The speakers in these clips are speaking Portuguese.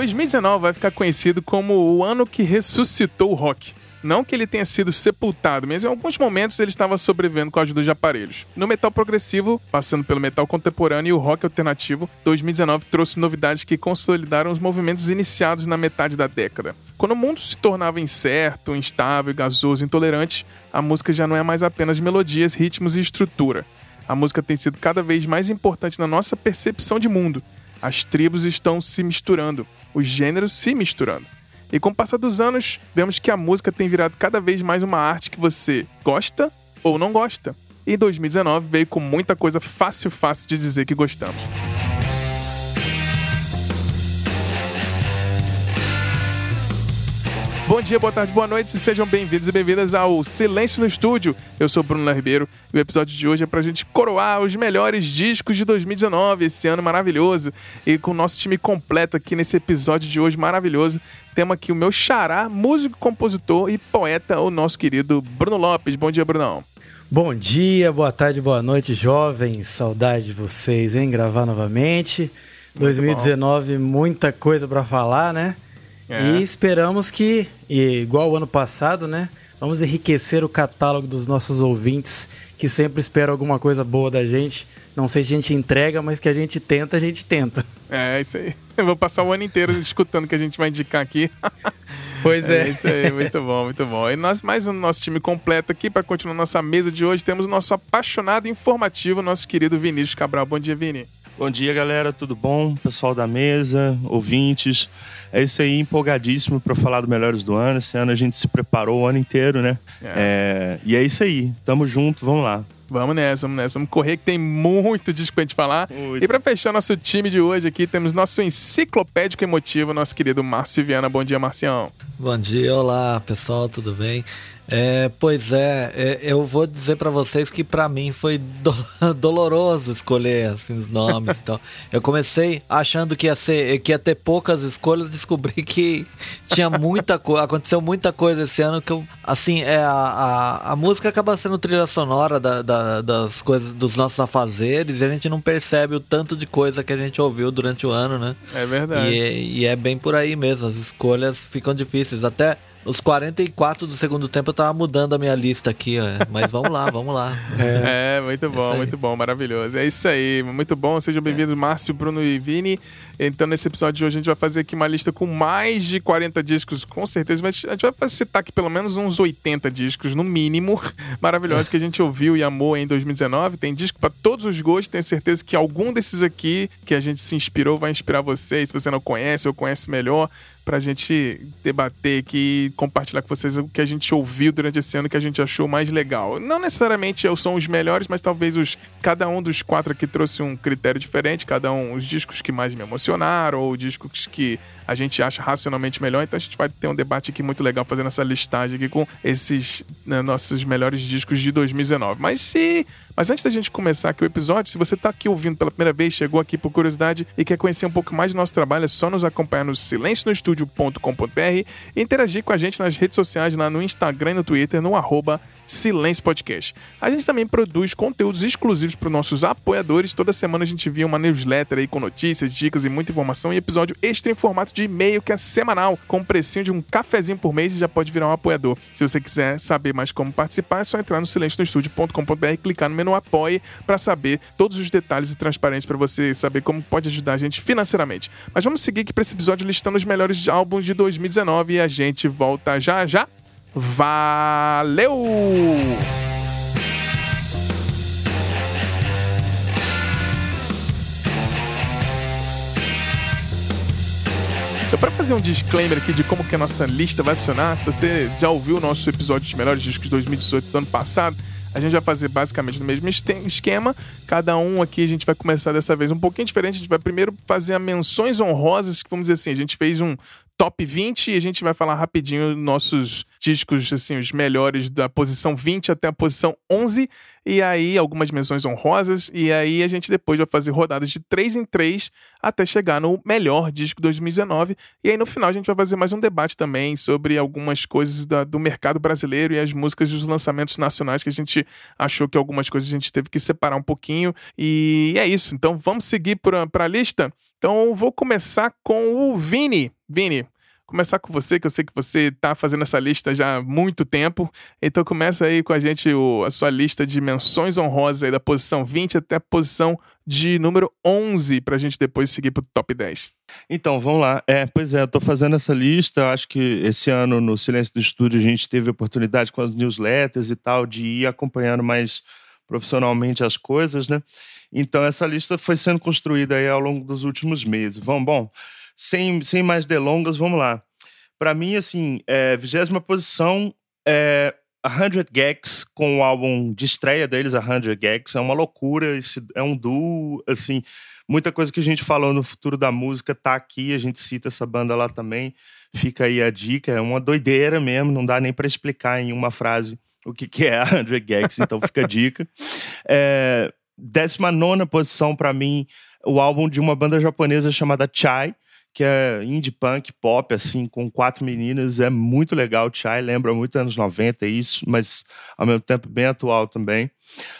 2019 vai ficar conhecido como o ano que ressuscitou o rock. Não que ele tenha sido sepultado, mas em alguns momentos ele estava sobrevivendo com a ajuda de aparelhos. No metal progressivo, passando pelo metal contemporâneo e o rock alternativo, 2019 trouxe novidades que consolidaram os movimentos iniciados na metade da década. Quando o mundo se tornava incerto, instável, gasoso, intolerante, a música já não é mais apenas melodias, ritmos e estrutura. A música tem sido cada vez mais importante na nossa percepção de mundo. As tribos estão se misturando, os gêneros se misturando. E com o passar dos anos, vemos que a música tem virado cada vez mais uma arte que você gosta ou não gosta. E 2019 veio com muita coisa fácil, fácil de dizer que gostamos. Bom dia, boa tarde, boa noite sejam bem-vindos e bem-vindas ao Silêncio no Estúdio. Eu sou Bruno Ribeiro e o episódio de hoje é pra gente coroar os melhores discos de 2019, esse ano maravilhoso. E com o nosso time completo aqui nesse episódio de hoje maravilhoso, temos aqui o meu xará, músico, compositor e poeta, o nosso querido Bruno Lopes. Bom dia, Brunão. Bom dia, boa tarde, boa noite, jovens. Saudade de vocês, hein? Gravar novamente. Muito 2019, bom. muita coisa para falar, né? É. E esperamos que, igual o ano passado, né? Vamos enriquecer o catálogo dos nossos ouvintes que sempre esperam alguma coisa boa da gente. Não sei se a gente entrega, mas que a gente tenta, a gente tenta. É, isso aí. Eu vou passar o ano inteiro escutando o que a gente vai indicar aqui. Pois é. é. Isso aí, muito bom, muito bom. E nós, mais um nosso time completo aqui para continuar nossa mesa de hoje. Temos o nosso apaixonado informativo, nosso querido Vinícius Cabral. Bom dia, Vini. Bom dia, galera. Tudo bom? Pessoal da mesa, ouvintes. É isso aí, empolgadíssimo para falar do Melhores do Ano. Esse ano a gente se preparou o ano inteiro, né? É. É, e é isso aí. Tamo junto, vamos lá. Vamos nessa, vamos nessa. Vamos correr que tem muito disco pra gente falar. Muito. E para fechar nosso time de hoje aqui, temos nosso enciclopédico emotivo, nosso querido Márcio Viana. Bom dia, Marcião. Bom dia, olá pessoal, tudo bem? É, pois é, é, eu vou dizer para vocês que para mim foi do, doloroso escolher assim, os nomes. então, eu comecei achando que ia ser, que ia ter poucas escolhas, descobri que tinha muita coisa, aconteceu muita coisa esse ano que eu, assim, é a, a, a música acaba sendo trilha sonora da, da, das coisas dos nossos afazeres e a gente não percebe o tanto de coisa que a gente ouviu durante o ano, né? É verdade. E, e é bem por aí mesmo, as escolhas ficam difíceis. Até os 44 do segundo tempo eu tava mudando a minha lista aqui, ó. mas vamos lá, vamos lá. É, é muito bom, é muito bom, maravilhoso. É isso aí, muito bom. Sejam bem-vindos, Márcio, Bruno e Vini. Então, nesse episódio de hoje, a gente vai fazer aqui uma lista com mais de 40 discos, com certeza, mas a gente vai citar aqui pelo menos uns 80 discos, no mínimo, maravilhosos que a gente ouviu e amou em 2019. Tem disco para todos os gostos, tenho certeza que algum desses aqui que a gente se inspirou vai inspirar vocês. Se você não conhece ou conhece melhor, para a gente debater aqui compartilhar com vocês o que a gente ouviu durante esse ano que a gente achou mais legal. Não necessariamente são os melhores, mas talvez os cada um dos quatro aqui trouxe um critério diferente, cada um os discos que mais me emocionaram ou discos que a gente acha racionalmente melhor. Então a gente vai ter um debate aqui muito legal fazendo essa listagem aqui com esses né, nossos melhores discos de 2019. Mas se mas antes da gente começar aqui o episódio, se você está aqui ouvindo pela primeira vez, chegou aqui por curiosidade e quer conhecer um pouco mais do nosso trabalho, é só nos acompanhar no silencionostudio.com.br e interagir com a gente nas redes sociais, lá no Instagram e no Twitter, no arroba Silêncio Podcast. A gente também produz conteúdos exclusivos para os nossos apoiadores. Toda semana a gente envia uma newsletter aí com notícias, dicas e muita informação e episódio extra em formato de e-mail que é semanal, com um precinho de um cafezinho por mês e já pode virar um apoiador. Se você quiser saber mais como participar, é só entrar no silencionostudio.com.br e clicar no menu Apoie para saber todos os detalhes e transparentes para você saber como pode ajudar a gente financeiramente. Mas vamos seguir aqui para esse episódio listando os melhores álbuns de 2019 e a gente volta já já. Valeu! Então, para fazer um disclaimer aqui de como que a nossa lista vai funcionar, se você já ouviu o nosso episódio de melhores discos de 2018 do ano passado, a gente vai fazer basicamente no mesmo esquema. Cada um aqui a gente vai começar dessa vez um pouquinho diferente. A gente vai primeiro fazer menções honrosas, que vamos dizer assim, a gente fez um top 20 e a gente vai falar rapidinho nossos discos, assim, os melhores da posição 20 até a posição 11, e aí algumas menções honrosas, e aí a gente depois vai fazer rodadas de 3 em 3 até chegar no melhor disco 2019, e aí no final a gente vai fazer mais um debate também sobre algumas coisas da, do mercado brasileiro e as músicas dos lançamentos nacionais que a gente achou que algumas coisas a gente teve que separar um pouquinho, e é isso. Então vamos seguir para a lista? Então vou começar com o Vini. Vini, começar com você, que eu sei que você está fazendo essa lista já há muito tempo. Então começa aí com a gente o, a sua lista de menções honrosas aí da posição 20 até a posição de número 11 para a gente depois seguir para o top 10. Então, vamos lá. É, pois é, eu tô fazendo essa lista. Acho que esse ano no Silêncio do Estúdio a gente teve oportunidade com as newsletters e tal de ir acompanhando mais profissionalmente as coisas, né? Então essa lista foi sendo construída aí ao longo dos últimos meses. Vamos, bom, sem, sem mais delongas, vamos lá. Para mim, assim, é, vigésima posição é a 100 Gags com o álbum de estreia deles, a 100 Gags. É uma loucura, esse, é um duo, assim, muita coisa que a gente falou no futuro da música tá aqui, a gente cita essa banda lá também. Fica aí a dica, é uma doideira mesmo, não dá nem para explicar em uma frase o que, que é a 100 Gags, então fica a dica. É, 19 posição para mim, o álbum de uma banda japonesa chamada Chai que é indie punk, pop, assim, com quatro meninas. É muito legal. Chai lembra muito anos 90, isso, mas ao mesmo tempo bem atual também.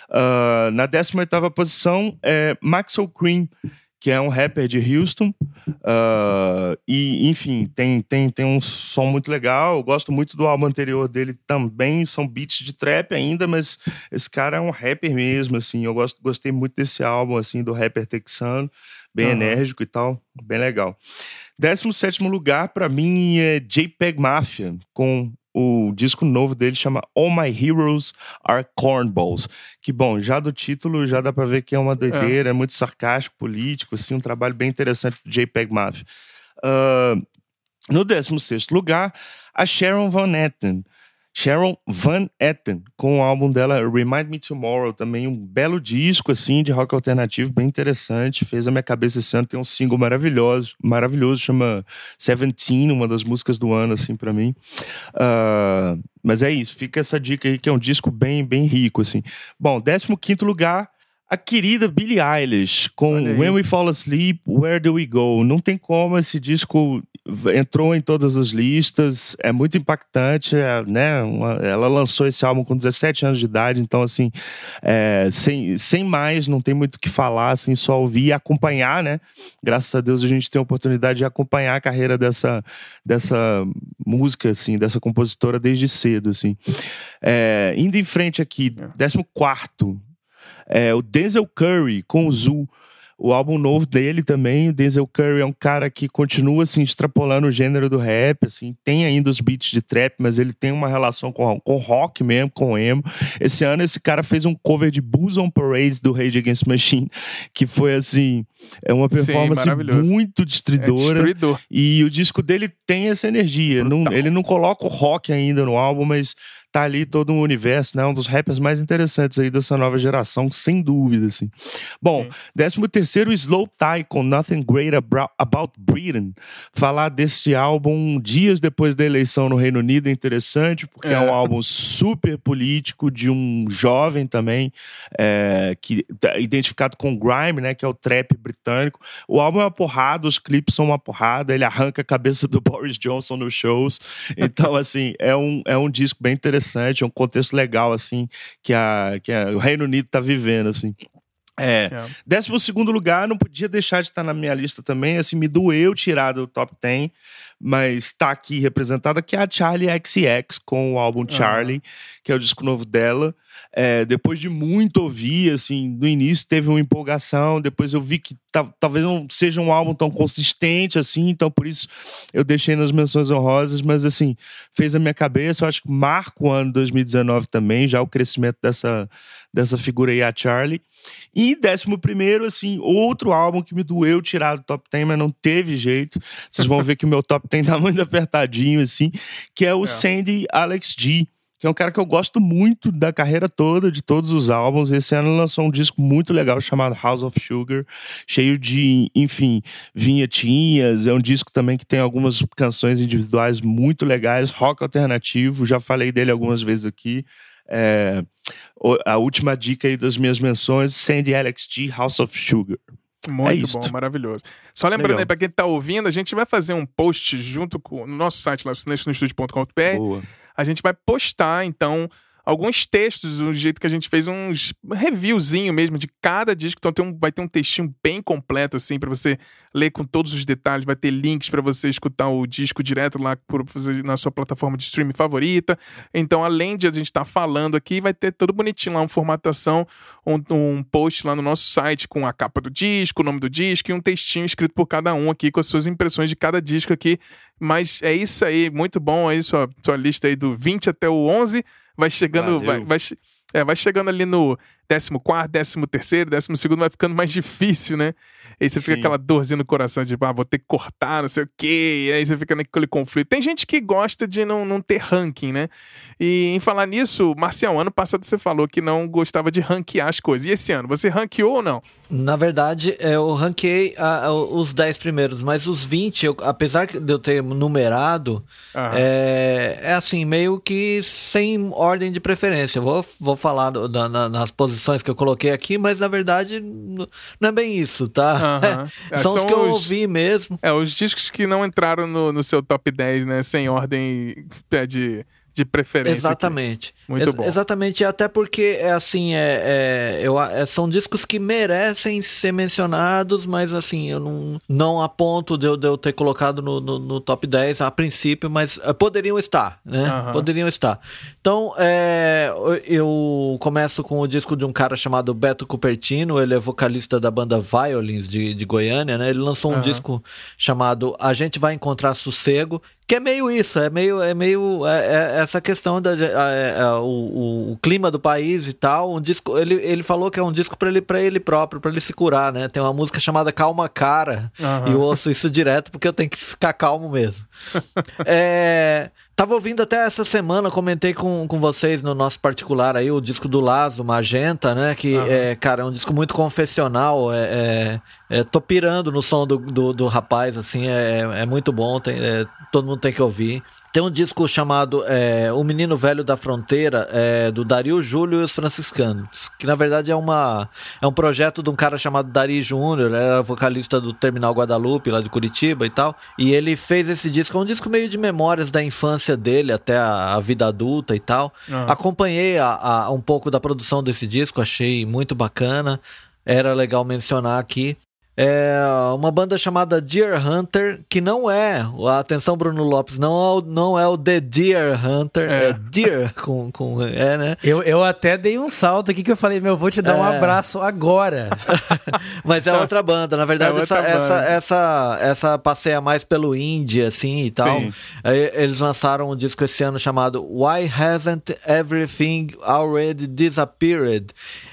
Uh, na 18 posição é Maxwell Cream, que é um rapper de Houston. Uh, e, enfim, tem, tem, tem um som muito legal. Eu gosto muito do álbum anterior dele também. São beats de trap ainda, mas esse cara é um rapper mesmo, assim. Eu gosto, gostei muito desse álbum, assim, do rapper texano bem uhum. enérgico e tal, bem legal. 17 lugar para mim é JPEG Mafia, com o disco novo dele chama All My Heroes Are Cornballs. Que bom, já do título já dá para ver que é uma doideira, é. é. muito sarcástico, político, assim, um trabalho bem interessante do JPEG Mafia. Uh, no 16 lugar, a Sharon Van Etten Sharon Van Etten, com o álbum dela Remind Me Tomorrow, também um belo disco assim de rock alternativo, bem interessante, fez a minha cabeça esse ano, tem um single maravilhoso, maravilhoso, chama Seventeen, uma das músicas do ano assim para mim. Uh, mas é isso, fica essa dica aí que é um disco bem bem rico assim. Bom, 15 quinto lugar, a querida Billie Eilish com When We Fall Asleep, Where Do We Go? Não tem como esse disco entrou em todas as listas, é muito impactante, é, né? Uma, ela lançou esse álbum com 17 anos de idade, então assim, é, sem, sem mais, não tem muito o que falar, assim, só ouvir e acompanhar, né? Graças a Deus a gente tem a oportunidade de acompanhar a carreira dessa, dessa música, assim, dessa compositora desde cedo, assim. É, indo em frente aqui, 14 quarto é, o Denzel Curry com o Zul o álbum novo dele também, o Denzel Curry é um cara que continua assim extrapolando o gênero do rap, assim, tem ainda os beats de trap, mas ele tem uma relação com, com rock mesmo, com emo. Esse ano esse cara fez um cover de Bulls on Parade do Rage Against Machine, que foi assim, é uma performance Sim, muito destruidora. É e o disco dele tem essa energia. Não, ele não coloca o rock ainda no álbum, mas tá ali todo um universo, né? Um dos rappers mais interessantes aí dessa nova geração, sem dúvida, assim. Bom, décimo terceiro, Slow Tie, com Nothing Great About Britain. Falar desse álbum dias depois da eleição no Reino Unido é interessante, porque é, é um álbum super político, de um jovem também, é, que tá identificado com grime, né? Que é o trap britânico. O álbum é uma porrada, os clipes são uma porrada, ele arranca a cabeça do Boris Johnson nos shows. Então, assim, é um, é um disco bem interessante interessante, é um contexto legal, assim, que, a, que a, o Reino Unido está vivendo, assim. É. é. Décimo segundo lugar, não podia deixar de estar na minha lista também. Assim, me doeu tirar do top 10, mas está aqui representada, que é a Charlie XX, com o álbum Charlie. Que é o disco novo dela. É, depois de muito ouvir, assim, no início teve uma empolgação, depois eu vi que talvez não seja um álbum tão consistente assim, então por isso eu deixei nas menções honrosas, mas assim, fez a minha cabeça, eu acho que marca o ano 2019 também, já o crescimento dessa, dessa figura aí, a Charlie. E décimo primeiro, assim, outro álbum que me doeu tirar do top 10, mas não teve jeito. Vocês vão ver que o meu top 10 tá muito apertadinho, assim, que é o é. Sandy Alex G que é um cara que eu gosto muito da carreira toda, de todos os álbuns. Esse ano lançou um disco muito legal chamado House of Sugar, cheio de, enfim, vinhetinhas. É um disco também que tem algumas canções individuais muito legais, rock alternativo. Já falei dele algumas vezes aqui. É, a última dica aí das minhas menções: Sandy Alex G, House of Sugar. Muito é bom, maravilhoso. Só lembrando Legal. aí, para quem está ouvindo, a gente vai fazer um post junto com no nosso site lá, silencionostudio.com.br. A gente vai postar, então, alguns textos, do jeito que a gente fez uns reviewzinho mesmo de cada disco. Então tem um, vai ter um textinho bem completo, assim, para você ler com todos os detalhes. Vai ter links para você escutar o disco direto lá por, na sua plataforma de streaming favorita. Então, além de a gente estar tá falando aqui, vai ter tudo bonitinho lá, uma formatação, um, um post lá no nosso site com a capa do disco, o nome do disco e um textinho escrito por cada um aqui com as suas impressões de cada disco aqui. Mas é isso aí, muito bom aí sua, sua lista aí do 20 até o 11 vai chegando, vai, vai, é, vai chegando ali no 14, 13, 12, vai ficando mais difícil, né? Aí você Sim. fica aquela dorzinha no coração de, ah, vou ter que cortar, não sei o quê. E aí você fica naquele conflito. Tem gente que gosta de não, não ter ranking, né? E em falar nisso, Marcial, ano passado você falou que não gostava de ranquear as coisas. E esse ano, você ranqueou ou não? Na verdade, eu ranqueei a, a, os 10 primeiros, mas os 20, eu, apesar de eu ter numerado, é, é, assim, meio que sem ordem de preferência. Eu vou, vou falar na, na, nas posições que eu coloquei aqui, mas na verdade não é bem isso, tá? É, são, são, os que eu ouvi mesmo. É, os discos que não entraram no, no seu top 10, né? Sem ordem de de preferência. Exatamente. Aqui. Muito Ex bom. Exatamente, até porque é assim, é, é, eu, é, são discos que merecem ser mencionados, mas assim, eu não, não aponto de eu, de eu ter colocado no, no, no, top 10 a princípio, mas uh, poderiam estar, né? Uhum. Poderiam estar. Então, é, eu começo com o disco de um cara chamado Beto Cupertino, ele é vocalista da banda Violins de, de Goiânia, né? Ele lançou um uhum. disco chamado A Gente Vai Encontrar Sossego, que é meio isso, é meio, é meio é, é essa questão da é, é, o, o, clima do país e tal. Um disco, ele, ele falou que é um disco para ele para ele próprio, para ele se curar, né? Tem uma música chamada Calma Cara uhum. e eu ouço isso direto porque eu tenho que ficar calmo mesmo. é, Tava ouvindo até essa semana, comentei com, com vocês no nosso particular aí, o disco do Lazo, Magenta, né? Que, uhum. é, cara, é um disco muito confessional. É, é, é, tô pirando no som do, do, do rapaz, assim, é, é muito bom, tem, é, todo mundo tem que ouvir. Tem um disco chamado é, O Menino Velho da Fronteira, é, do Dario Júlio e os Franciscanos, que na verdade é, uma, é um projeto de um cara chamado Dari Júnior, ele era vocalista do Terminal Guadalupe, lá de Curitiba e tal, e ele fez esse disco, é um disco meio de memórias da infância dele até a, a vida adulta e tal. Uhum. Acompanhei a, a, um pouco da produção desse disco, achei muito bacana, era legal mencionar aqui. É uma banda chamada Deer Hunter, que não é, atenção Bruno Lopes, não é o, não é o The Deer Hunter, é, é Deer com, com, é, né? Eu, eu até dei um salto aqui que eu falei, meu, vou te dar é. um abraço agora. Mas é outra banda, na verdade é essa, essa, essa, essa passeia mais pelo indie, assim, e tal. Sim. Eles lançaram um disco esse ano chamado Why Hasn't Everything Already Disappeared?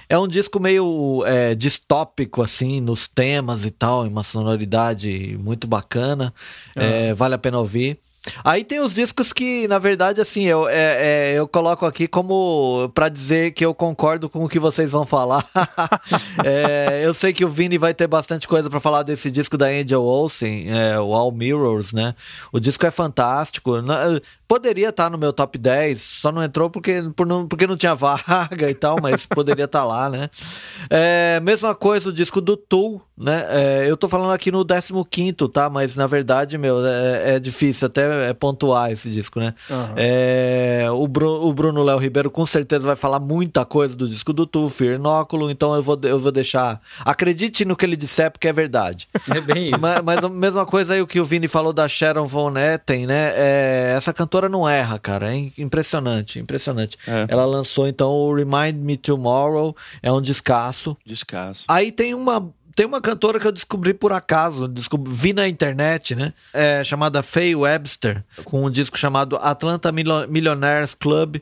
É um disco meio é, distópico, assim, nos temas e tal, em uma sonoridade muito bacana. Ah. É, vale a pena ouvir. Aí tem os discos que, na verdade, assim, eu, é, é, eu coloco aqui como para dizer que eu concordo com o que vocês vão falar. é, eu sei que o Vini vai ter bastante coisa para falar desse disco da Angel Olsen, é, o All Mirrors, né? O disco é fantástico. Poderia estar tá no meu top 10, só não entrou porque, por não, porque não tinha vaga e tal, mas poderia estar tá lá, né? É, mesma coisa o disco do Tool, né? É, eu tô falando aqui no 15, tá? Mas na verdade, meu, é, é difícil até pontuar esse disco, né? Uhum. É, o, Bru, o Bruno Léo Ribeiro com certeza vai falar muita coisa do disco do Tool, Firnóculo, então eu vou, eu vou deixar. Acredite no que ele disser, porque é verdade. É bem isso. Mas, mas a mesma coisa aí o que o Vini falou da Sharon Von Etten, né? É, essa cantora cantora não erra, cara. É impressionante, impressionante. É. Ela lançou então o Remind Me Tomorrow, é um descasso. Descasso. Aí tem uma tem uma cantora que eu descobri por acaso, descobri, vi na internet, né? É, chamada Faye Webster, com um disco chamado Atlanta Millionaires Club.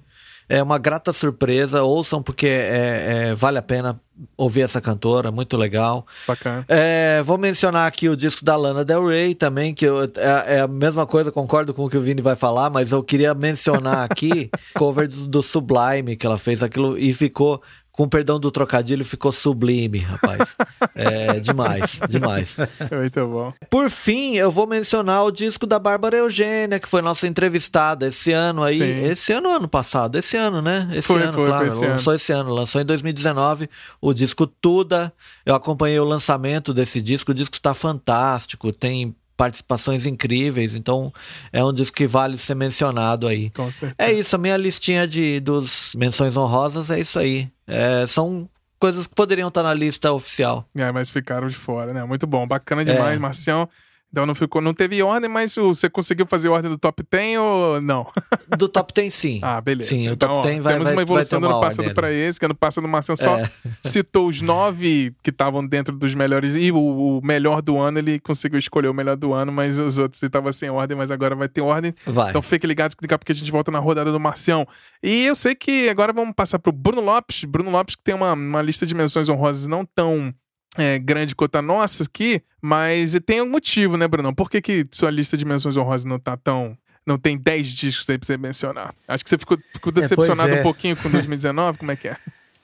É uma grata surpresa, ouçam porque é, é, vale a pena ouvir essa cantora, muito legal. Bacana. É, vou mencionar aqui o disco da Lana Del Rey também, que eu, é, é, a mesma coisa, concordo com o que o Vini vai falar, mas eu queria mencionar aqui cover do, do Sublime, que ela fez aquilo e ficou com perdão do trocadilho, ficou sublime, rapaz. É demais, demais. Muito bom. Por fim, eu vou mencionar o disco da Bárbara Eugênia, que foi nossa entrevistada esse ano aí. Sim. Esse ano ou ano passado? Esse ano, né? Esse foi, ano, foi, claro. Foi esse lançou ano. esse ano, lançou em 2019 o disco Tuda. Eu acompanhei o lançamento desse disco. O disco está fantástico, tem participações incríveis, então é um disco que vale ser mencionado aí. Com certeza. É isso, a minha listinha de dos menções honrosas é isso aí. É, são coisas que poderiam estar na lista oficial. É, mas ficaram de fora, né? Muito bom, bacana demais, é. Marcião. Então não ficou, não teve ordem, mas você conseguiu fazer ordem do top 10 ou não? Do top 10 sim. Ah, beleza. Sim, então, o top 10 vai Temos uma evolução do ano passado para esse, que ano passado o Marcelo só é. citou os nove que estavam dentro dos melhores e o, o, melhor do ano, ele conseguiu escolher o melhor do ano, mas os outros estavam sem ordem, mas agora vai ter ordem. Vai. Então fique ligado que daqui a pouco a gente volta na rodada do Marcião. E eu sei que agora vamos passar pro Bruno Lopes. Bruno Lopes que tem uma, uma lista de menções honrosas não tão é, grande quanto a nossa aqui, mas tem um motivo, né, Bruno? Por que, que sua lista de menções honrosas não tá tão. Não tem 10 discos aí pra você mencionar? Acho que você ficou, ficou decepcionado é, é. um pouquinho com 2019, como é que é?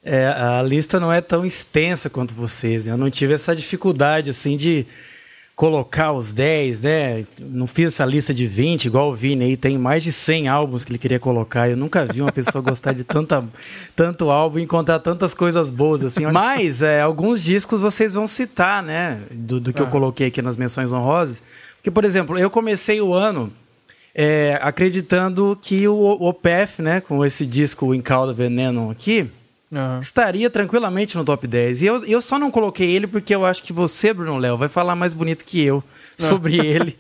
É, a lista não é tão extensa quanto vocês, né? Eu não tive essa dificuldade, assim, de colocar os 10, né? Não fiz essa lista de 20, igual o Vini aí, tem mais de 100 álbuns que ele queria colocar. Eu nunca vi uma pessoa gostar de tanta, tanto álbum e encontrar tantas coisas boas, assim. Mas é, alguns discos vocês vão citar, né? Do, do que ah. eu coloquei aqui nas menções honrosas. Porque, por exemplo, eu comecei o ano é, acreditando que o OPF, né, com esse disco Em Calda Veneno aqui, Uhum. estaria tranquilamente no top 10. E eu, eu só não coloquei ele porque eu acho que você, Bruno Léo, vai falar mais bonito que eu sobre ele.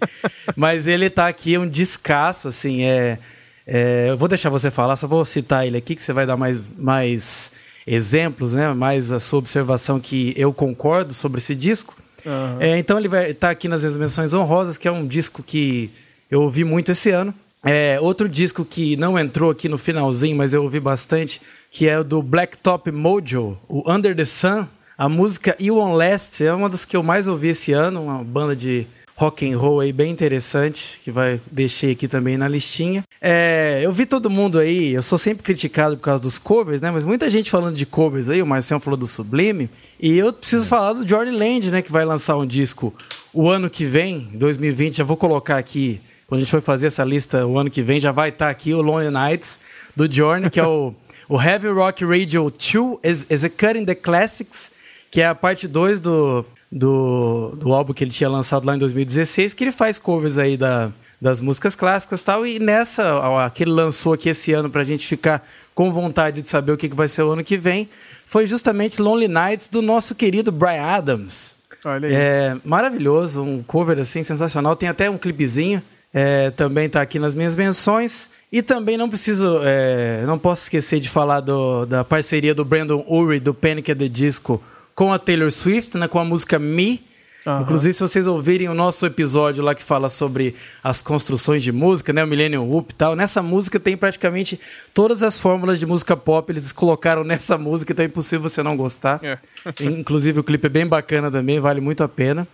Mas ele tá aqui, um descasso, assim, é, é, Eu vou deixar você falar, só vou citar ele aqui, que você vai dar mais, mais exemplos, né? Mais a sua observação que eu concordo sobre esse disco. Uhum. É, então ele vai estar tá aqui nas minhas menções honrosas, que é um disco que eu ouvi muito esse ano. É, outro disco que não entrou aqui no finalzinho, mas eu ouvi bastante, que é o do Blacktop Mojo, o Under the Sun. A música You On Last é uma das que eu mais ouvi esse ano, uma banda de rock and roll aí bem interessante, que vai deixei aqui também na listinha. É, eu vi todo mundo aí, eu sou sempre criticado por causa dos covers, né? Mas muita gente falando de covers aí, o Marcelo falou do Sublime, e eu preciso é. falar do Johnny Land, né, que vai lançar um disco o ano que vem, 2020, já vou colocar aqui quando a gente for fazer essa lista o ano que vem, já vai estar tá aqui o Lonely Nights do Journey, que é o, o Heavy Rock Radio 2 is, is a Cut in the Classics, que é a parte 2 do, do, do álbum que ele tinha lançado lá em 2016, que ele faz covers aí da, das músicas clássicas e tal. E nessa, a que ele lançou aqui esse ano pra gente ficar com vontade de saber o que, que vai ser o ano que vem, foi justamente Lonely Nights do nosso querido Brian Adams. Olha aí. É maravilhoso, um cover assim sensacional. Tem até um clipezinho é, também está aqui nas minhas menções. E também não preciso, é, não posso esquecer de falar do, da parceria do Brandon Urie do Panic! at the Disco com a Taylor Swift, né, com a música Me. Uhum. Inclusive, se vocês ouvirem o nosso episódio lá que fala sobre as construções de música, né, o Millennium Whoop e tal, nessa música tem praticamente todas as fórmulas de música pop, eles colocaram nessa música, então é impossível você não gostar. É. Inclusive, o clipe é bem bacana também, vale muito a pena.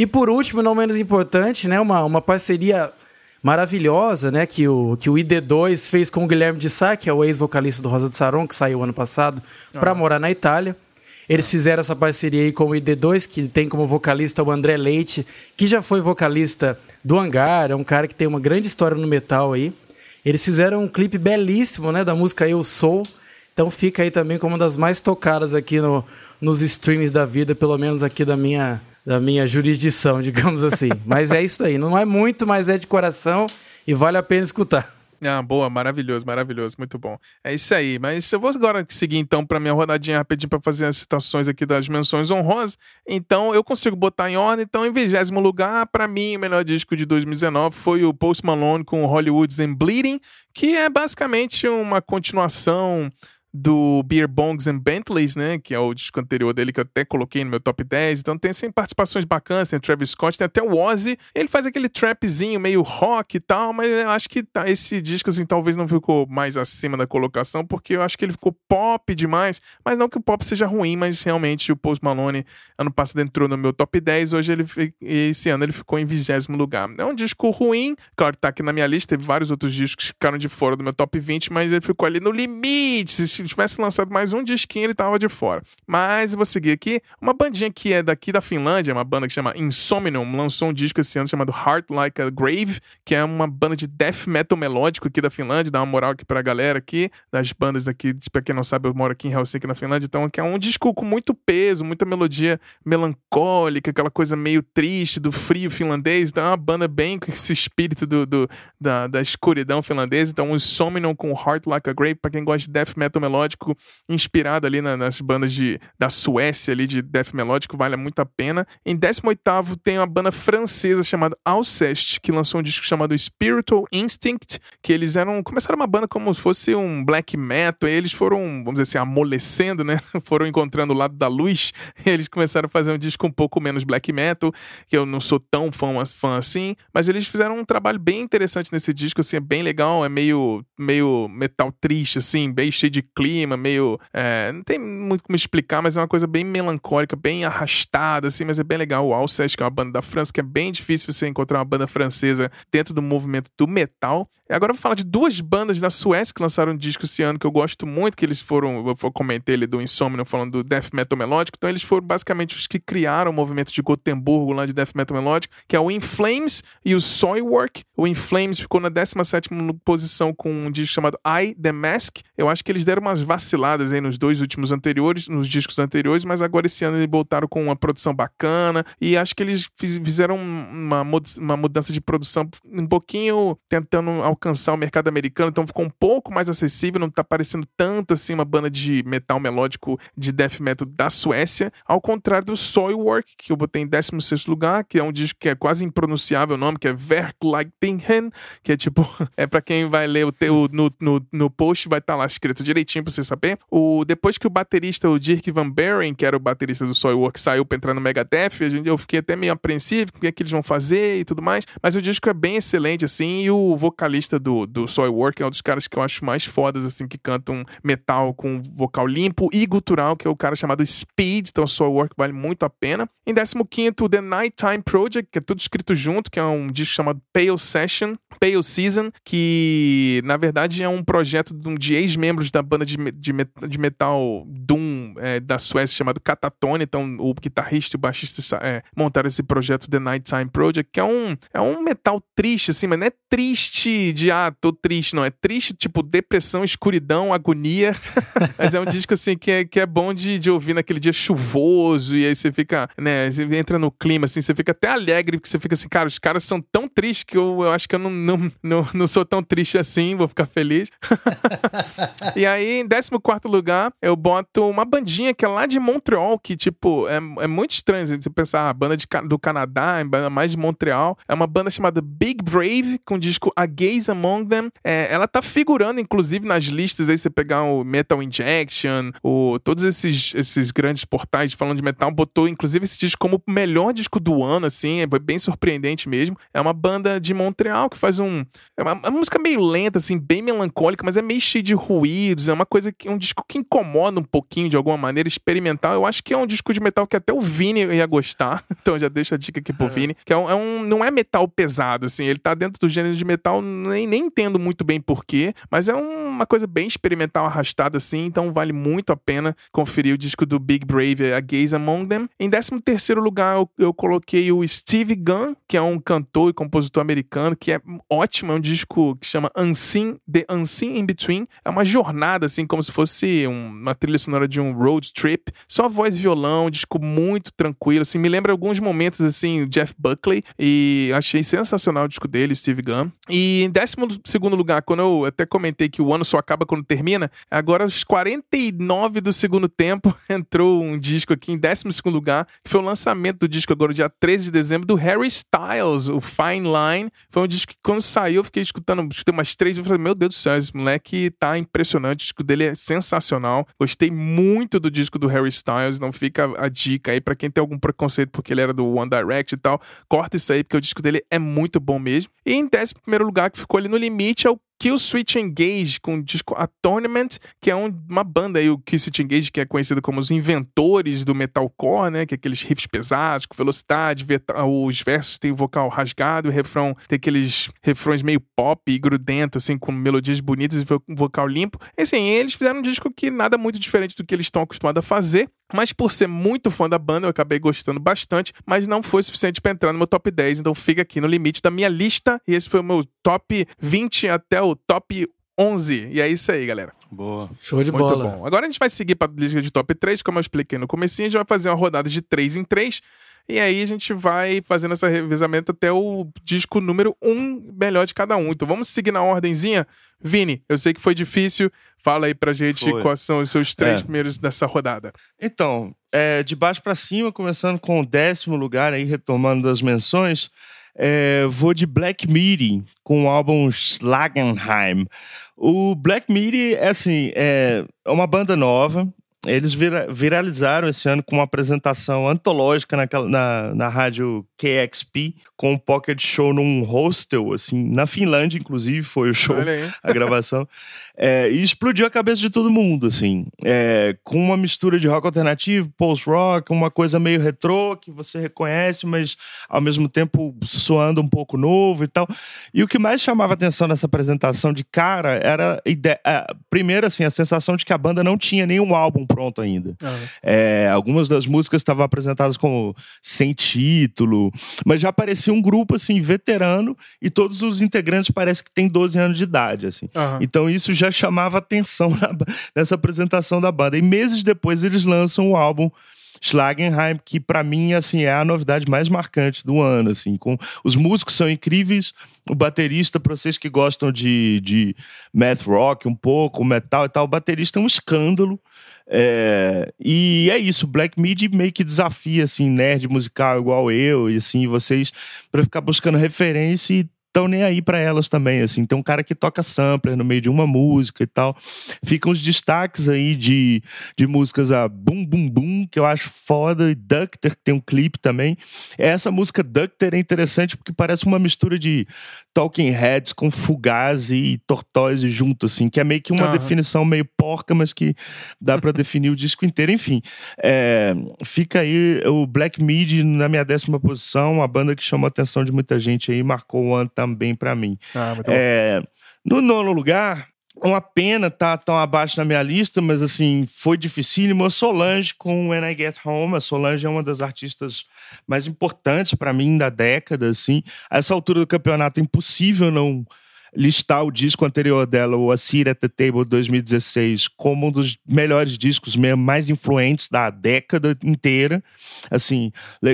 E por último, não menos importante, né, uma, uma parceria maravilhosa, né, que o, que o ID2 fez com o Guilherme de Sá, que é o ex-vocalista do Rosa de Saron, que saiu ano passado, para morar na Itália. Eles fizeram essa parceria aí com o ID2, que tem como vocalista o André Leite, que já foi vocalista do Hangar, é um cara que tem uma grande história no metal aí. Eles fizeram um clipe belíssimo, né, da música Eu Sou. Então fica aí também como uma das mais tocadas aqui no, nos streams da vida, pelo menos aqui da minha da minha jurisdição, digamos assim. mas é isso aí, não é muito, mas é de coração e vale a pena escutar. Ah, boa, maravilhoso, maravilhoso, muito bom. É isso aí, mas eu vou agora seguir então para minha rodadinha rapidinho para fazer as citações aqui das menções honrosas. Então eu consigo botar em ordem. Então, em vigésimo lugar, para mim, o melhor disco de 2019 foi o Post Malone com Hollywood's and Bleeding, que é basicamente uma continuação do Beer Bongs and Bentleys, né? Que é o disco anterior dele que eu até coloquei no meu top 10. Então tem assim, participações bacanas, tem o Travis Scott, tem até o Ozzy. Ele faz aquele trapzinho meio rock e tal, mas eu acho que tá, esse disco, assim, talvez não ficou mais acima da colocação, porque eu acho que ele ficou pop demais. Mas não que o pop seja ruim, mas realmente o Post Malone ano passado entrou no meu top 10, hoje ele esse ano ele ficou em vigésimo lugar. É um disco ruim, claro tá aqui na minha lista, teve vários outros discos que ficaram de fora do meu top 20, mas ele ficou ali no limite. Se tivesse lançado mais um disquinho, ele tava de fora. Mas vou seguir aqui. Uma bandinha que é daqui da Finlândia, uma banda que chama Insomnium, lançou um disco esse ano chamado Heart Like a Grave, que é uma banda de death metal melódico aqui da Finlândia. Dá uma moral aqui pra galera aqui, das bandas aqui. Pra quem não sabe, eu moro aqui em Helsinki, na Finlândia. Então, é um disco com muito peso, muita melodia melancólica, aquela coisa meio triste do frio finlandês. Então, é uma banda bem com esse espírito do, do da, da escuridão finlandesa. Então, Insomnium com Heart Like a Grave, pra quem gosta de death metal melódico, inspirado ali na, nas bandas de, da Suécia ali de death melódico, vale muito a pena. Em 18 tem uma banda francesa chamada Alceste, que lançou um disco chamado Spiritual Instinct, que eles eram começaram uma banda como se fosse um black metal, e eles foram, vamos dizer assim, amolecendo, né? Foram encontrando o lado da luz, eles começaram a fazer um disco um pouco menos black metal, que eu não sou tão fã, fã assim, mas eles fizeram um trabalho bem interessante nesse disco, assim, é bem legal, é meio meio metal triste assim, bem cheio de clima, meio é, não tem muito como explicar, mas é uma coisa bem melancólica, bem arrastada assim, mas é bem legal. O Alceste, que é uma banda da França, que é bem difícil você encontrar uma banda francesa dentro do movimento do metal. Agora eu vou falar de duas bandas da Suécia que lançaram um disco esse ano que eu gosto muito, que eles foram, eu comentei ali do Insomnium falando do death metal melódico, então eles foram basicamente os que criaram o movimento de Gotemburgo lá de death metal melódico, que é o In Flames e o Soilwork. O In Flames ficou na 17 posição com um disco chamado I The Mask. Eu acho que eles deram umas vaciladas aí nos dois últimos anteriores, nos discos anteriores, mas agora esse ano eles voltaram com uma produção bacana e acho que eles fizeram uma, uma mudança de produção um pouquinho tentando alcançar o mercado americano, então ficou um pouco mais acessível, não tá parecendo tanto assim uma banda de metal melódico de death metal da Suécia, ao contrário do Soilwork, que eu botei em 16 lugar, que é um disco que é quase impronunciável o nome, que é Verkleitingen, que é tipo, é para quem vai ler o teu no, no, no post vai estar tá lá escrito direitinho pra você saber. O, depois que o baterista, o Dirk Van Buren, que era o baterista do Soilwork, saiu pra entrar no Megadeth, eu fiquei até meio apreensivo, o que é que eles vão fazer e tudo mais, mas o disco é bem excelente, assim, e o vocalista do, do Soilwork é um dos caras que eu acho mais fodas, assim, que cantam metal com vocal limpo e gutural, que é o cara chamado Speed, então Soilwork vale muito a pena. Em 15 The Nighttime Project, que é tudo escrito junto, que é um disco chamado Pale Session, Pale Season, que na verdade é um projeto de ex-membros da banda de, de, de metal Doom é, da Suécia chamado Catatone, então o guitarrista e o baixista é, montaram esse projeto The Nighttime Project, que é um, é um metal triste, assim, mas não é triste de, ah, tô triste, não, é triste, tipo, depressão, escuridão, agonia, mas é um disco, assim, que é, que é bom de, de ouvir naquele dia chuvoso, e aí você fica, né, você entra no clima, assim, você fica até alegre, porque você fica assim, cara, os caras são tão tristes que eu, eu acho que eu não, não, não, não sou tão triste assim, vou ficar feliz. e aí, em 14 lugar, eu boto uma bandinha que é lá de Montreal, que, tipo, é, é muito estranho você pensar, a banda de, do Canadá, banda mais de Montreal. É uma banda chamada Big Brave, com o disco A Gaze Among Them. É, ela tá figurando, inclusive, nas listas aí, você pegar o Metal Injection, o, todos esses, esses grandes portais falando de metal, botou, inclusive, esse disco como o melhor disco do ano, assim, é bem surpreendente mesmo. É uma banda de Montreal que faz um... É uma, uma música meio lenta, assim, bem melancólica, mas é meio cheio de ruídos, é uma coisa que é um disco que incomoda um pouquinho de alguma maneira, experimental. Eu acho que é um disco de metal que até o Vini ia gostar. Então já deixa a dica aqui pro é. Vini, que é um, é um, não é metal pesado, assim, ele tá dentro do gênero de metal, nem, nem entendo muito bem porquê, mas é uma coisa bem experimental, arrastada, assim, então vale muito a pena conferir o disco do Big Brave, A Gaze Among Them. Em 13 terceiro lugar, eu, eu coloquei o Steve Gunn, que é um cantor e compositor americano, que é ótimo, é um disco que chama Unseen, The Unseen In Between, é uma jornada, assim, como se fosse uma trilha sonora de um road trip. Só voz e violão, um disco muito tranquilo, assim, me lembra alguns momentos, assim, Jeff Buckley, e achei sensacional o disco dele, Steve Gunn. E em 12 lugar, quando eu até comentei que o ano só acaba quando termina. Agora, aos 49 do segundo tempo, entrou um disco aqui em 12 lugar, que foi o lançamento do disco agora, dia 13 de dezembro, do Harry Styles, o Fine Line. Foi um disco que, quando saiu, eu fiquei escutando, escutei umas três e falei, meu Deus do céu, esse moleque tá impressionante, o disco dele é sensacional. Gostei muito do disco do Harry Styles, não fica a dica aí para quem tem algum preconceito porque ele era do One Direct e tal, corta isso aí, porque o disco dele é muito bom mesmo. E em décimo primeiro lugar, que ficou ali no limite, é o Kill Switch Engage com o disco A Tournament, que é um, uma banda aí, o Kill Switch Engage, que é conhecido como os inventores do metalcore, né? Que é aqueles riffs pesados, com velocidade, os versos têm o vocal rasgado, o refrão tem aqueles refrões meio pop e grudento, assim, com melodias bonitas e vocal limpo. E assim, eles fizeram um disco que nada muito diferente do que eles estão acostumados a fazer, mas por ser muito fã da banda, eu acabei gostando bastante, mas não foi suficiente para entrar no meu top 10, então fica aqui no limite da minha lista. E esse foi o meu top 20 até o top 11. E é isso aí, galera. Boa. Show de Muito bola. bom. Agora a gente vai seguir para a lista de top 3, como eu expliquei no comecinho, a gente vai fazer uma rodada de 3 em 3. E aí a gente vai fazendo esse revezamento até o disco número 1 melhor de cada um. Então vamos seguir na ordemzinha. Vini, eu sei que foi difícil. Fala aí pra gente foi. quais são os seus três é. primeiros dessa rodada. Então, é, de baixo para cima, começando com o décimo lugar aí, retomando das menções. É, vou de Black Midi com o álbum Schlagenheim. O Black Midi é assim, é uma banda nova, eles vira, viralizaram esse ano com uma apresentação antológica naquela, na, na rádio KXP, com um pocket show num hostel, assim, na Finlândia, inclusive, foi o show, a gravação. É, e explodiu a cabeça de todo mundo, assim. É, com uma mistura de rock alternativo, post-rock, uma coisa meio retrô, que você reconhece, mas ao mesmo tempo soando um pouco novo e tal. E o que mais chamava atenção nessa apresentação de cara era, a ideia, primeiro, assim, a sensação de que a banda não tinha nenhum álbum pronto ainda. Uhum. É, algumas das músicas estavam apresentadas como sem título, mas já aparecia um grupo assim veterano e todos os integrantes parece que têm 12 anos de idade, assim. Então isso já chamava atenção na, nessa apresentação da banda. E meses depois eles lançam o álbum Schlagenheim, que para mim assim é a novidade mais marcante do ano, assim, com os músicos são incríveis, o baterista para vocês que gostam de, de math rock um pouco, metal e tal, o baterista é um escândalo. É, e é isso, Black Midi meio que desafia assim nerd musical igual eu e assim vocês para ficar buscando referência e estão nem aí para elas também, assim. Tem um cara que toca sampler no meio de uma música e tal. Ficam os destaques aí de, de músicas a Boom Boom Boom, que eu acho foda, e Ducter, que tem um clipe também. Essa música Ducter é interessante porque parece uma mistura de Talking Heads com Fugazi e Tortoise junto, assim, que é meio que uma uhum. definição meio porca, mas que dá para definir o disco inteiro. Enfim, é, fica aí o Black Midi na minha décima posição, a banda que chamou a atenção de muita gente aí, marcou o ano também para mim. Ah, é, no nono lugar, uma pena tá tão abaixo na minha lista, mas assim, foi dificílimo. A Solange com When I Get Home. A Solange é uma das artistas mais importantes para mim da década, assim. A essa altura do campeonato, é impossível não listar o disco anterior dela, o A Seat at the Table 2016, como um dos melhores discos mesmo, mais influentes da década inteira. Assim,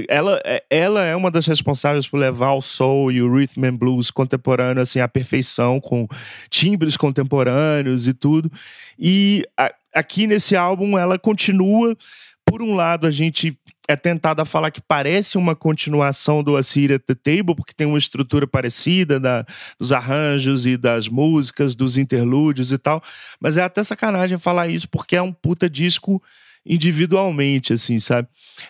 ela, é, ela é uma das responsáveis por levar o soul e o rhythm and blues contemporâneo assim à perfeição, com timbres contemporâneos e tudo. E a, aqui nesse álbum ela continua por um lado, a gente é tentado a falar que parece uma continuação do Assyria The Table, porque tem uma estrutura parecida da, dos arranjos e das músicas, dos interlúdios e tal. Mas é até sacanagem falar isso, porque é um puta disco individualmente, assim, sabe?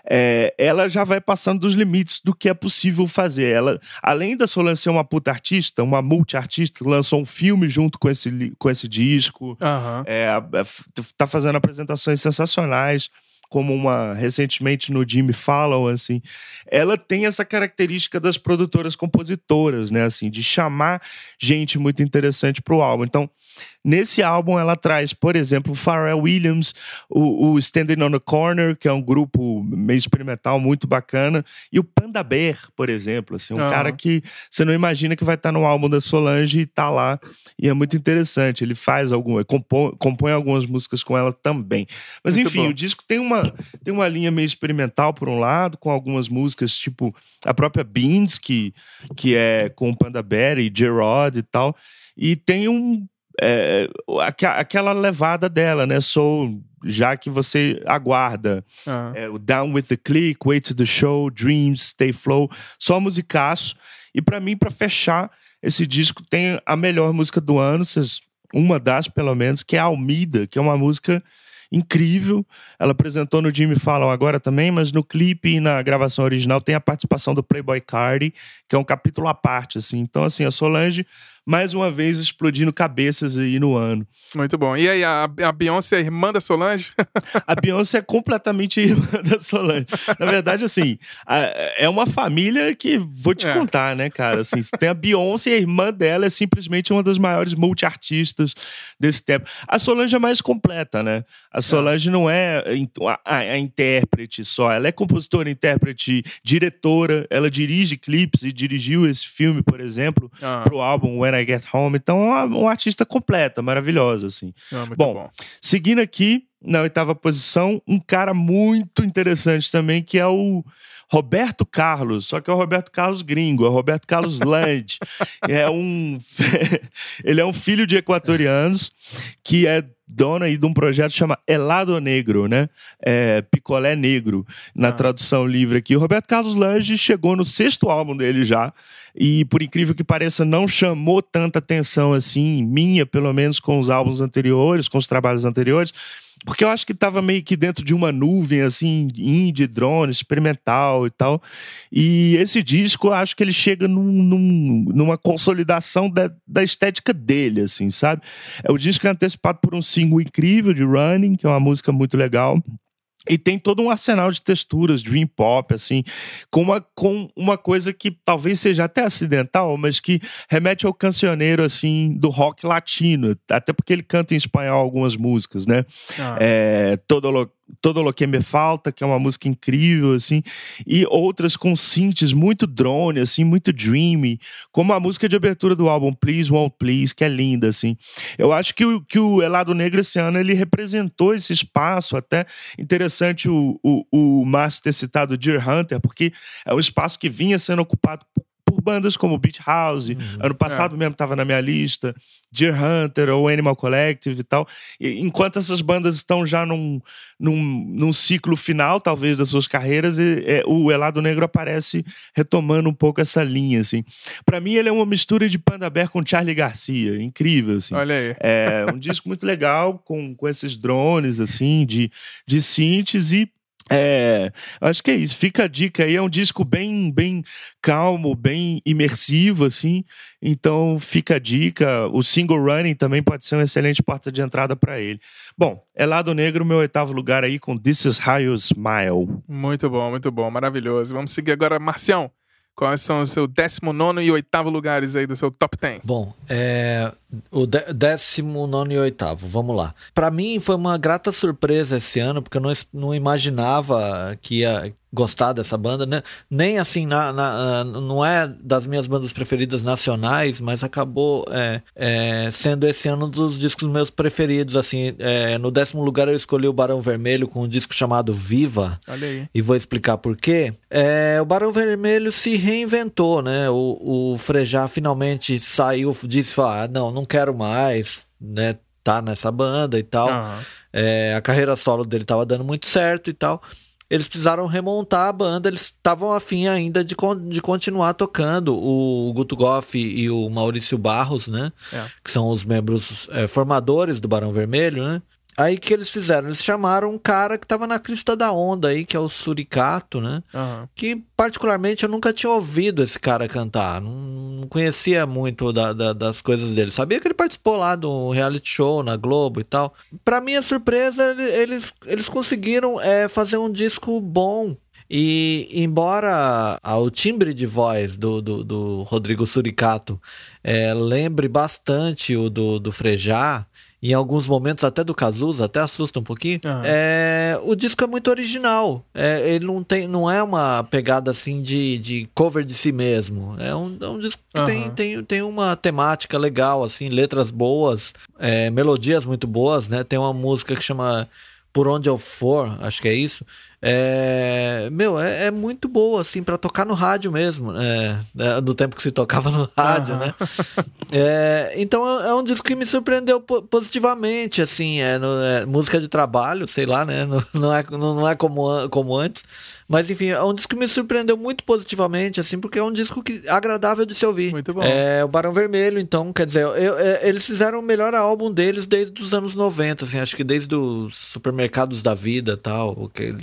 É, ela já vai passando dos limites do que é possível fazer. Ela, além da Solange ser uma puta artista, uma multi-artista, lançou um filme junto com esse, com esse disco, uhum. é, tá fazendo apresentações sensacionais como uma recentemente no Jimmy Fallon, assim, ela tem essa característica das produtoras compositoras, né, assim, de chamar gente muito interessante para o álbum. Então, nesse álbum ela traz, por exemplo, o Pharrell Williams, o, o Standing on the Corner, que é um grupo meio experimental muito bacana, e o Panda Bear, por exemplo, assim, um uhum. cara que você não imagina que vai estar no álbum da Solange e tá lá, e é muito interessante. Ele faz alguma, compõe, compõe algumas músicas com ela também. Mas muito enfim, bom. o disco tem uma uma, tem uma linha meio experimental, por um lado, com algumas músicas, tipo a própria Beans, que, que é com Panda Bear e Gerard e tal. E tem um, é, aquela levada dela, né? Soul, já que você aguarda. Uhum. É, o Down with the Click, Wait to the Show, Dreams, Stay Flow, só musicaço. E para mim, para fechar, esse disco tem a melhor música do ano, uma das pelo menos, que é a Almida, que é uma música incrível. Ela apresentou no Jimmy Fallon agora também, mas no clipe e na gravação original tem a participação do Playboy Cardi, que é um capítulo à parte, assim. Então, assim, a Solange mais uma vez explodindo cabeças aí no ano. Muito bom. E aí, a, a Beyoncé é irmã da Solange? a Beyoncé é completamente irmã da Solange. Na verdade, assim, a, é uma família que vou te é. contar, né, cara? Assim, tem a Beyoncé e a irmã dela é simplesmente uma das maiores multiartistas desse tempo. A Solange é mais completa, né? A Solange é. não é a, a, a intérprete só, ela é compositora, intérprete, diretora, ela dirige clipes e dirigiu esse filme, por exemplo, uhum. pro álbum When I Get Home. Então, é uma, uma artista completa, maravilhosa, assim. Ah, bom, bom, seguindo aqui, na oitava posição, um cara muito interessante também, que é o Roberto Carlos, só que é o Roberto Carlos gringo, é o Roberto Carlos Land. é um ele é um filho de equatorianos que é dono aí de um projeto que chama Elado Negro, né? É, Picolé Negro, na ah. tradução livre aqui. O Roberto Carlos Lange chegou no sexto álbum dele já e por incrível que pareça não chamou tanta atenção assim, minha pelo menos com os álbuns anteriores, com os trabalhos anteriores, porque eu acho que estava meio que dentro de uma nuvem assim, indie, drone, experimental e tal. E esse disco, eu acho que ele chega num, num, numa consolidação da, da estética dele, assim, sabe? É o disco é antecipado por um single incrível de Running, que é uma música muito legal. E tem todo um arsenal de texturas, dream pop, assim, com uma, com uma coisa que talvez seja até acidental, mas que remete ao cancioneiro, assim, do rock latino. Até porque ele canta em espanhol algumas músicas, né? Ah. É, todo Todo Lo Que Me Falta, que é uma música incrível, assim, e outras com synths muito drone, assim, muito dreamy, como a música de abertura do álbum Please Won't Please, que é linda, assim. Eu acho que o, que o Elado Negro esse ano, ele representou esse espaço, até interessante o, o, o Márcio ter citado Deer Hunter, porque é um espaço que vinha sendo ocupado por bandas como Beach House, uhum, ano passado é. mesmo estava na minha lista, Deer Hunter ou Animal Collective e tal. E, enquanto essas bandas estão já num, num, num ciclo final, talvez, das suas carreiras, e, é, o Elado Negro aparece retomando um pouco essa linha, assim. Para mim, ele é uma mistura de Panda Bear com Charlie Garcia, incrível, assim. Olha aí. É um disco muito legal, com, com esses drones, assim, de, de synths e é, acho que é isso. Fica a dica aí. É um disco bem, bem calmo, bem imersivo, assim. Então fica a dica. O single running também pode ser uma excelente porta de entrada para ele. Bom, é Lado Negro, meu oitavo lugar aí com This Is How You Smile. Muito bom, muito bom, maravilhoso. Vamos seguir agora, Marcião. Quais são os seus 19 e oitavo lugares aí do seu top 10? Bom, é, o 19 e oitavo, vamos lá. Para mim foi uma grata surpresa esse ano, porque eu não, não imaginava que ia, gostar dessa banda, né? Nem assim, na, na, não é das minhas bandas preferidas nacionais, mas acabou é, é, sendo esse ano um dos discos meus preferidos. Assim, é, no décimo lugar eu escolhi o Barão Vermelho com um disco chamado Viva. Olha aí. E vou explicar por quê. É, o Barão Vermelho se reinventou, né? O, o Frejá finalmente saiu, disse: ah, não, não quero mais, né? Tá nessa banda e tal. Uhum. É, a carreira solo dele tava dando muito certo e tal eles precisaram remontar a banda, eles estavam afim ainda de, de continuar tocando. O Guto Goff e o Maurício Barros, né? É. Que são os membros é, formadores do Barão Vermelho, né? Aí que eles fizeram? Eles chamaram um cara que tava na crista da onda aí, que é o Suricato, né? Uhum. Que particularmente eu nunca tinha ouvido esse cara cantar. Não, não conhecia muito da, da, das coisas dele. Sabia que ele participou lá do reality show na Globo e tal. Pra minha surpresa, eles, eles conseguiram é, fazer um disco bom. E embora o timbre de voz do, do, do Rodrigo Suricato é, lembre bastante o do, do Frejá, em alguns momentos até do Cazuza, até assusta um pouquinho. Uhum. É, o disco é muito original. É, ele não tem, não é uma pegada assim de, de cover de si mesmo. É um, é um disco que uhum. tem, tem, tem uma temática legal, assim, letras boas, é, melodias muito boas, né? Tem uma música que chama Por Onde Eu For, acho que é isso. é, meu, é, é, muito boa, assim, para tocar no rádio mesmo, é, é, do tempo que se tocava no rádio, uhum. né? É, então é, é um disco que me surpreendeu positivamente, assim, é, no, é, música de trabalho, sei lá, né? Não, não é, não é como, como antes, mas enfim, é um disco que me surpreendeu muito positivamente, assim, porque é um disco que, agradável de se ouvir. Muito bom. É o Barão Vermelho, então, quer dizer, eu, eu, eles fizeram o melhor álbum deles desde os anos 90, assim, acho que desde os supermercados da vida tal. Que,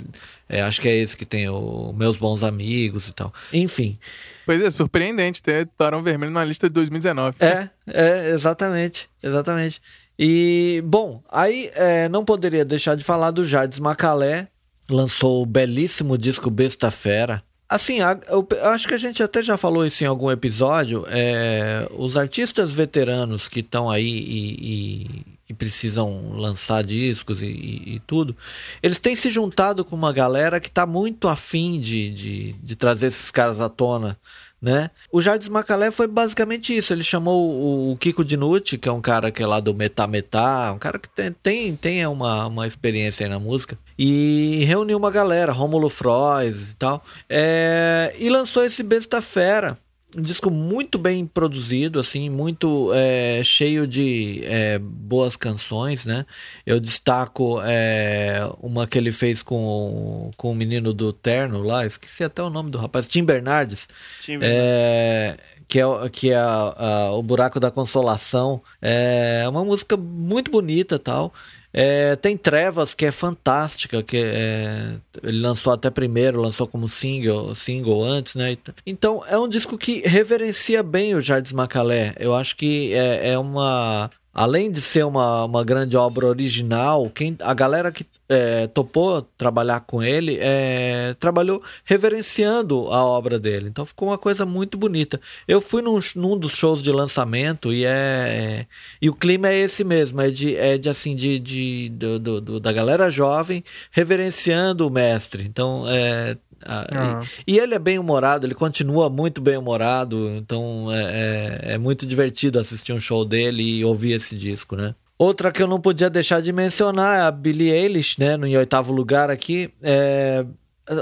é, acho que é esse que tem o Meus Bons Amigos e tal. Enfim. Pois é, surpreendente ter Barão Vermelho na lista de 2019. É, é, exatamente, exatamente. E, bom, aí é, não poderia deixar de falar do Jardim Macalé, lançou o belíssimo disco Besta Fera. Assim, eu acho que a gente até já falou isso em algum episódio. É, os artistas veteranos que estão aí e, e, e, precisam lançar discos e, e, tudo, eles têm se juntado com uma galera que está muito afim de, de, de trazer esses caras à tona né? O Jardim Macalé foi basicamente isso. Ele chamou o Kiko Dinucci, que é um cara que é lá do Metá Metá, um cara que tem, tem, tem uma, uma experiência aí na música, e reuniu uma galera, Rômulo Frois e tal, é, e lançou esse Besta Fera, um disco muito bem produzido, assim, muito é, cheio de é, boas canções, né? Eu destaco é, uma que ele fez com, com o menino do Terno lá, esqueci até o nome do rapaz, Tim Bernardes. Tim Bernardes. É, que é, que é a, a, o Buraco da Consolação. É uma música muito bonita tal. É, tem Trevas, que é fantástica, que é, ele lançou até primeiro, lançou como single, single antes, né? Então é um disco que reverencia bem o Jardim Macalé. Eu acho que é, é uma além de ser uma, uma grande obra original, quem, a galera que é, topou trabalhar com ele é, trabalhou reverenciando a obra dele. Então ficou uma coisa muito bonita. Eu fui num, num dos shows de lançamento e é e o clima é esse mesmo, é de, é de assim de, de do, do, da galera jovem reverenciando o mestre. Então é, ah. E, e, ele é bem humorado, ele continua muito bem humorado, então é, é, é, muito divertido assistir um show dele e ouvir esse disco, né? Outra que eu não podia deixar de mencionar é a Billie Eilish, né? No, em oitavo lugar aqui. É,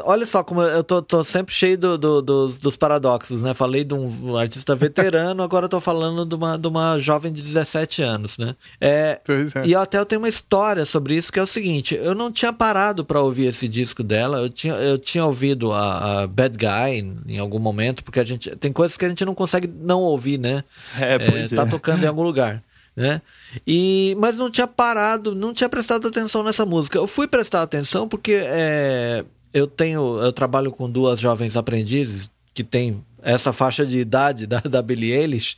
Olha só como eu tô, tô sempre cheio do, do, dos, dos, paradoxos, né? Falei de um artista veterano, agora tô falando de uma, de uma jovem de 17 anos, né? É, é. E até eu tenho uma história sobre isso que é o seguinte: eu não tinha parado para ouvir esse disco dela, eu tinha, eu tinha ouvido a, a, Bad Guy em algum momento, porque a gente tem coisas que a gente não consegue não ouvir, né? É, pois é. Tá é. tocando em algum lugar. Né? E, mas não tinha parado, não tinha prestado atenção nessa música. Eu fui prestar atenção porque é, eu tenho, eu trabalho com duas jovens aprendizes que têm essa faixa de idade da, da Billie Eilish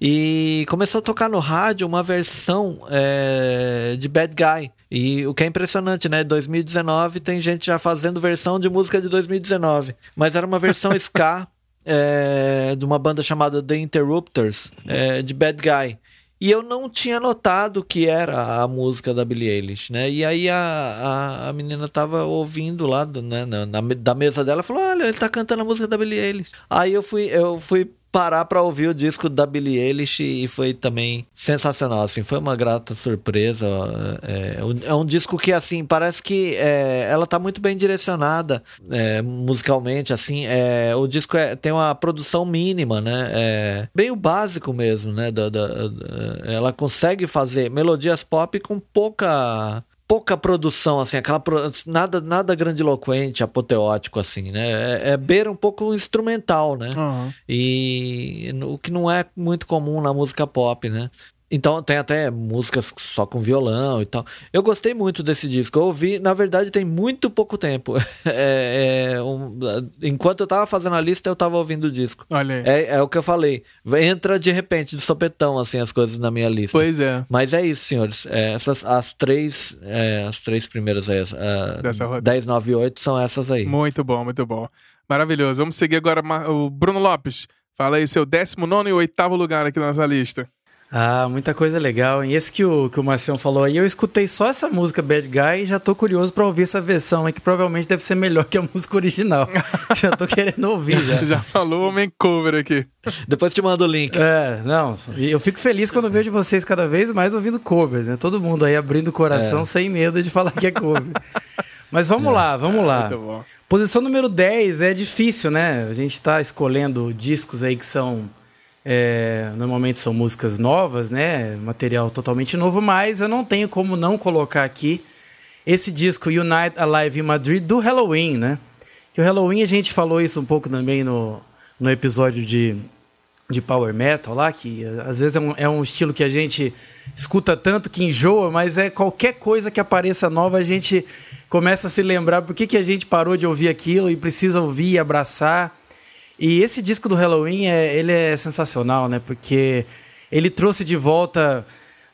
e começou a tocar no rádio uma versão é, de Bad Guy. E o que é impressionante, né? 2019 tem gente já fazendo versão de música de 2019, mas era uma versão ska é, de uma banda chamada The Interrupters é, de Bad Guy. E eu não tinha notado que era a música da Billie Eilish, né? E aí a, a, a menina tava ouvindo lá do, né, na, na, da mesa dela falou: Olha, ele tá cantando a música da Billie Eilish. Aí eu fui, eu fui parar para ouvir o disco da Billie Eilish e foi também sensacional, assim, foi uma grata surpresa. É, é um disco que, assim, parece que é, ela tá muito bem direcionada é, musicalmente, assim, é, o disco é, tem uma produção mínima, né, é, bem o básico mesmo, né, da, da, da, ela consegue fazer melodias pop com pouca pouca produção, assim, aquela nada, nada grandiloquente, apoteótico, assim, né? É, é beira um pouco instrumental, né? Uhum. E o que não é muito comum na música pop, né? Então tem até músicas só com violão e tal. Eu gostei muito desse disco. Eu ouvi, na verdade, tem muito pouco tempo. É, é, um, enquanto eu tava fazendo a lista, eu tava ouvindo o disco. Olha aí. É, é, o que eu falei. Entra de repente, de sopetão, assim, as coisas na minha lista. Pois é. Mas é isso, senhores. É, essas, as três, é, as três primeiras aí, uh, Dessa 10, 9 e 8 são essas aí. Muito bom, muito bom. Maravilhoso. Vamos seguir agora o Bruno Lopes. Fala aí seu 19 e oitavo lugar aqui na nossa lista. Ah, muita coisa legal. E esse que o, que o Marcião falou aí, eu escutei só essa música Bad Guy e já tô curioso pra ouvir essa versão aí, que provavelmente deve ser melhor que a música original. já tô querendo ouvir já. já falou homem cover aqui. Depois te mando o link. É, não. Eu fico feliz quando vejo vocês cada vez mais ouvindo covers, né? Todo mundo aí abrindo o coração é. sem medo de falar que é cover. Mas vamos é. lá, vamos lá. Posição número 10 é difícil, né? A gente está escolhendo discos aí que são. É, normalmente são músicas novas, né? Material totalmente novo, mas eu não tenho como não colocar aqui esse disco Unite Alive in Madrid do Halloween, né? Que o Halloween a gente falou isso um pouco também no, no episódio de, de Power Metal lá, que às vezes é um, é um estilo que a gente escuta tanto que enjoa, mas é qualquer coisa que apareça nova a gente começa a se lembrar por que, que a gente parou de ouvir aquilo e precisa ouvir e abraçar. E esse disco do Halloween, é, ele é sensacional, né? Porque ele trouxe de volta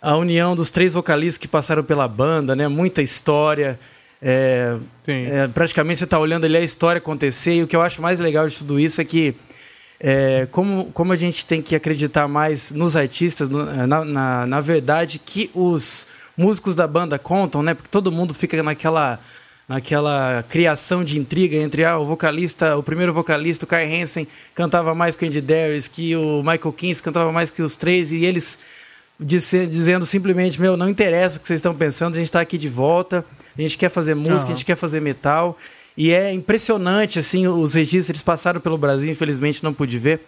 a união dos três vocalistas que passaram pela banda, né? Muita história. É, é, praticamente você está olhando ali a história acontecer. E o que eu acho mais legal de tudo isso é que é, como, como a gente tem que acreditar mais nos artistas, no, na, na, na, verdade que os músicos da banda contam, né? Porque todo mundo fica naquela, naquela criação de intriga entre ah, o vocalista, o primeiro vocalista, o Kai Hansen, cantava mais que o Andy Darius, que o Michael Kinsey cantava mais que os três, e eles dizendo simplesmente, meu, não interessa o que vocês estão pensando, a gente está aqui de volta, a gente quer fazer música, uhum. a gente quer fazer metal. E é impressionante, assim, os registros eles passaram pelo Brasil, infelizmente não pude ver.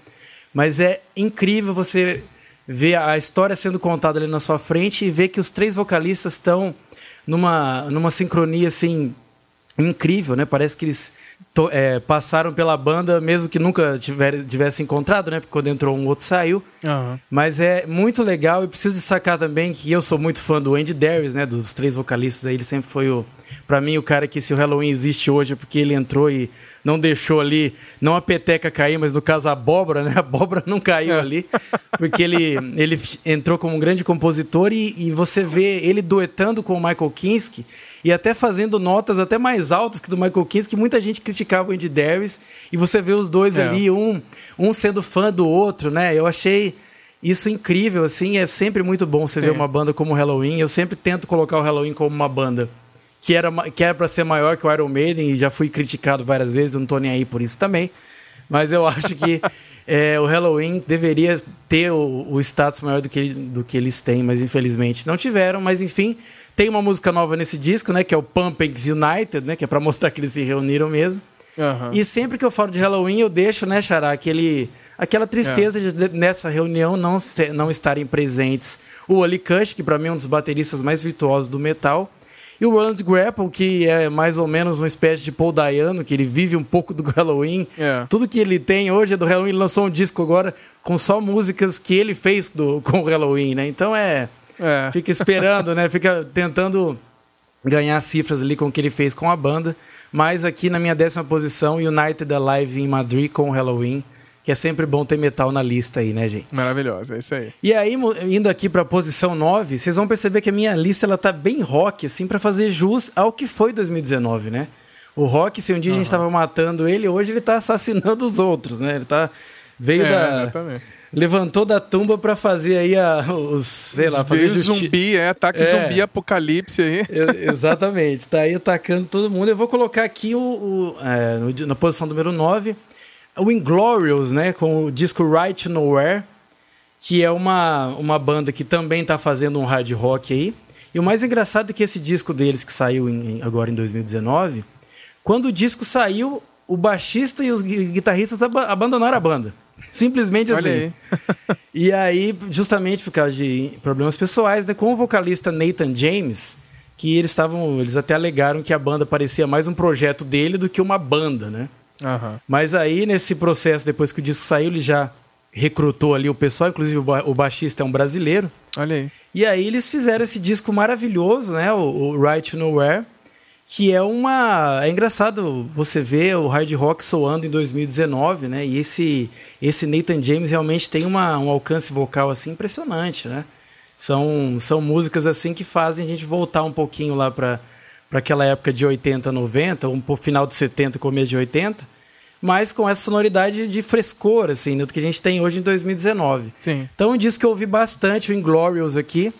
Mas é incrível você ver a história sendo contada ali na sua frente e ver que os três vocalistas estão numa, numa sincronia, assim, incrível, né? Parece que eles to, é, passaram pela banda, mesmo que nunca tiver, tivessem encontrado, né? Porque quando entrou um outro saiu. Uhum. Mas é muito legal e preciso destacar também que eu sou muito fã do Andy Darius, né? Dos três vocalistas aí, ele sempre foi o para mim, o cara que se o Halloween existe hoje é porque ele entrou e não deixou ali, não a peteca cair, mas no caso a abóbora, né? A abóbora não caiu é. ali, porque ele, ele entrou como um grande compositor e, e você vê ele duetando com o Michael Kinski e até fazendo notas até mais altas que do Michael Kinski, muita gente criticava o Andy Davis, e você vê os dois é. ali, um, um sendo fã do outro, né? Eu achei isso incrível, assim, é sempre muito bom você Sim. ver uma banda como o Halloween. Eu sempre tento colocar o Halloween como uma banda que era que era para ser maior que o Iron Maiden e já fui criticado várias vezes, eu não tô nem aí por isso também. Mas eu acho que é, o Halloween deveria ter o, o status maior do que, do que eles têm, mas infelizmente não tiveram. Mas enfim, tem uma música nova nesse disco, né? Que é o Pumpkins United, né? Que é para mostrar que eles se reuniram mesmo. Uhum. E sempre que eu falo de Halloween, eu deixo, né, Xará, aquele, aquela tristeza é. de nessa reunião não, não estarem presentes o Oli Kush, que para mim é um dos bateristas mais virtuosos do metal, e o Roland Grapple, que é mais ou menos uma espécie de Paul Dayano, que ele vive um pouco do Halloween. É. Tudo que ele tem hoje é do Halloween. Ele lançou um disco agora com só músicas que ele fez do, com o Halloween, né? Então é, é. Fica esperando, né? Fica tentando ganhar cifras ali com o que ele fez com a banda. Mas aqui na minha décima posição, United Alive em Madrid com o Halloween que é sempre bom ter metal na lista aí, né, gente? Maravilhoso, é isso aí. E aí, indo aqui pra posição 9, vocês vão perceber que a minha lista ela tá bem rock, assim, para fazer jus ao que foi 2019, né? O rock, se um dia uhum. a gente tava matando ele, hoje ele tá assassinando os outros, né? Ele tá. Veio é, da. Exatamente. Levantou da tumba para fazer aí a, os. Sei lá, fazer justi... zumbi, é, ataque é. zumbi apocalipse aí. exatamente, tá aí atacando todo mundo. Eu vou colocar aqui o, o é, no, na posição número 9 o Inglorious, né, com o disco Right Nowhere, que é uma, uma banda que também está fazendo um hard rock aí. E o mais engraçado é que esse disco deles, que saiu em, agora em 2019, quando o disco saiu, o baixista e os guitarristas ab abandonaram a banda. Simplesmente assim. Aí. e aí, justamente por causa de problemas pessoais, né, com o vocalista Nathan James, que eles estavam. Eles até alegaram que a banda parecia mais um projeto dele do que uma banda, né? Uhum. Mas aí, nesse processo, depois que o disco saiu, ele já recrutou ali o pessoal, inclusive o, baixista é um brasileiro. Olha aí. E aí eles fizeram esse disco maravilhoso, né? O, o Right to Nowhere, que é uma. É engraçado você ver o hard rock soando em 2019, né? E esse, esse Nathan James realmente tem uma, um alcance vocal assim impressionante, né? São, são músicas assim que fazem a gente voltar um pouquinho lá para para aquela época de 80, 90, um final de 70, começo de 80, mas com essa sonoridade de frescor, assim, né, do que a gente tem hoje em 2019. Sim. Então, um disco que eu ouvi bastante, o Inglorious aqui,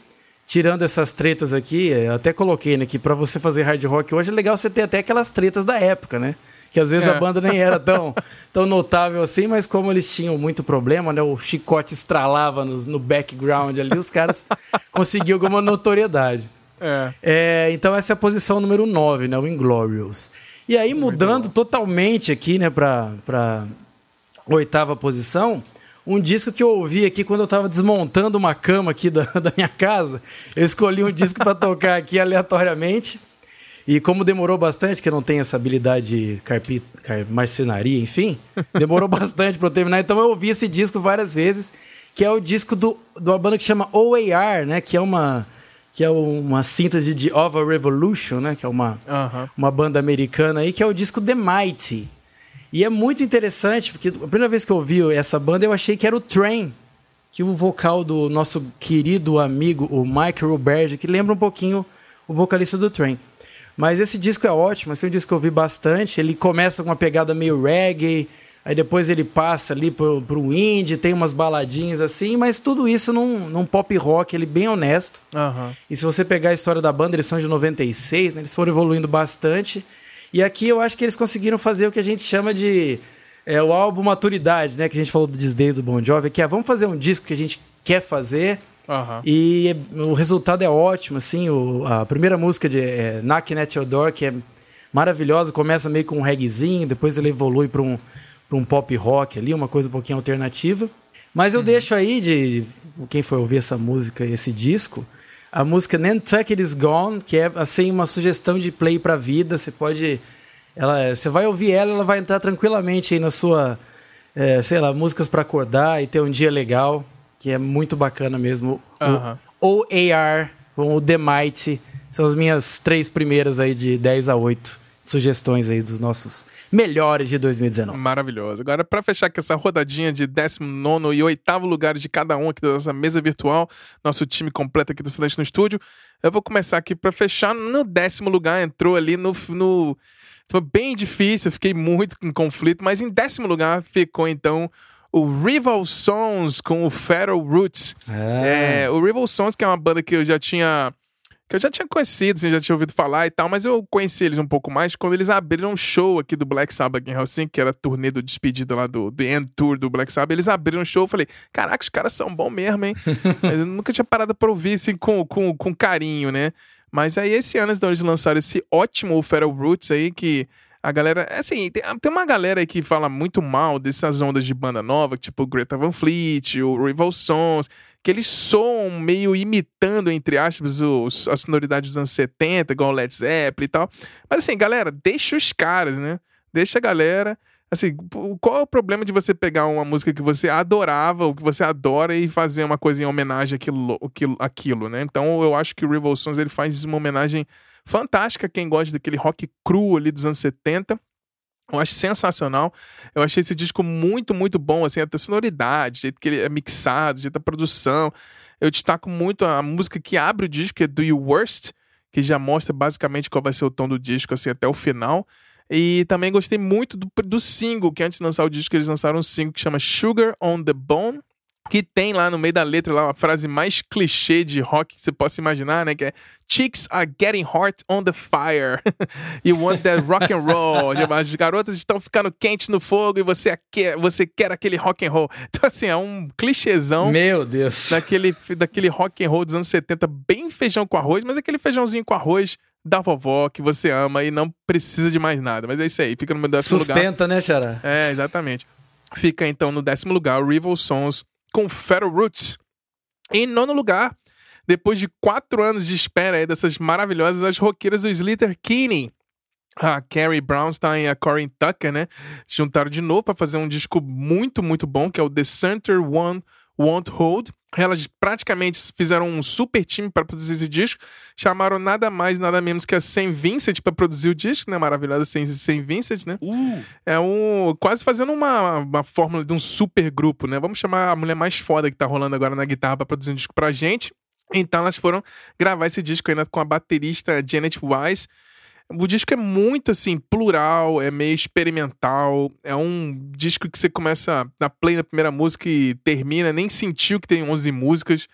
tirando essas tretas aqui, eu até coloquei né, que para você fazer hard rock hoje é legal você ter até aquelas tretas da época, né? Que às vezes é. a banda nem era tão, tão notável assim, mas como eles tinham muito problema, né? O chicote estralava no, no background ali, os caras conseguiam alguma notoriedade. É. é. então essa é a posição número 9, né? O Inglorious. E aí, mudando totalmente aqui, né, pra, pra oitava posição, um disco que eu ouvi aqui quando eu estava desmontando uma cama aqui da, da minha casa. Eu escolhi um disco para tocar aqui aleatoriamente. E como demorou bastante, que eu não tenho essa habilidade de carpi, car, marcenaria, enfim, demorou bastante para eu terminar. Então eu ouvi esse disco várias vezes, que é o disco do, de uma banda que chama OAR, né? Que é uma que é uma síntese de Of a Revolution, né? Que é uma, uh -huh. uma banda americana aí, que é o disco The Mighty. E é muito interessante, porque a primeira vez que eu ouvi essa banda, eu achei que era o Train, que o vocal do nosso querido amigo, o Mike Roberge, que lembra um pouquinho o vocalista do Train. Mas esse disco é ótimo, esse é um disco que eu ouvi bastante. Ele começa com uma pegada meio reggae, aí depois ele passa ali pro, pro indie, tem umas baladinhas assim, mas tudo isso num, num pop rock, ele bem honesto. Uhum. E se você pegar a história da banda, eles são de 96, né? Eles foram evoluindo bastante. E aqui eu acho que eles conseguiram fazer o que a gente chama de é, o álbum maturidade, né? Que a gente falou do Disney do Bon Jovi, que é vamos fazer um disco que a gente quer fazer Uhum. E o resultado é ótimo, assim. O, a primeira música de é, Knocking at Your Door, que é maravilhosa, começa meio com um reggaezinho, depois ele evolui para um, um pop rock ali, uma coisa um pouquinho alternativa. Mas eu uhum. deixo aí de quem foi ouvir essa música, esse disco, a música Nantucket Is Gone, que é assim uma sugestão de play para vida. Você pode, ela, você vai ouvir ela, ela vai entrar tranquilamente aí na sua, é, sei lá, músicas para acordar e ter um dia legal que é muito bacana mesmo. O OAR com o The Might são as minhas três primeiras aí de 10 a 8 sugestões aí dos nossos melhores de 2019. Maravilhoso. Agora, para fechar com essa rodadinha de 19 e oitavo lugares de cada um aqui da nossa mesa virtual, nosso time completo aqui do Silêncio no Estúdio, eu vou começar aqui para fechar no décimo lugar, entrou ali no, no. Foi bem difícil, fiquei muito em conflito, mas em décimo lugar ficou então o Rival Sons com o Feral Roots. É. é. o Rival Sons, que é uma banda que eu já tinha. Que eu já tinha conhecido, assim, já tinha ouvido falar e tal, mas eu conheci eles um pouco mais quando eles abriram um show aqui do Black Sabbath em Helsinki, que era a turnê do despedida lá do The End Tour do Black Sabbath. Eles abriram um show, eu falei, caraca, os caras são bons mesmo, hein? eu nunca tinha parado pra ouvir assim com, com, com carinho, né? Mas aí esse ano então, eles lançaram esse ótimo Feral Roots aí, que a galera, assim, tem, tem, uma galera aí que fala muito mal dessas ondas de banda nova, tipo Greta Van Fleet, o Rival Sons, que eles soam meio imitando, entre aspas, os, a sonoridade dos anos 70, igual Led Zeppelin e tal. Mas assim, galera, deixa os caras, né? Deixa a galera. Assim, qual é o problema de você pegar uma música que você adorava, ou que você adora, e fazer uma coisa em homenagem àquilo, àquilo, àquilo né? Então eu acho que o Sons ele faz uma homenagem fantástica quem gosta daquele rock cru ali dos anos 70. Eu acho sensacional. Eu achei esse disco muito, muito bom, assim, a sonoridade, o jeito que ele é mixado, o jeito da produção. Eu destaco muito a música que abre o disco, que é Do You Worst, que já mostra basicamente qual vai ser o tom do disco, assim, até o final. E também gostei muito do, do single, que antes de lançar o disco, eles lançaram um single que chama Sugar on the Bone, que tem lá no meio da letra lá uma frase mais clichê de rock que você possa imaginar, né? Que é Chicks are getting hot on the fire. you want that rock and roll. As garotas estão ficando quentes no fogo e você quer, você quer aquele rock and roll. Então, assim, é um clichêzão. Meu Deus. Daquele, daquele rock and roll dos anos 70, bem feijão com arroz, mas aquele feijãozinho com arroz da vovó que você ama e não precisa de mais nada. Mas é isso aí, fica no meu décimo Sustenta, lugar. Sustenta, né, Xará? É, exatamente. Fica então no décimo lugar, Rival Sons com Feral Roots. Em nono lugar, depois de quatro anos de espera dessas maravilhosas, as roqueiras do Slater Kinney. A Carrie Brownstein e a Corinne Tucker, né? Se juntaram de novo para fazer um disco muito, muito bom, que é o The Center One Won't Hold. Elas praticamente fizeram um super time para produzir esse disco. Chamaram nada mais, nada menos que a Sam Vincent para produzir o disco, né? Maravilhosa Sam, Sam Vincent, né? Uh. É um. Quase fazendo uma, uma fórmula de um super grupo, né? Vamos chamar a mulher mais foda que tá rolando agora na guitarra para produzir um disco pra gente. Então elas foram gravar esse disco ainda com a baterista Janet Wise o disco é muito assim, plural, é meio experimental. É um disco que você começa na play na primeira música e termina, nem sentiu que tem 11 músicas.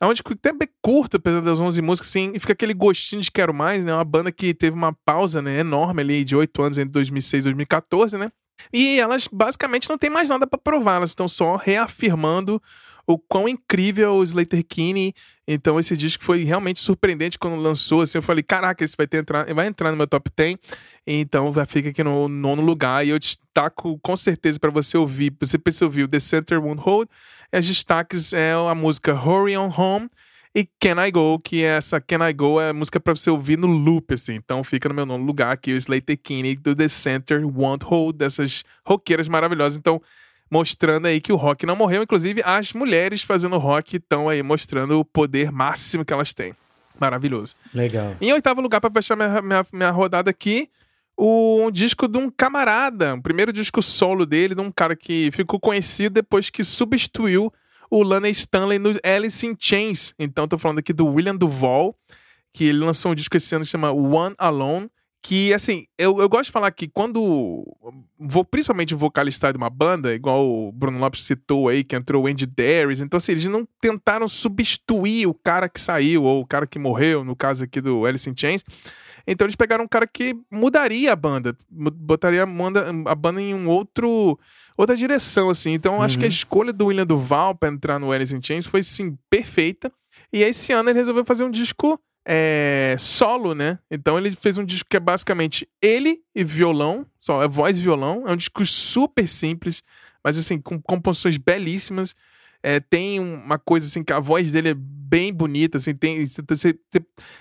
É um disco até bem curto, apesar das 11 músicas, assim, e fica aquele gostinho de quero mais, né? Uma banda que teve uma pausa, né, enorme ali de 8 anos entre 2006 e 2014, né? E elas basicamente não tem mais nada para provar, elas estão só reafirmando o quão incrível o Slater Kinney. Então esse disco foi realmente surpreendente quando lançou. Assim, eu falei, caraca, esse vai, ter, vai entrar no meu top 10. Então já fica aqui no nono lugar. E eu destaco com certeza para você ouvir. Você precisa ouvir o The Center Won't Hold. As destaques é a música Hurry On Home e Can I Go, que é essa Can I Go é música para você ouvir no loop, assim. Então fica no meu nono lugar aqui o Slater Kinney do The Center Won't Hold, dessas roqueiras maravilhosas. Então mostrando aí que o rock não morreu. Inclusive, as mulheres fazendo rock estão aí mostrando o poder máximo que elas têm. Maravilhoso. Legal. Em oitavo lugar, para fechar minha, minha, minha, rodada aqui, o, um disco de um camarada. O primeiro disco solo dele, de um cara que ficou conhecido depois que substituiu o Lana Stanley no Alice in Chains. Então, tô falando aqui do William Duval, que ele lançou um disco esse ano que chama One Alone que, assim, eu, eu gosto de falar que quando, vou, principalmente o vocalista de uma banda, igual o Bruno Lopes citou aí, que entrou o Andy Darius, então, assim, eles não tentaram substituir o cara que saiu, ou o cara que morreu, no caso aqui do Alice in Chains, então eles pegaram um cara que mudaria a banda, botaria a banda, em um outro, outra direção, assim, então uhum. acho que a uhum. escolha do William Duval para entrar no Alice in Chains foi, sim, perfeita, e esse ano ele resolveu fazer um disco é, solo, né? Então ele fez um disco que é basicamente ele e violão, só é voz e violão. É um disco super simples, mas assim, com composições belíssimas. É, tem uma coisa assim que a voz dele é bem bonita, assim, tem, você,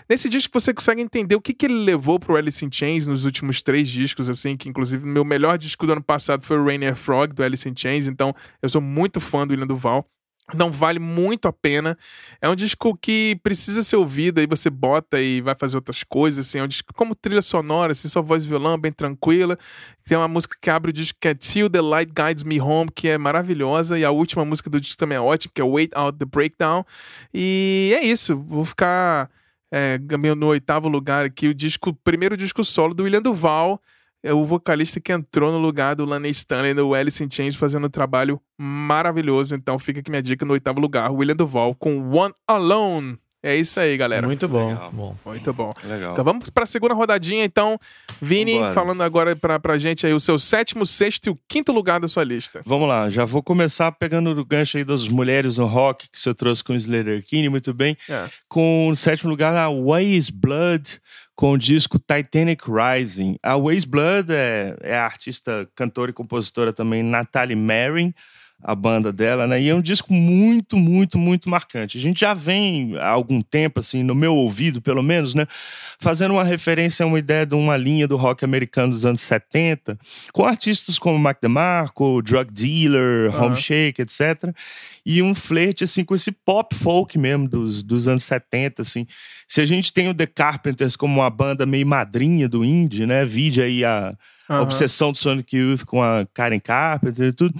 nesse disco você consegue entender o que, que ele levou pro Alice in Chains nos últimos três discos, assim, que inclusive meu melhor disco do ano passado foi o Rainier Frog, do Alice in Chains, então eu sou muito fã do William Duval. Não vale muito a pena. É um disco que precisa ser ouvido, aí você bota e vai fazer outras coisas, assim. É um disco como trilha sonora, assim, só voz e violão, bem tranquila. Tem uma música que abre o disco que é Till the Light Guides Me Home, que é maravilhosa. E a última música do disco também é ótima, que é Wait Out the Breakdown. E é isso. Vou ficar é, no oitavo lugar aqui. O disco, primeiro disco solo do William Duval é o vocalista que entrou no lugar do Lana Stanley no Alice in Chains fazendo um trabalho maravilhoso. Então fica aqui minha dica no oitavo lugar, William Duval com One Alone. É isso aí, galera. Muito bom. bom. Muito bom. Legal. Então vamos para a segunda rodadinha, então. Vini, Vambora. falando agora para pra gente aí o seu sétimo, sexto e o quinto lugar da sua lista. Vamos lá, já vou começar pegando o gancho aí das mulheres no rock que você trouxe com o Slater Kinney, muito bem. É. Com o sétimo lugar, a Ways Blood, com o disco Titanic Rising. A Waze Blood é, é a artista, cantora e compositora também Natalie Marin, a banda dela, né? E é um disco muito, muito, muito marcante. A gente já vem há algum tempo, assim, no meu ouvido, pelo menos, né? Fazendo uma referência a uma ideia de uma linha do rock americano dos anos 70, com artistas como Mac DeMarco, Drug Dealer, uhum. Home Shake, etc. E um flerte, assim, com esse pop folk mesmo dos, dos anos 70, assim. Se a gente tem o The Carpenters como uma banda meio madrinha do indie, né? Vide aí a uhum. obsessão do Sonic Youth com a Karen Carpenter e tudo,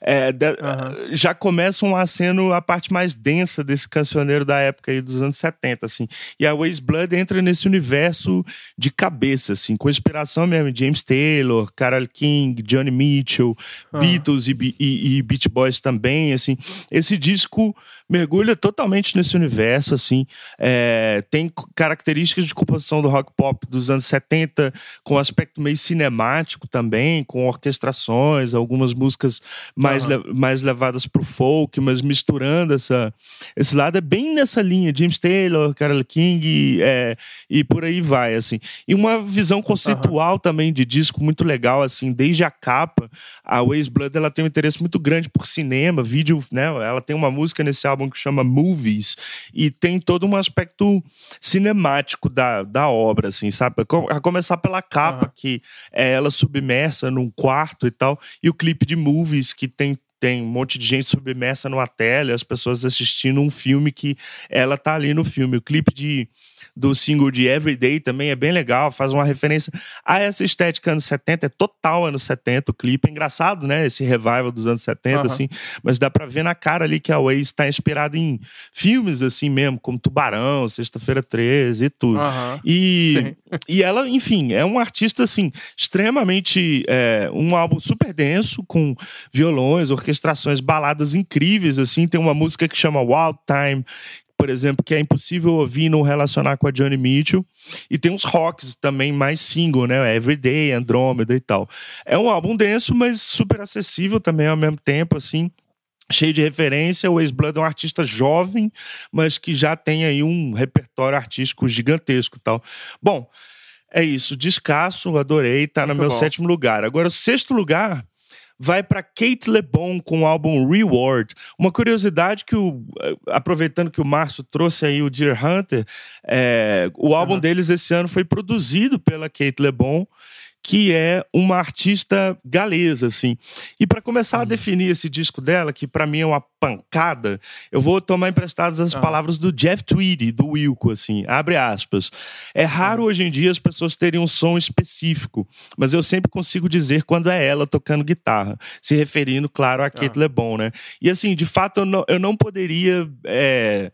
é, de, uhum. já começa um aceno a parte mais densa desse cancioneiro da época aí dos anos 70, assim. E a Waze Blood entra nesse universo de cabeça, assim, com inspiração mesmo de James Taylor, Carole King, Johnny Mitchell, uhum. Beatles e, e, e Beach Boys também, assim. Esse disco mergulha totalmente nesse universo, assim. É, tem características de composição do rock pop dos anos 70, com aspecto meio cinemático também, com orquestrações, algumas músicas mais, uhum. le mais levadas pro folk, mas misturando essa, esse lado. É bem nessa linha, James Taylor, Carole King é, e por aí vai, assim. E uma visão conceitual uhum. também de disco muito legal, assim, desde a capa, a Waze Blood ela tem um interesse muito grande por cinema, vídeo, né? Ela tem uma música nesse álbum álbum que chama Movies e tem todo um aspecto cinemático da, da obra, assim, sabe? A começar pela capa, uhum. que é ela submersa num quarto e tal, e o clipe de Movies, que tem tem um monte de gente submersa numa tela, as pessoas assistindo um filme que ela tá ali no filme. O clipe de do single de Everyday também é bem legal, faz uma referência a essa estética anos 70, é total anos 70 o clipe. É engraçado, né? Esse revival dos anos 70, uhum. assim, mas dá pra ver na cara ali que a Waze está inspirada em filmes, assim mesmo, como Tubarão, Sexta-feira 13 e tudo. Uhum. E, e ela, enfim, é um artista, assim, extremamente. É, um álbum super denso, com violões, orquestrações, baladas incríveis, assim. Tem uma música que chama Wild Time, por exemplo, que é impossível ouvir e não relacionar com a Johnny Mitchell. E tem uns rocks também mais single, né? Everyday, Andromeda e tal. É um álbum denso, mas super acessível também ao mesmo tempo, assim cheio de referência. O Ace-Blood é um artista jovem, mas que já tem aí um repertório artístico gigantesco tal. Bom, é isso. Descasso, adorei, tá Muito no meu bom. sétimo lugar. Agora, o sexto lugar vai para Kate LeBon com o álbum Reward. Uma curiosidade que o aproveitando que o Márcio trouxe aí o Deer Hunter, é, o álbum uhum. deles esse ano foi produzido pela Kate LeBon que é uma artista galesa, assim. E para começar a uhum. definir esse disco dela, que para mim é uma pancada, eu vou tomar emprestadas as ah. palavras do Jeff Tweedy, do Wilco, assim, abre aspas. É raro uhum. hoje em dia as pessoas terem um som específico, mas eu sempre consigo dizer quando é ela tocando guitarra, se referindo, claro, a Kate ah. LeBon, né? E assim, de fato, eu não, eu não poderia... É,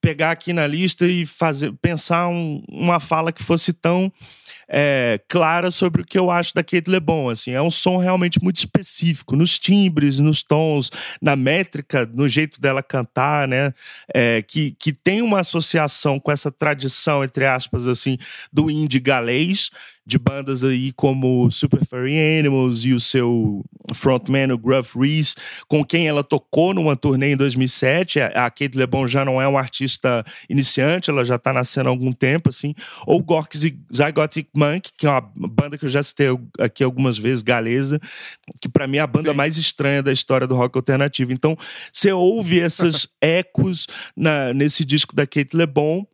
pegar aqui na lista e fazer pensar um, uma fala que fosse tão é, clara sobre o que eu acho da Kate LeBon. Assim, é um som realmente muito específico, nos timbres, nos tons, na métrica, no jeito dela cantar, né? É, que, que tem uma associação com essa tradição, entre aspas, assim, do indie galês de bandas aí como Super Furry Animals e o seu frontman, o Gruff Reese, com quem ela tocou numa turnê em 2007. A Kate LeBon já não é uma artista iniciante, ela já está nascendo há algum tempo, assim. Ou Gork Zygotic Monk, que é uma banda que eu já citei aqui algumas vezes, galesa, que para mim é a banda Sim. mais estranha da história do rock alternativo. Então, você ouve esses ecos na, nesse disco da Kate LeBon,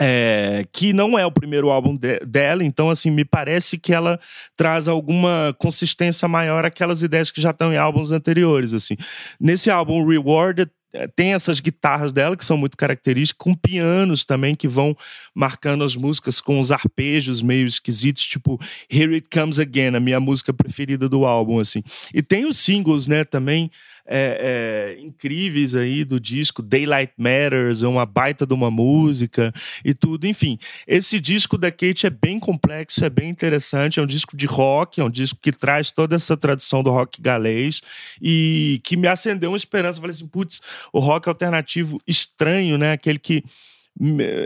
é, que não é o primeiro álbum de, dela, então assim me parece que ela traz alguma consistência maior aquelas ideias que já estão em álbuns anteriores assim. Nesse álbum Rewarded tem essas guitarras dela que são muito características, com pianos também que vão marcando as músicas com os arpejos meio esquisitos, tipo Here It Comes Again, a minha música preferida do álbum assim. E tem os singles, né, também é, é, incríveis aí do disco. Daylight Matters é uma baita de uma música e tudo. Enfim, esse disco da Kate é bem complexo, é bem interessante. É um disco de rock, é um disco que traz toda essa tradição do rock galês e que me acendeu uma esperança. Falei assim, putz, o rock alternativo estranho, né? Aquele que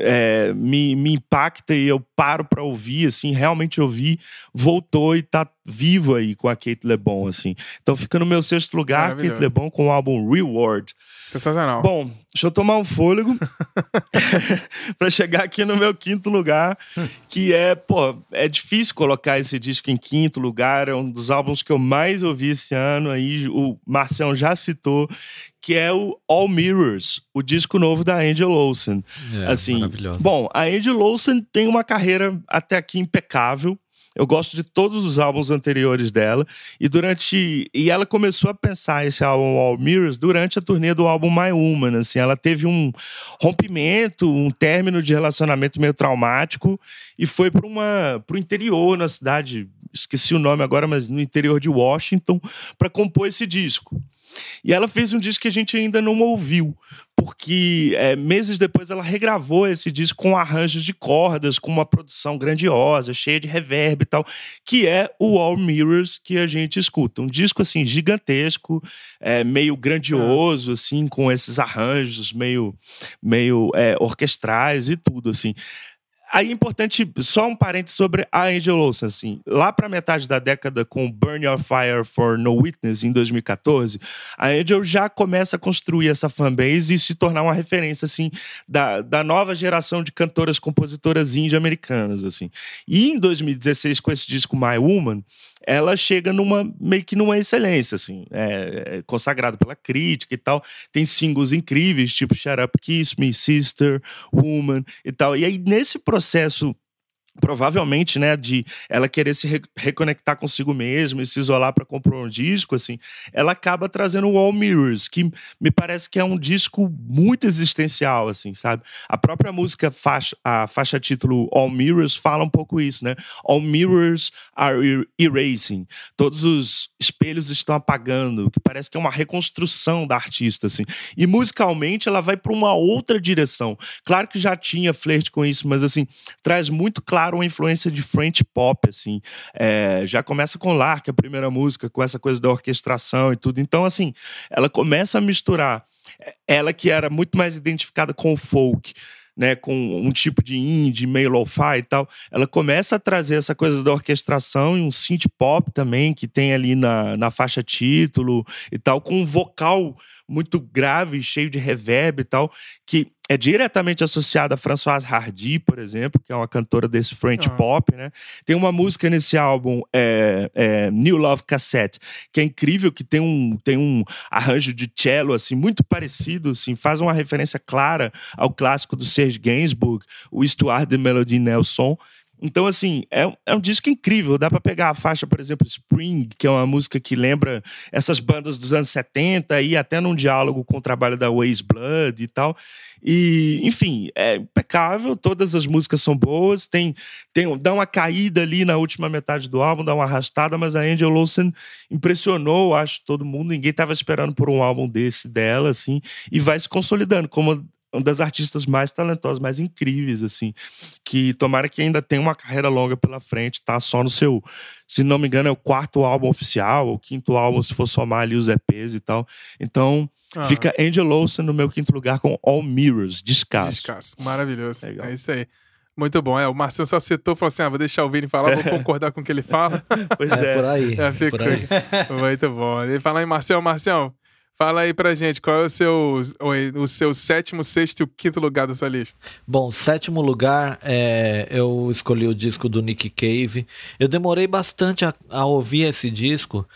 é, me, me impacta e eu paro para ouvir, assim, realmente ouvir, voltou e tá vivo aí com a Kate LeBon, assim. Então fica no meu sexto lugar, Kate LeBon com o álbum Reward. Sensacional. Bom, deixa eu tomar um fôlego para chegar aqui no meu quinto lugar, que é, pô, é difícil colocar esse disco em quinto lugar, é um dos álbuns que eu mais ouvi esse ano aí, o Marcelo já citou, que é o All Mirrors, o disco novo da Angel Olsen. É, assim, bom, a Angel Olsen tem uma carreira até aqui impecável. Eu gosto de todos os álbuns anteriores dela. E durante. E ela começou a pensar esse álbum All Mirrors durante a turnê do álbum My Woman. Assim, ela teve um rompimento, um término de relacionamento meio traumático e foi para o interior, na cidade, esqueci o nome agora, mas no interior de Washington, para compor esse disco. E ela fez um disco que a gente ainda não ouviu, porque é, meses depois ela regravou esse disco com arranjos de cordas, com uma produção grandiosa, cheia de reverb e tal, que é o All Mirrors que a gente escuta. Um disco assim gigantesco, é, meio grandioso, assim, com esses arranjos meio, meio é, orquestrais e tudo assim. Aí é importante, só um parênteses sobre a Angel Olsen, assim. Lá para metade da década, com Burn Your Fire for No Witness, em 2014, a Angel já começa a construir essa fanbase e se tornar uma referência, assim, da, da nova geração de cantoras, compositoras indie-americanas, assim. E em 2016, com esse disco My Woman, ela chega numa meio que numa excelência, assim, é, é consagrado pela crítica e tal. Tem singles incríveis, tipo Shut Up Kiss Me, Sister, Woman e tal. E aí, nesse processo provavelmente, né, de ela querer se re reconectar consigo mesma e se isolar para comprar um disco, assim, ela acaba trazendo o All Mirrors, que me parece que é um disco muito existencial, assim, sabe? A própria música faixa, a faixa título All Mirrors fala um pouco isso, né? All Mirrors are erasing. Todos os espelhos estão apagando, que parece que é uma reconstrução da artista, assim. E musicalmente ela vai para uma outra direção. Claro que já tinha flerte com isso, mas assim, traz muito claro uma influência de French pop, assim. É, já começa com Lark, a primeira música, com essa coisa da orquestração e tudo. Então, assim, ela começa a misturar ela que era muito mais identificada com o folk, né, com um tipo de indie, meio lo-fi e tal, ela começa a trazer essa coisa da orquestração e um synth pop também, que tem ali na, na faixa título e tal, com um vocal muito grave, cheio de reverb e tal, que é diretamente associada a Françoise Hardy, por exemplo, que é uma cantora desse French uhum. pop, né? Tem uma música nesse álbum, é, é, New Love Cassette, que é incrível, que tem um, tem um arranjo de cello, assim, muito parecido, assim, faz uma referência clara ao clássico do Serge Gainsbourg, o Histoire de Melody Nelson, então, assim, é, é um disco incrível. Dá para pegar a faixa, por exemplo, Spring, que é uma música que lembra essas bandas dos anos 70 e até num diálogo com o trabalho da Waze Blood e tal. E, enfim, é impecável. Todas as músicas são boas. Tem, tem dá uma caída ali na última metade do álbum, dá uma arrastada, mas a Angel Olsen impressionou, acho, todo mundo. Ninguém estava esperando por um álbum desse dela, assim, e vai se consolidando como uma das artistas mais talentosas, mais incríveis, assim, que tomara que ainda tenha uma carreira longa pela frente, tá só no seu, se não me engano, é o quarto álbum oficial, ou quinto álbum, se for somar ali os EPs e tal. Então, ah. fica Angel Olsen no meu quinto lugar com All Mirrors, descasso. Descasso, maravilhoso. Legal. É isso aí. Muito bom. É, o Marcelo só citou, falou assim: ah, vou deixar o Vini falar, vou concordar com o que ele fala. Pois é. é. Por aí. É, por aí. Muito bom. Ele fala em Marcel, Marcel, Fala aí pra gente, qual é o seu, o, o seu sétimo, sexto e o quinto lugar da sua lista? Bom, sétimo lugar, é, eu escolhi o disco do Nick Cave. Eu demorei bastante a, a ouvir esse disco,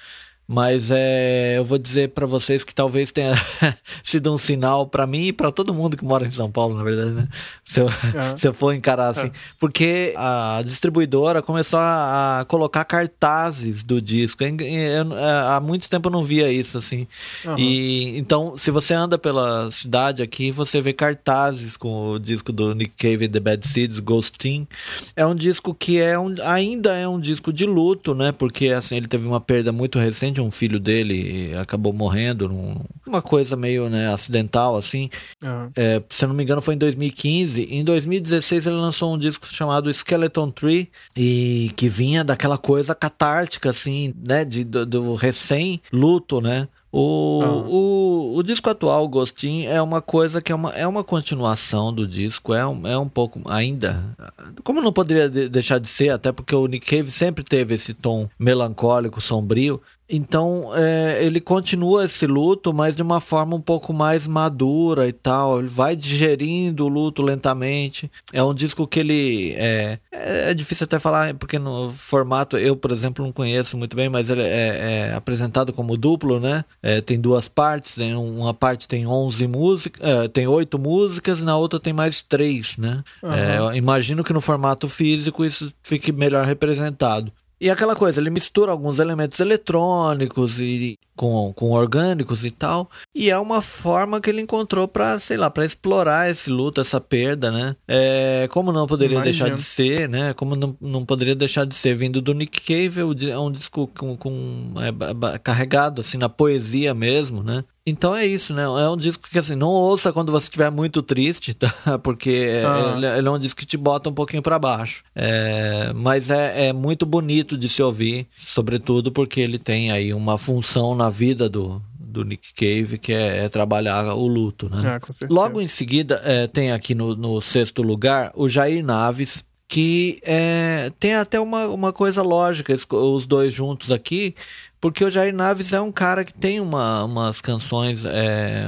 mas é, eu vou dizer para vocês que talvez tenha sido um sinal para mim e para todo mundo que mora em São Paulo, na verdade, né? Se eu, uhum. se eu for encarar assim. Uhum. Porque a distribuidora começou a, a, colocar cartazes do disco. Eu, eu, é, há muito tempo eu não via isso, assim. Uhum. E então, se você anda pela cidade aqui, você vê cartazes com o disco do Nick Cave The Bad Seeds, Ghostin. É um disco que é um, ainda é um disco de luto, né? Porque assim, ele teve uma perda muito recente um filho dele acabou morrendo, num, uma coisa meio né, acidental assim. Uhum. É, se eu não me engano, foi em 2015. Em 2016 ele lançou um disco chamado Skeleton Tree e que vinha daquela coisa catártica assim, né, de, do, do recém-luto, né? O, ah. o, o disco atual, Ghostin, é uma coisa que é uma, é uma continuação do disco, é um, é um pouco ainda. Como não poderia deixar de ser, até porque o Nick Cave sempre teve esse tom melancólico, sombrio, então é, ele continua esse luto, mas de uma forma um pouco mais madura e tal. Ele vai digerindo o luto lentamente. É um disco que ele. É, é, é difícil até falar, porque no formato eu, por exemplo, não conheço muito bem, mas ele é, é apresentado como duplo, né? É, tem duas partes. Em uma parte tem 11 músicas, é, tem oito músicas, e na outra tem mais três, né? Uhum. imagino que no formato físico isso fique melhor representado. E aquela coisa, ele mistura alguns elementos eletrônicos e com, com orgânicos e tal, e é uma forma que ele encontrou para, sei lá, para explorar esse luto, essa perda, né? É, como não poderia Imagina. deixar de ser, né? Como não, não poderia deixar de ser vindo do Nick Cave, é um disco com, com é, carregado assim na poesia mesmo, né? Então é isso, né? É um disco que assim, não ouça quando você estiver muito triste, tá? Porque ah. ele, ele, é um disco que te bota um pouquinho para baixo. É, mas é, é muito bonito de se ouvir, sobretudo porque ele tem aí uma função na vida do, do Nick Cave, que é, é trabalhar o luto, né? É, Logo em seguida, é, tem aqui no, no, sexto lugar o Jair Naves, que é, tem até uma, uma coisa lógica, os dois juntos aqui, porque o Jair Naves é um cara que tem uma, umas canções é,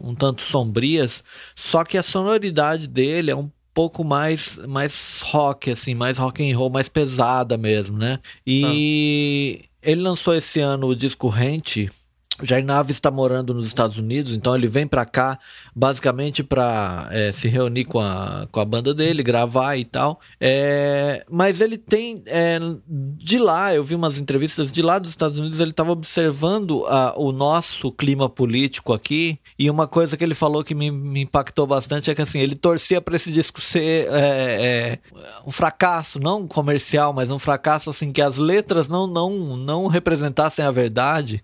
um tanto sombrias, só que a sonoridade dele é um pouco mais mais rock assim, mais rock and roll, mais pesada mesmo, né? E ah. ele lançou esse ano o disco Rente, Jair Naves está morando nos Estados Unidos, então ele vem para cá basicamente para é, se reunir com a, com a banda dele, gravar e tal. É, mas ele tem é, de lá, eu vi umas entrevistas de lá dos Estados Unidos, ele estava observando a, o nosso clima político aqui e uma coisa que ele falou que me, me impactou bastante é que assim ele torcia para esse disco ser é, é, um fracasso, não comercial, mas um fracasso assim que as letras não não não representassem a verdade,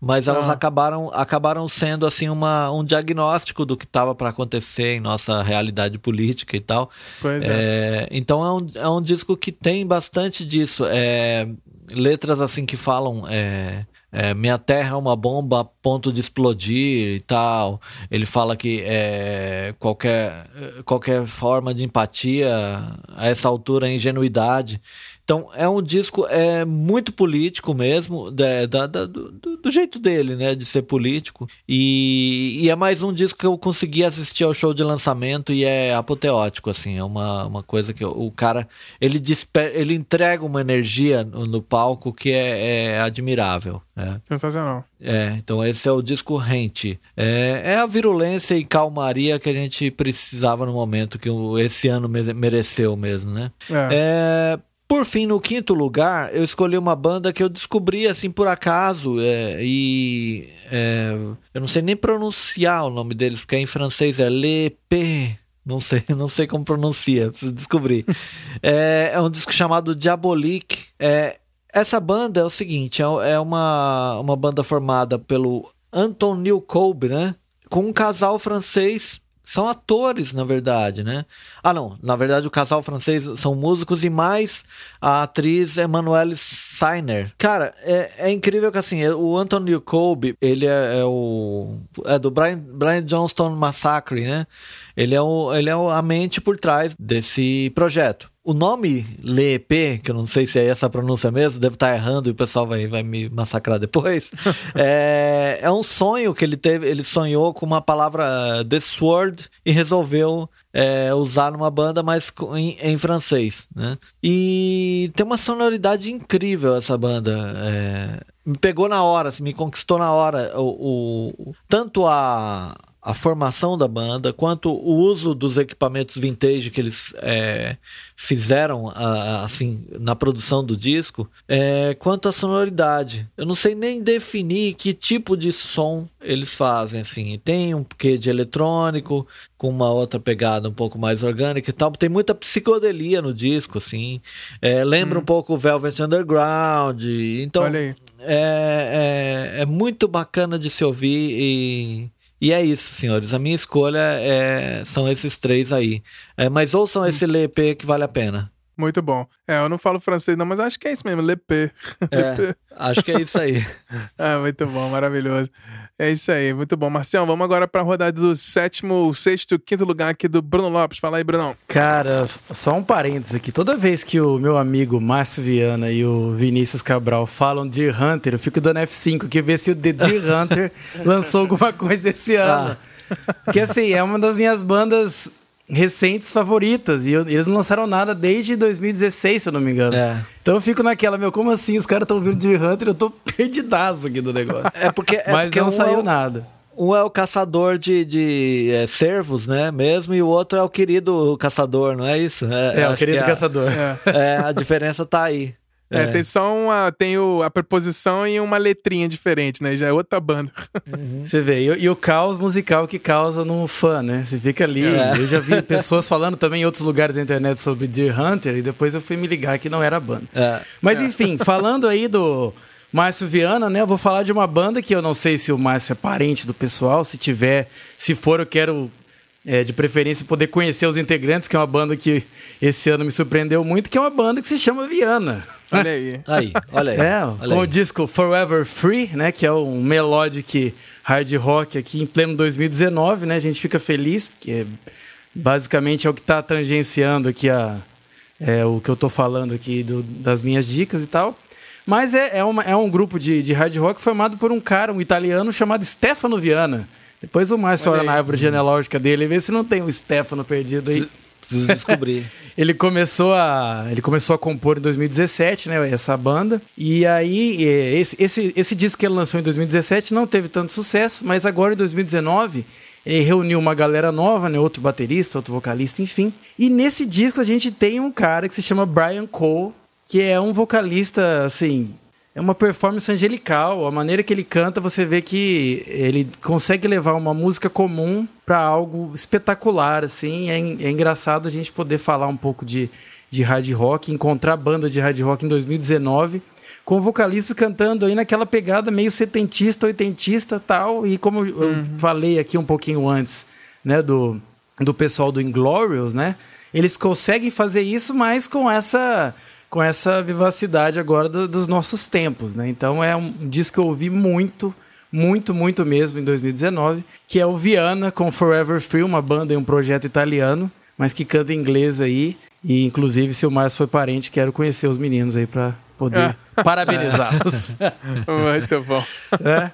mas elas ah. acabaram, acabaram sendo assim uma, um diagnóstico do que estava para acontecer em nossa realidade política e tal. Pois é. é. Então é um, é um disco que tem bastante disso. É, letras assim que falam. É, é, minha terra é uma bomba a ponto de explodir e tal. Ele fala que é, qualquer, qualquer forma de empatia a essa altura é ingenuidade. Então é um disco é muito político mesmo, da, da, da do, do, jeito dele, né, de ser político. E, e, é mais um disco que eu consegui assistir ao show de lançamento e é apoteótico, assim, é uma, uma coisa que o cara ele desper, ele entrega uma energia no, no palco que é, é admirável. É. Sensacional. É, então esse é o disco Rente. É, é a virulência e calmaria que a gente precisava no momento que esse ano mereceu mesmo, né? É. por fim, no quinto lugar, eu escolhi uma banda que eu descobri assim por acaso é, e é, eu não sei nem pronunciar o nome deles porque em francês é Le P. Não sei, não sei como pronuncia, preciso descobrir. é, é um disco chamado Diabolique. É, essa banda é o seguinte, é, é uma, uma banda formada pelo Anton Newcobe, né? Com um casal francês são atores, na verdade, né? Ah, não. Na verdade, o casal francês são músicos e mais a atriz Emmanuelle Seiner. Cara, é, é incrível que assim, o Anthony Colby, ele é, é, o. É do Brian, Brian Johnston Massacre, né? Ele é, o, ele é a mente por trás desse projeto. O nome LEP, que eu não sei se é essa a pronúncia mesmo, devo estar errando e o pessoal vai, vai me massacrar depois. é, é um sonho que ele teve. Ele sonhou com uma palavra The Sword e resolveu é, usar numa banda, mas em, em, francês, né? E tem uma sonoridade incrível essa banda. É, me pegou na hora, assim, me conquistou na hora. O, o tanto a a formação da banda, quanto o uso dos equipamentos vintage que eles é, fizeram assim na produção do disco, é, quanto a sonoridade. Eu não sei nem definir que tipo de som eles fazem. Assim, tem um quê de eletrônico com uma outra pegada um pouco mais orgânica e tal. Tem muita psicodelia no disco, assim. É, lembra hum. um pouco o Velvet Underground. Então é, é, é muito bacana de se ouvir e e é isso, senhores. A minha escolha é, são esses três aí. É, mas ouçam esse LP que vale a pena. Muito bom. É, eu não falo francês não, mas acho que é isso mesmo, LP. É, acho que é isso aí. é, muito bom, maravilhoso. É isso aí, muito bom. Marcião, vamos agora para a rodada do sétimo, sexto, quinto lugar aqui do Bruno Lopes. Fala aí, Bruno. Cara, só um parênteses aqui. Toda vez que o meu amigo Márcio Viana e o Vinícius Cabral falam de Hunter, eu fico dando F5 aqui ver se o The Deer Hunter lançou alguma coisa esse ano. Ah. Porque assim, é uma das minhas bandas recentes favoritas. E eu, eles não lançaram nada desde 2016, se eu não me engano. É. Então eu fico naquela, meu, como assim? Os caras estão vindo de Hunter eu tô perdidaço aqui do negócio. É porque. É Mas porque não saiu é nada. Um é o caçador de, de é, servos, né? Mesmo, e o outro é o querido caçador, não é isso? É, é o querido a, caçador. É, a diferença tá aí. É, é, tem só uma. Tem o, a preposição e uma letrinha diferente, né? Já é outra banda. Uhum. Você vê, e, e, o caos musical que causa no fã, né? Você fica ali. É. Eu já vi pessoas falando também em outros lugares da internet sobre Deer Hunter, e depois eu fui me ligar que não era banda. É. Mas é. enfim, falando aí do. Márcio Viana, né? Eu vou falar de uma banda que eu não sei se o Márcio é parente do pessoal. Se tiver, se for, eu quero é, de preferência poder conhecer os integrantes, que é uma banda que esse ano me surpreendeu muito, que é uma banda que se chama Viana. Olha aí. aí, olha aí. É, olha com aí. o disco Forever Free, né? Que é um melodic hard rock aqui em pleno 2019, né? A gente fica feliz, porque basicamente é o que está tangenciando aqui a, é, o que eu estou falando aqui do, das minhas dicas e tal. Mas é, é, uma, é um grupo de, de hard rock formado por um cara, um italiano chamado Stefano Viana. Depois o Márcio olha na árvore genealógica dele e vê se não tem um Stefano perdido aí. Preciso descobrir. ele começou a ele começou a compor em 2017, né, essa banda. E aí esse, esse, esse disco que ele lançou em 2017 não teve tanto sucesso, mas agora em 2019 ele reuniu uma galera nova, né, outro baterista, outro vocalista, enfim. E nesse disco a gente tem um cara que se chama Brian Cole, que é um vocalista assim, é uma performance angelical. A maneira que ele canta, você vê que ele consegue levar uma música comum para algo espetacular, assim. É, é, engraçado a gente poder falar um pouco de, de hard rock, encontrar banda de hard rock em 2019, com vocalistas cantando aí naquela pegada meio setentista, oitentista tal. E como eu uhum. falei aqui um pouquinho antes, né, do, do pessoal do Inglorious, né? Eles conseguem fazer isso, mas com essa com essa vivacidade agora do, dos nossos tempos, né? Então é um disco que eu ouvi muito, muito, muito mesmo em 2019, que é o Viana com Forever Free, uma banda e um projeto italiano, mas que canta em inglês aí. E inclusive, se o Márcio foi parente, quero conhecer os meninos aí para poder é. parabenizá-los. muito bom. É.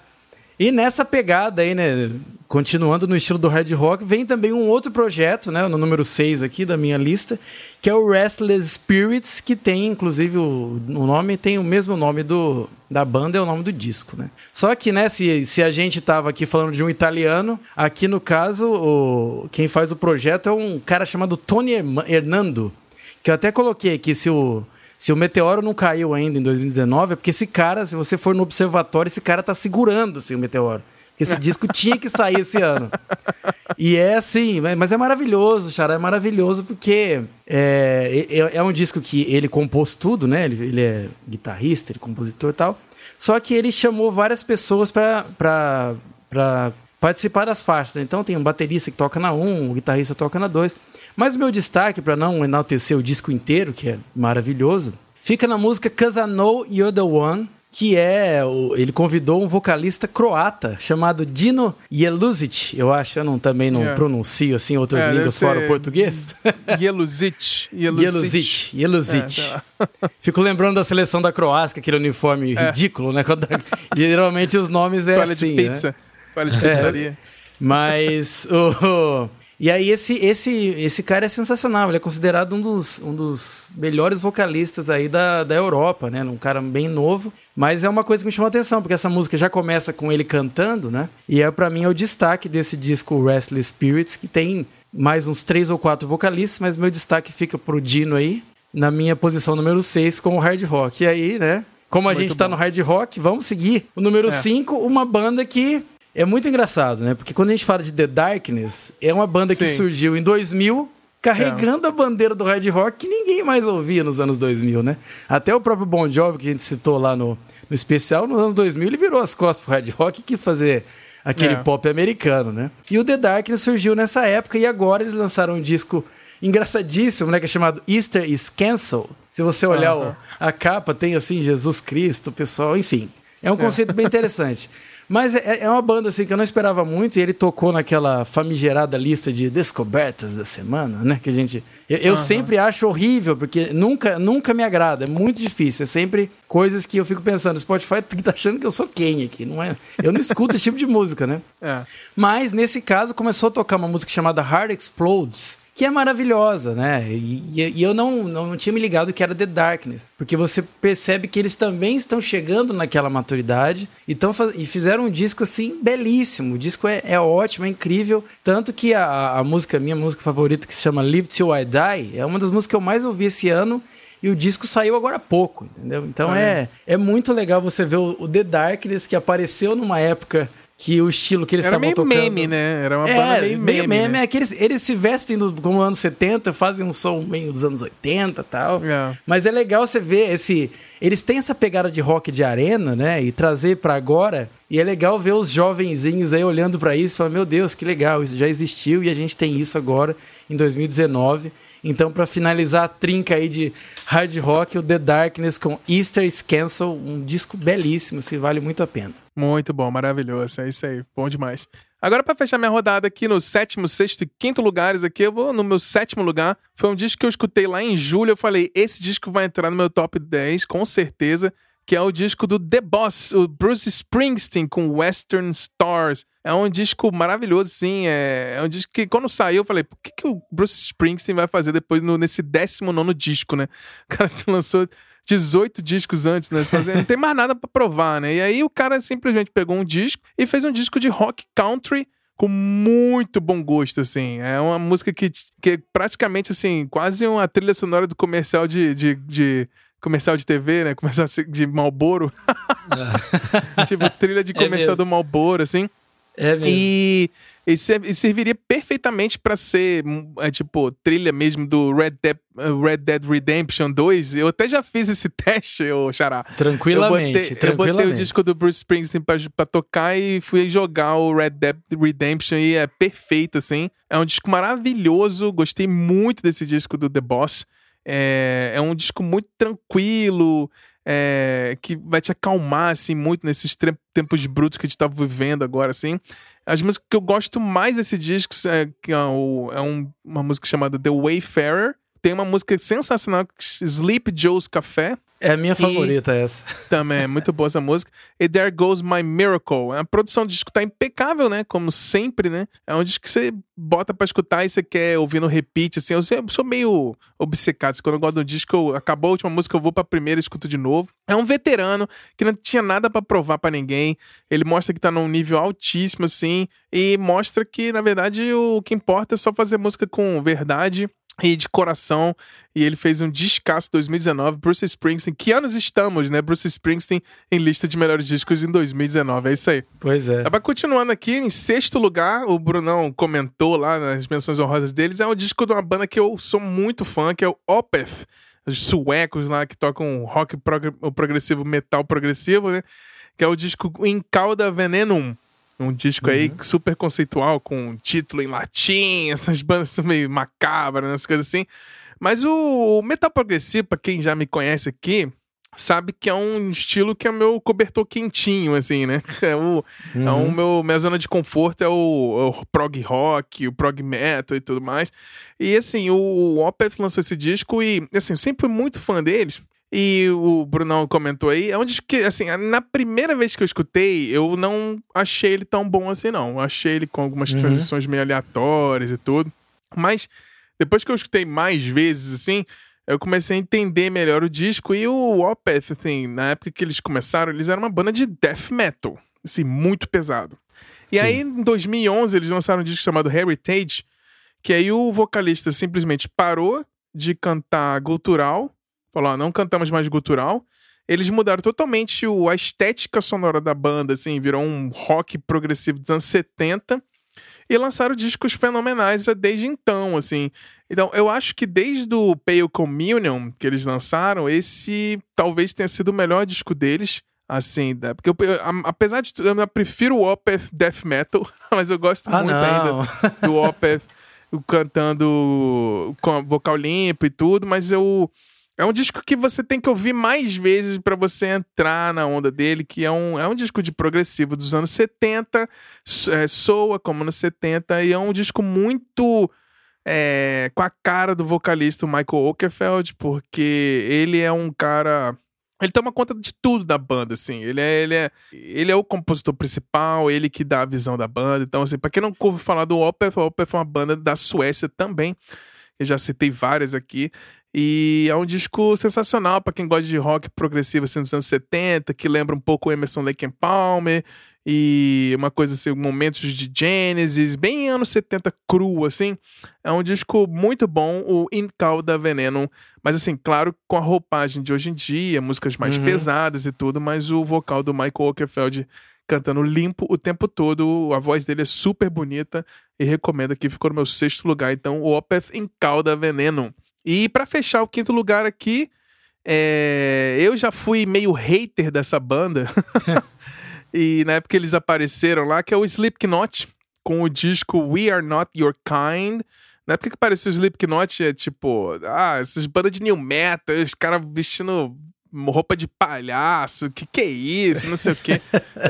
E nessa pegada aí, né, continuando no estilo do hard rock, vem também um outro projeto, né, no número 6 aqui da minha lista, que é o Restless Spirits, que tem, inclusive, o, o nome tem o mesmo nome do, da banda, é o nome do disco, né. Só que, né, se, se a gente tava aqui falando de um italiano, aqui no caso, o, quem faz o projeto é um cara chamado Tony Hernando, que eu até coloquei aqui, se o se o meteoro não caiu ainda em 2019, é porque esse cara, se você for no observatório, esse cara tá segurando assim, o meteoro. Esse disco tinha que sair esse ano. E é assim, mas é maravilhoso, Xará, é maravilhoso porque é, é, é, um disco que ele compôs tudo, né? Ele, ele é guitarrista, ele é compositor e tal. Só que ele chamou várias pessoas para participar das faixas. Então tem um baterista que toca na 1, um guitarrista toca na 2. Mas o meu destaque, para não enaltecer o disco inteiro, que é maravilhoso, fica na música Cause I Know You're the One, que é. Ele convidou um vocalista croata chamado Dino Jeluzic, eu acho. Eu não, também não yeah. pronuncio assim outras é, línguas fora o português. Jeluzic. Jeluzic. Jeluzic. É, Fico lembrando da seleção da Croácia, aquele uniforme é. ridículo, né? Geralmente os nomes é Toalha assim. de pizza. Né? Toalha de pizzaria. É. Mas o, e aí esse, esse, esse cara é sensacional, ele é considerado um dos, um dos melhores vocalistas aí da, da Europa, né? Um cara bem novo, mas é uma coisa que me chamou a atenção, porque essa música já começa com ele cantando, né? E é para mim é o destaque desse disco Restless Spirits, que tem mais uns três ou quatro vocalistas, mas meu destaque fica pro Dino aí, na minha posição número 6 com o hard rock. E aí, né? Como a Muito gente tá bom. no hard rock, vamos seguir o número 5, é. uma banda que é muito engraçado, né? Porque quando a gente fala de The Darkness, é uma banda Sim. que surgiu em 2000, carregando é. a bandeira do hard rock que ninguém mais ouvia nos anos 2000, né? Até o próprio Bon Jovi, que a gente citou lá no, no especial, nos anos 2000, ele virou as costas pro hard rock e quis fazer aquele é. pop americano, né? E o The Darkness surgiu nessa época e agora eles lançaram um disco engraçadíssimo, né? Que é chamado Easter is Cancel. Se você olhar o, a capa, tem assim Jesus Cristo, pessoal, enfim. É um é. conceito bem interessante. Mas é, é, uma banda assim que eu não esperava muito e ele tocou naquela famigerada lista de descobertas da semana, né? Que a gente. Eu, eu uhum. sempre acho horrível, porque nunca, nunca me agrada, é muito difícil. É sempre coisas que eu fico pensando, o Spotify tá achando que eu sou quem aqui, não é? Eu não escuto esse tipo de música, né? É. Mas nesse caso começou a tocar uma música chamada Heart Explodes que é maravilhosa, né? E, e, eu não, não, não, tinha me ligado que era The Darkness, porque você percebe que eles também estão chegando naquela maturidade e, tão, e fizeram um disco assim belíssimo. O disco é, é ótimo, é incrível. Tanto que a, a música, minha música favorita, que se chama Live Till I Die, é uma das músicas que eu mais ouvi esse ano e o disco saiu agora há pouco, entendeu? Então ah, é, é, é muito legal você ver o, o The Darkness que apareceu numa época que o estilo que eles estavam tocando... Era meio meme, né? Era uma é, banda meio, meio meme. Né? É que eles, eles se vestem do, como anos 70, fazem um som meio dos anos 80 e tal. É. Mas é legal você ver esse... Eles têm essa pegada de rock de arena, né? E trazer para agora... E é legal ver os jovenzinhos aí olhando para isso e falar, meu Deus, que legal, isso já existiu e a gente tem isso agora em 2019. Então, para finalizar a trinca aí de hard rock, o The Darkness com Easter is Cancel, um disco belíssimo, que vale muito a pena. Muito bom, maravilhoso. É isso aí, bom demais. Agora, para fechar minha rodada aqui no sétimo, sexto e quinto lugares aqui, eu vou no meu sétimo lugar. Foi um disco que eu escutei lá em julho. Eu falei, esse disco vai entrar no meu top 10, com certeza. Que é o disco do The Boss, o Bruce Springsteen com Western Stars. É um disco maravilhoso, sim. É, é um disco que, quando saiu, eu falei, por que, que o Bruce Springsteen vai fazer depois no, nesse 19 disco, né? O cara que lançou 18 discos antes, né? Não tem mais nada para provar, né? E aí o cara simplesmente pegou um disco e fez um disco de rock country com muito bom gosto, assim. É uma música que, que é praticamente, assim, quase uma trilha sonora do comercial de, de, de comercial de TV, né? Comercial de Malboro. É. tipo, trilha de é comercial é do Malboro, assim. É mesmo. E e, serviria perfeitamente para ser, hum, é, tipo, trilha mesmo do Red Dead, uh, Red Dead Redemption 2. Eu até já fiz esse teste, ô Xará. Tranquilamente, eu botei, tranquilamente. Eu botei o disco do Bruce Springsteen pra, pra tocar e fui jogar o Red Dead Redemption e é perfeito, assim. É um disco maravilhoso, gostei muito desse disco do The Boss. É, é um disco muito tranquilo, é, que vai te acalmar, assim, muito nesses tempos brutos que a gente tá vivendo agora, assim. As músicas que eu gosto mais desse disco é, é, é um, uma música chamada The Wayfarer. Tem uma música sensacional, Sleep Joe's Café, é a minha favorita e... essa. Também, é muito boa essa música. E There Goes My Miracle. A produção do disco tá impecável, né? Como sempre, né? É um disco que você bota pra escutar e você quer ouvir no repeat, assim. Eu sou meio obcecado. Assim, quando eu gosto do disco, eu... acabou a última música, eu vou pra primeira e escuto de novo. É um veterano que não tinha nada para provar para ninguém. Ele mostra que tá num nível altíssimo, assim. E mostra que, na verdade, o que importa é só fazer música com verdade e de coração. E ele fez um descasso 2019, Bruce Springsteen. Que anos estamos, né? Bruce Springsteen em lista de melhores discos em 2019. É isso aí. Pois é. Mas continuando aqui, em sexto lugar, o Brunão comentou lá nas menções honrosas deles, é um disco de uma banda que eu sou muito fã, que é o Opeth. Os suecos lá que tocam rock prog progressivo, metal progressivo, né? Que é o disco Incauda Venenum. Um disco uhum. aí super conceitual, com título em latim, essas bandas meio macabras, essas coisas assim. Mas o metal progressivo, pra quem já me conhece aqui, sabe que é um estilo que é meu cobertor quentinho, assim, né? É o, uhum. é o meu, minha zona de conforto é o, é o, prog rock, o prog metal e tudo mais. E assim, o Opeth lançou esse disco e, assim, eu sempre fui muito fã deles. E o Brunão comentou aí, é um disco que, assim, na primeira vez que eu escutei, eu não achei ele tão bom assim, não. Eu achei ele com algumas uhum. transições meio aleatórias e tudo. Mas depois que eu escutei mais vezes, assim, eu comecei a entender melhor o disco. E o Opeth, assim, na época que eles começaram, eles eram uma banda de death metal, assim, muito pesado. E Sim. aí, em 2011, eles lançaram um disco chamado Heritage, que aí o vocalista simplesmente parou de cantar gutural Falou, não cantamos mais gutural. Eles mudaram totalmente o, a estética sonora da banda, assim, virou um rock progressivo dos anos 70 e lançaram discos fenomenais desde então, assim. Então, eu acho que desde o Pale Communion que eles lançaram, esse talvez tenha sido o melhor disco deles, assim, né? porque eu, apesar de tudo, eu prefiro o Opeth Death Metal, mas eu gosto ah, muito não. ainda do Opeth cantando com vocal limpo e tudo, mas eu é um disco que você tem que ouvir mais vezes para você entrar na onda dele, que é um, é um disco de progressivo dos anos 70, é, soa como nos 70, e é um disco muito é, com a cara do vocalista Michael Okerfeld, porque ele é um cara. Ele toma conta de tudo da banda, assim. Ele é, ele é, ele é o compositor principal, ele que dá a visão da banda. Então, assim, pra quem não ouve falar do Opeth, o Opeth é uma banda da Suécia também. Eu já citei várias aqui. E é um disco sensacional para quem gosta de rock progressivo assim, dos anos 70, que lembra um pouco Emerson Lake and Palmer e uma coisa assim, momentos de Genesis, bem anos 70 cru, assim. É um disco muito bom, o In Calda Veneno, mas assim, claro, com a roupagem de hoje em dia, músicas mais uhum. pesadas e tudo, mas o vocal do Michael Okerfeld cantando limpo o tempo todo, a voz dele é super bonita e recomendo aqui, ficou no meu sexto lugar, então o Opeth In Calda Veneno. E para fechar o quinto lugar aqui, é... eu já fui meio hater dessa banda. e na época eles apareceram lá, que é o Slipknot, com o disco We Are Not Your Kind. Na época que apareceu o Slipknot, é tipo, ah, essas bandas de new metal, os caras vestindo roupa de palhaço, que que é isso, não sei o quê.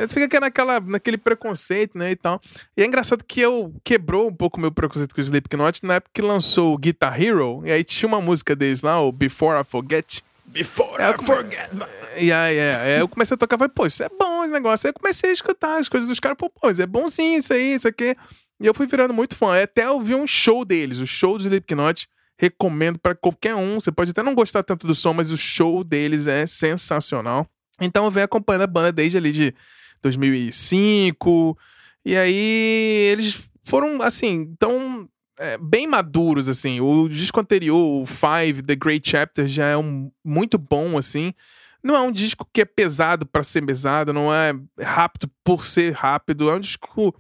Fica naquela, naquele preconceito, né, e tal. E é engraçado que eu quebrou um pouco meu preconceito com o Slipknot na época que lançou o Guitar Hero, e aí tinha uma música deles lá, o Before I Forget. Before I Forget. E aí, é, aí eu comecei a tocar, falei, pô, isso é bom esse negócio. Aí eu comecei a escutar as coisas dos caras, pô, pô, isso é bonzinho isso aí, isso aqui. E eu fui virando muito fã. Até eu vi um show deles, o show do Slipknot recomendo para qualquer um. Você pode até não gostar tanto do som, mas o show deles é sensacional. Então eu venho acompanhando a banda desde ali de 2005. E aí eles foram, assim, tão é, bem maduros, assim. O disco anterior, o Five, The Great Chapter, já é um, muito bom, assim. Não é um disco que é pesado para ser pesado, não é rápido por ser rápido. É um disco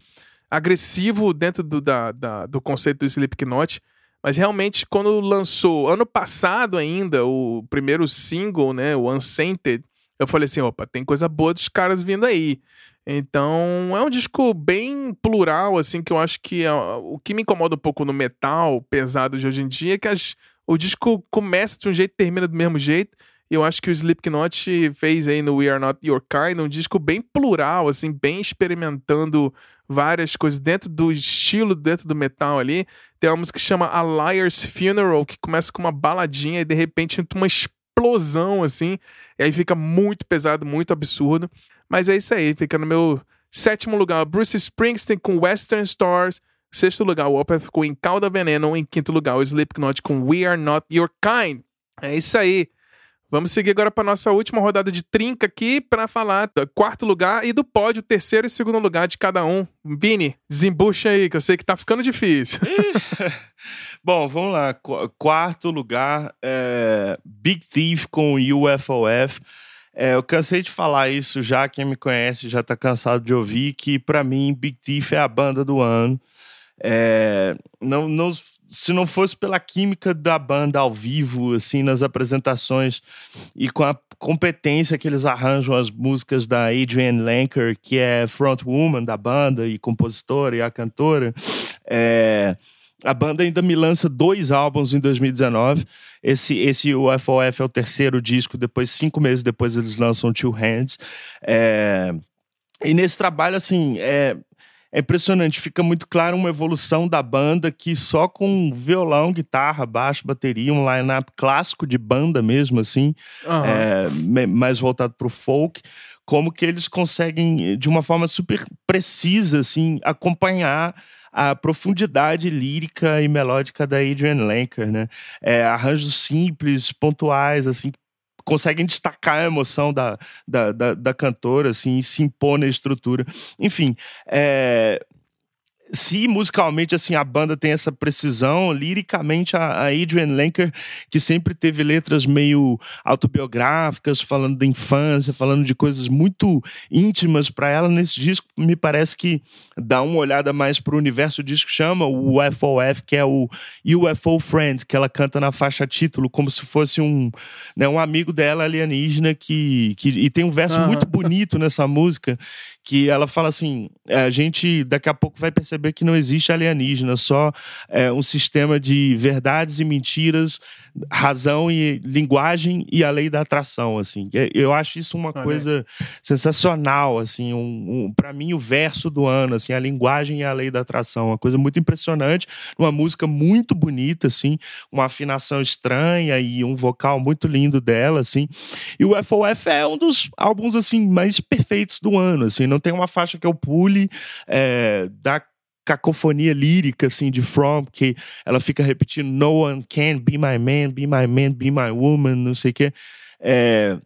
agressivo dentro do, da, da, do conceito do Slipknot. Mas realmente, quando lançou ano passado ainda, o primeiro single, né, o Unsainted, eu falei assim, opa, tem coisa boa dos caras vindo aí. Então, é um disco bem plural, assim, que eu acho que é, o que me incomoda um pouco no metal pesado de hoje em dia é que as, O disco começa de um jeito e termina do mesmo jeito. E eu acho que o Slipknot fez aí no We Are Not Your Kind um disco bem plural, assim, bem experimentando várias coisas dentro do estilo, dentro do metal ali. Tem uma música que chama A Liar's Funeral, que começa com uma baladinha e de repente entra uma explosão, assim. E aí fica muito pesado, muito absurdo. Mas é isso aí, fica no meu sétimo lugar, Bruce Springsteen com Western Stars. Sexto lugar, o Opeth com Em Calda Veneno. Em quinto lugar, o Slipknot com We Are Not Your Kind. É isso aí. Vamos seguir agora para nossa última rodada de trinca aqui para falar do quarto lugar e do pódio, terceiro e segundo lugar de cada um. Vini, desembucha aí, que eu sei que tá ficando difícil. Bom, vamos lá. Quarto lugar, é Big Thief com UFOF. É, eu cansei de falar isso já, quem me conhece já tá cansado de ouvir, que para mim Big Thief é a banda do ano. É, não, não, se não fosse pela química da banda ao vivo, assim, nas apresentações e com a competência que eles arranjam as músicas da Adrienne Lenker, que é frontwoman da banda e compositora e a cantora, é, a banda ainda me lança dois álbuns em 2019. Esse, esse UFOF é o terceiro disco, depois, cinco meses depois, eles lançam Two Hands. É, e nesse trabalho, assim, é, é impressionante, fica muito claro uma evolução da banda que só com violão, guitarra, baixo, bateria, um line-up clássico de banda mesmo, assim, uhum. é, mais voltado para o folk, como que eles conseguem, de uma forma super precisa, assim, acompanhar a profundidade lírica e melódica da Adrian Lenker, né? É, arranjos simples, pontuais, assim, conseguem destacar a emoção da, da, da, da cantora, assim, se impor na estrutura. Enfim, é, se musicalmente assim a banda tem essa precisão, liricamente a, Adrian Lenker, que sempre teve letras meio autobiográficas, falando da infância, falando de coisas muito íntimas para ela nesse disco, me parece que dá uma olhada mais pro universo. O disco chama o UFOF, que é o UFO Friend, que ela canta na faixa título como se fosse um, né, um amigo dela alienígena que, que e tem um verso muito bonito nessa música que ela fala assim: é, a gente daqui a pouco vai perceber que não existe alienígena, só é, um sistema de verdades e mentiras, razão e linguagem e a lei da atração, assim. É, eu acho isso uma Olha. coisa sensacional, assim, um, um para mim o verso do ano, assim, a linguagem e a lei da atração, uma coisa muito impressionante, uma música muito bonita, assim, uma afinação estranha e um vocal muito lindo dela, assim. E o FOF é um dos álbuns assim mais perfeitos do ano, assim, não tem uma faixa que eu pule é, da cacofonia lírica assim de From que ela fica repetindo No one can be my man, be my man, be my woman, não sei o que. É,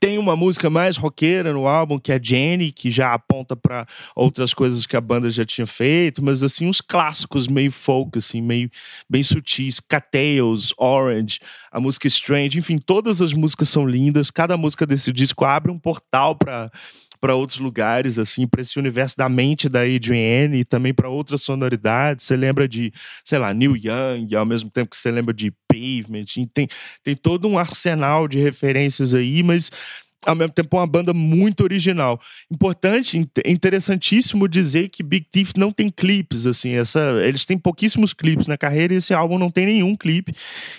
tem uma música mais roqueira no álbum, que é Jenny, que já aponta para outras coisas que a banda já tinha feito, mas assim, uns clássicos meio folk, assim, meio bem sutis. Cattails, Orange, a música Strange, enfim, todas as músicas são lindas. Cada música desse disco abre um portal para para outros lugares, assim, para esse universo da mente da Adrienne e também para outras sonoridades. Você lembra de, sei lá, Neil Young, ao mesmo tempo que você lembra de Pavement. Tem, tem todo um arsenal de referências aí, mas ao mesmo tempo uma banda muito original. Importante, interessantíssimo dizer que Big Thief não tem clipes, assim, essa, eles têm pouquíssimos clipes na carreira e esse álbum não tem nenhum clipe.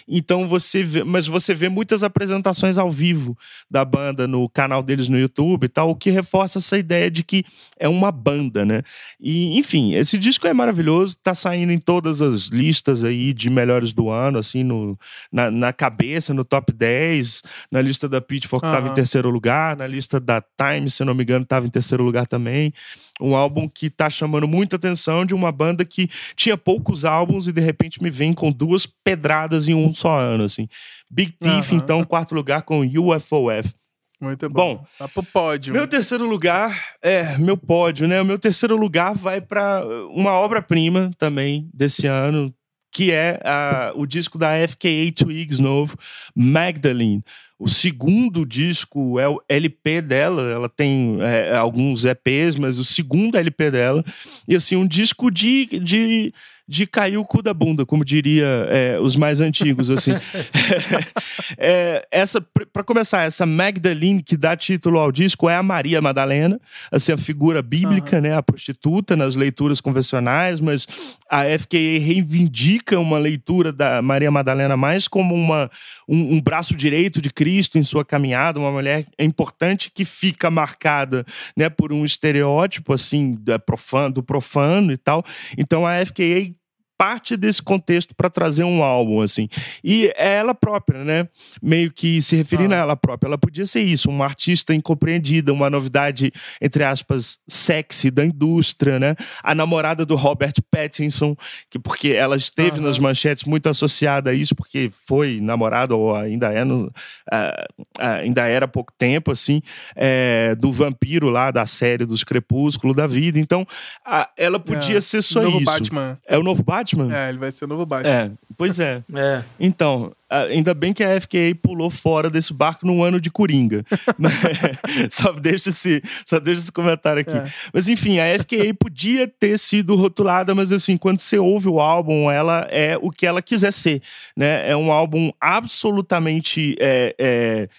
Então você vê, mas você vê muitas apresentações ao vivo da banda no canal deles no YouTube e tal, o que reforça essa ideia de que é uma banda, né? E enfim, esse disco é maravilhoso, tá saindo em todas as listas aí de melhores do ano, assim, no, na, na cabeça, no top 10, na lista da Pitchfork uhum. tava em terceiro lugar, na lista da Time, se não me engano, estava em terceiro lugar também. Um álbum que está chamando muita atenção de uma banda que tinha poucos álbuns e de repente me vem com duas pedradas em um só ano, assim. Big Thief, uhum. então, quarto lugar com UFOF. Muito bom. bom tá pro pódio. Meu terceiro lugar, é, meu pódio, né? O meu terceiro lugar vai para uma obra-prima também desse ano, que é uh, o disco da FKA Twigs novo, Magdalene. o segundo disco é o LP dela. Ela tem é, alguns EPs, mas o segundo LP dela. E assim, um disco de, de de cair o cu da bunda, como diria é, os mais antigos, assim. é, essa, para começar, essa Magdalene que dá título ao disco é a Maria Madalena, assim, a figura bíblica, uhum. né, a prostituta nas leituras convencionais, mas a FKA reivindica uma leitura da Maria Madalena mais como uma, um, um braço direito de Cristo em sua caminhada, uma mulher importante que fica marcada, né, por um estereótipo, assim, profano, do profano e tal. Então a FKA parte desse contexto para trazer um álbum, assim. E é ela própria, né? Meio que se referindo ah. a ela própria. Ela podia ser isso, uma artista incompreendida, uma novidade, entre aspas, sexy da indústria, né? A namorada do Robert Pattinson, que porque ela esteve nas manchetes muito associada a isso, porque foi namorada, ou ainda é, no, uh, ainda era há pouco tempo, assim, é, do vampiro lá da série dos Crepúsculos da vida. Então, uh, ela podia é. ser só isso. Batman. É o novo Batman? Batman? É, ele vai ser o novo Batman. É, pois é. é. Então, ainda bem que a FKA pulou fora desse barco num ano de Coringa. só, deixa esse, só deixa esse comentário aqui. É. Mas enfim, a FKA podia ter sido rotulada, mas assim, quando você ouve o álbum, ela é o que ela quiser ser. Né? É um álbum absolutamente. É, é,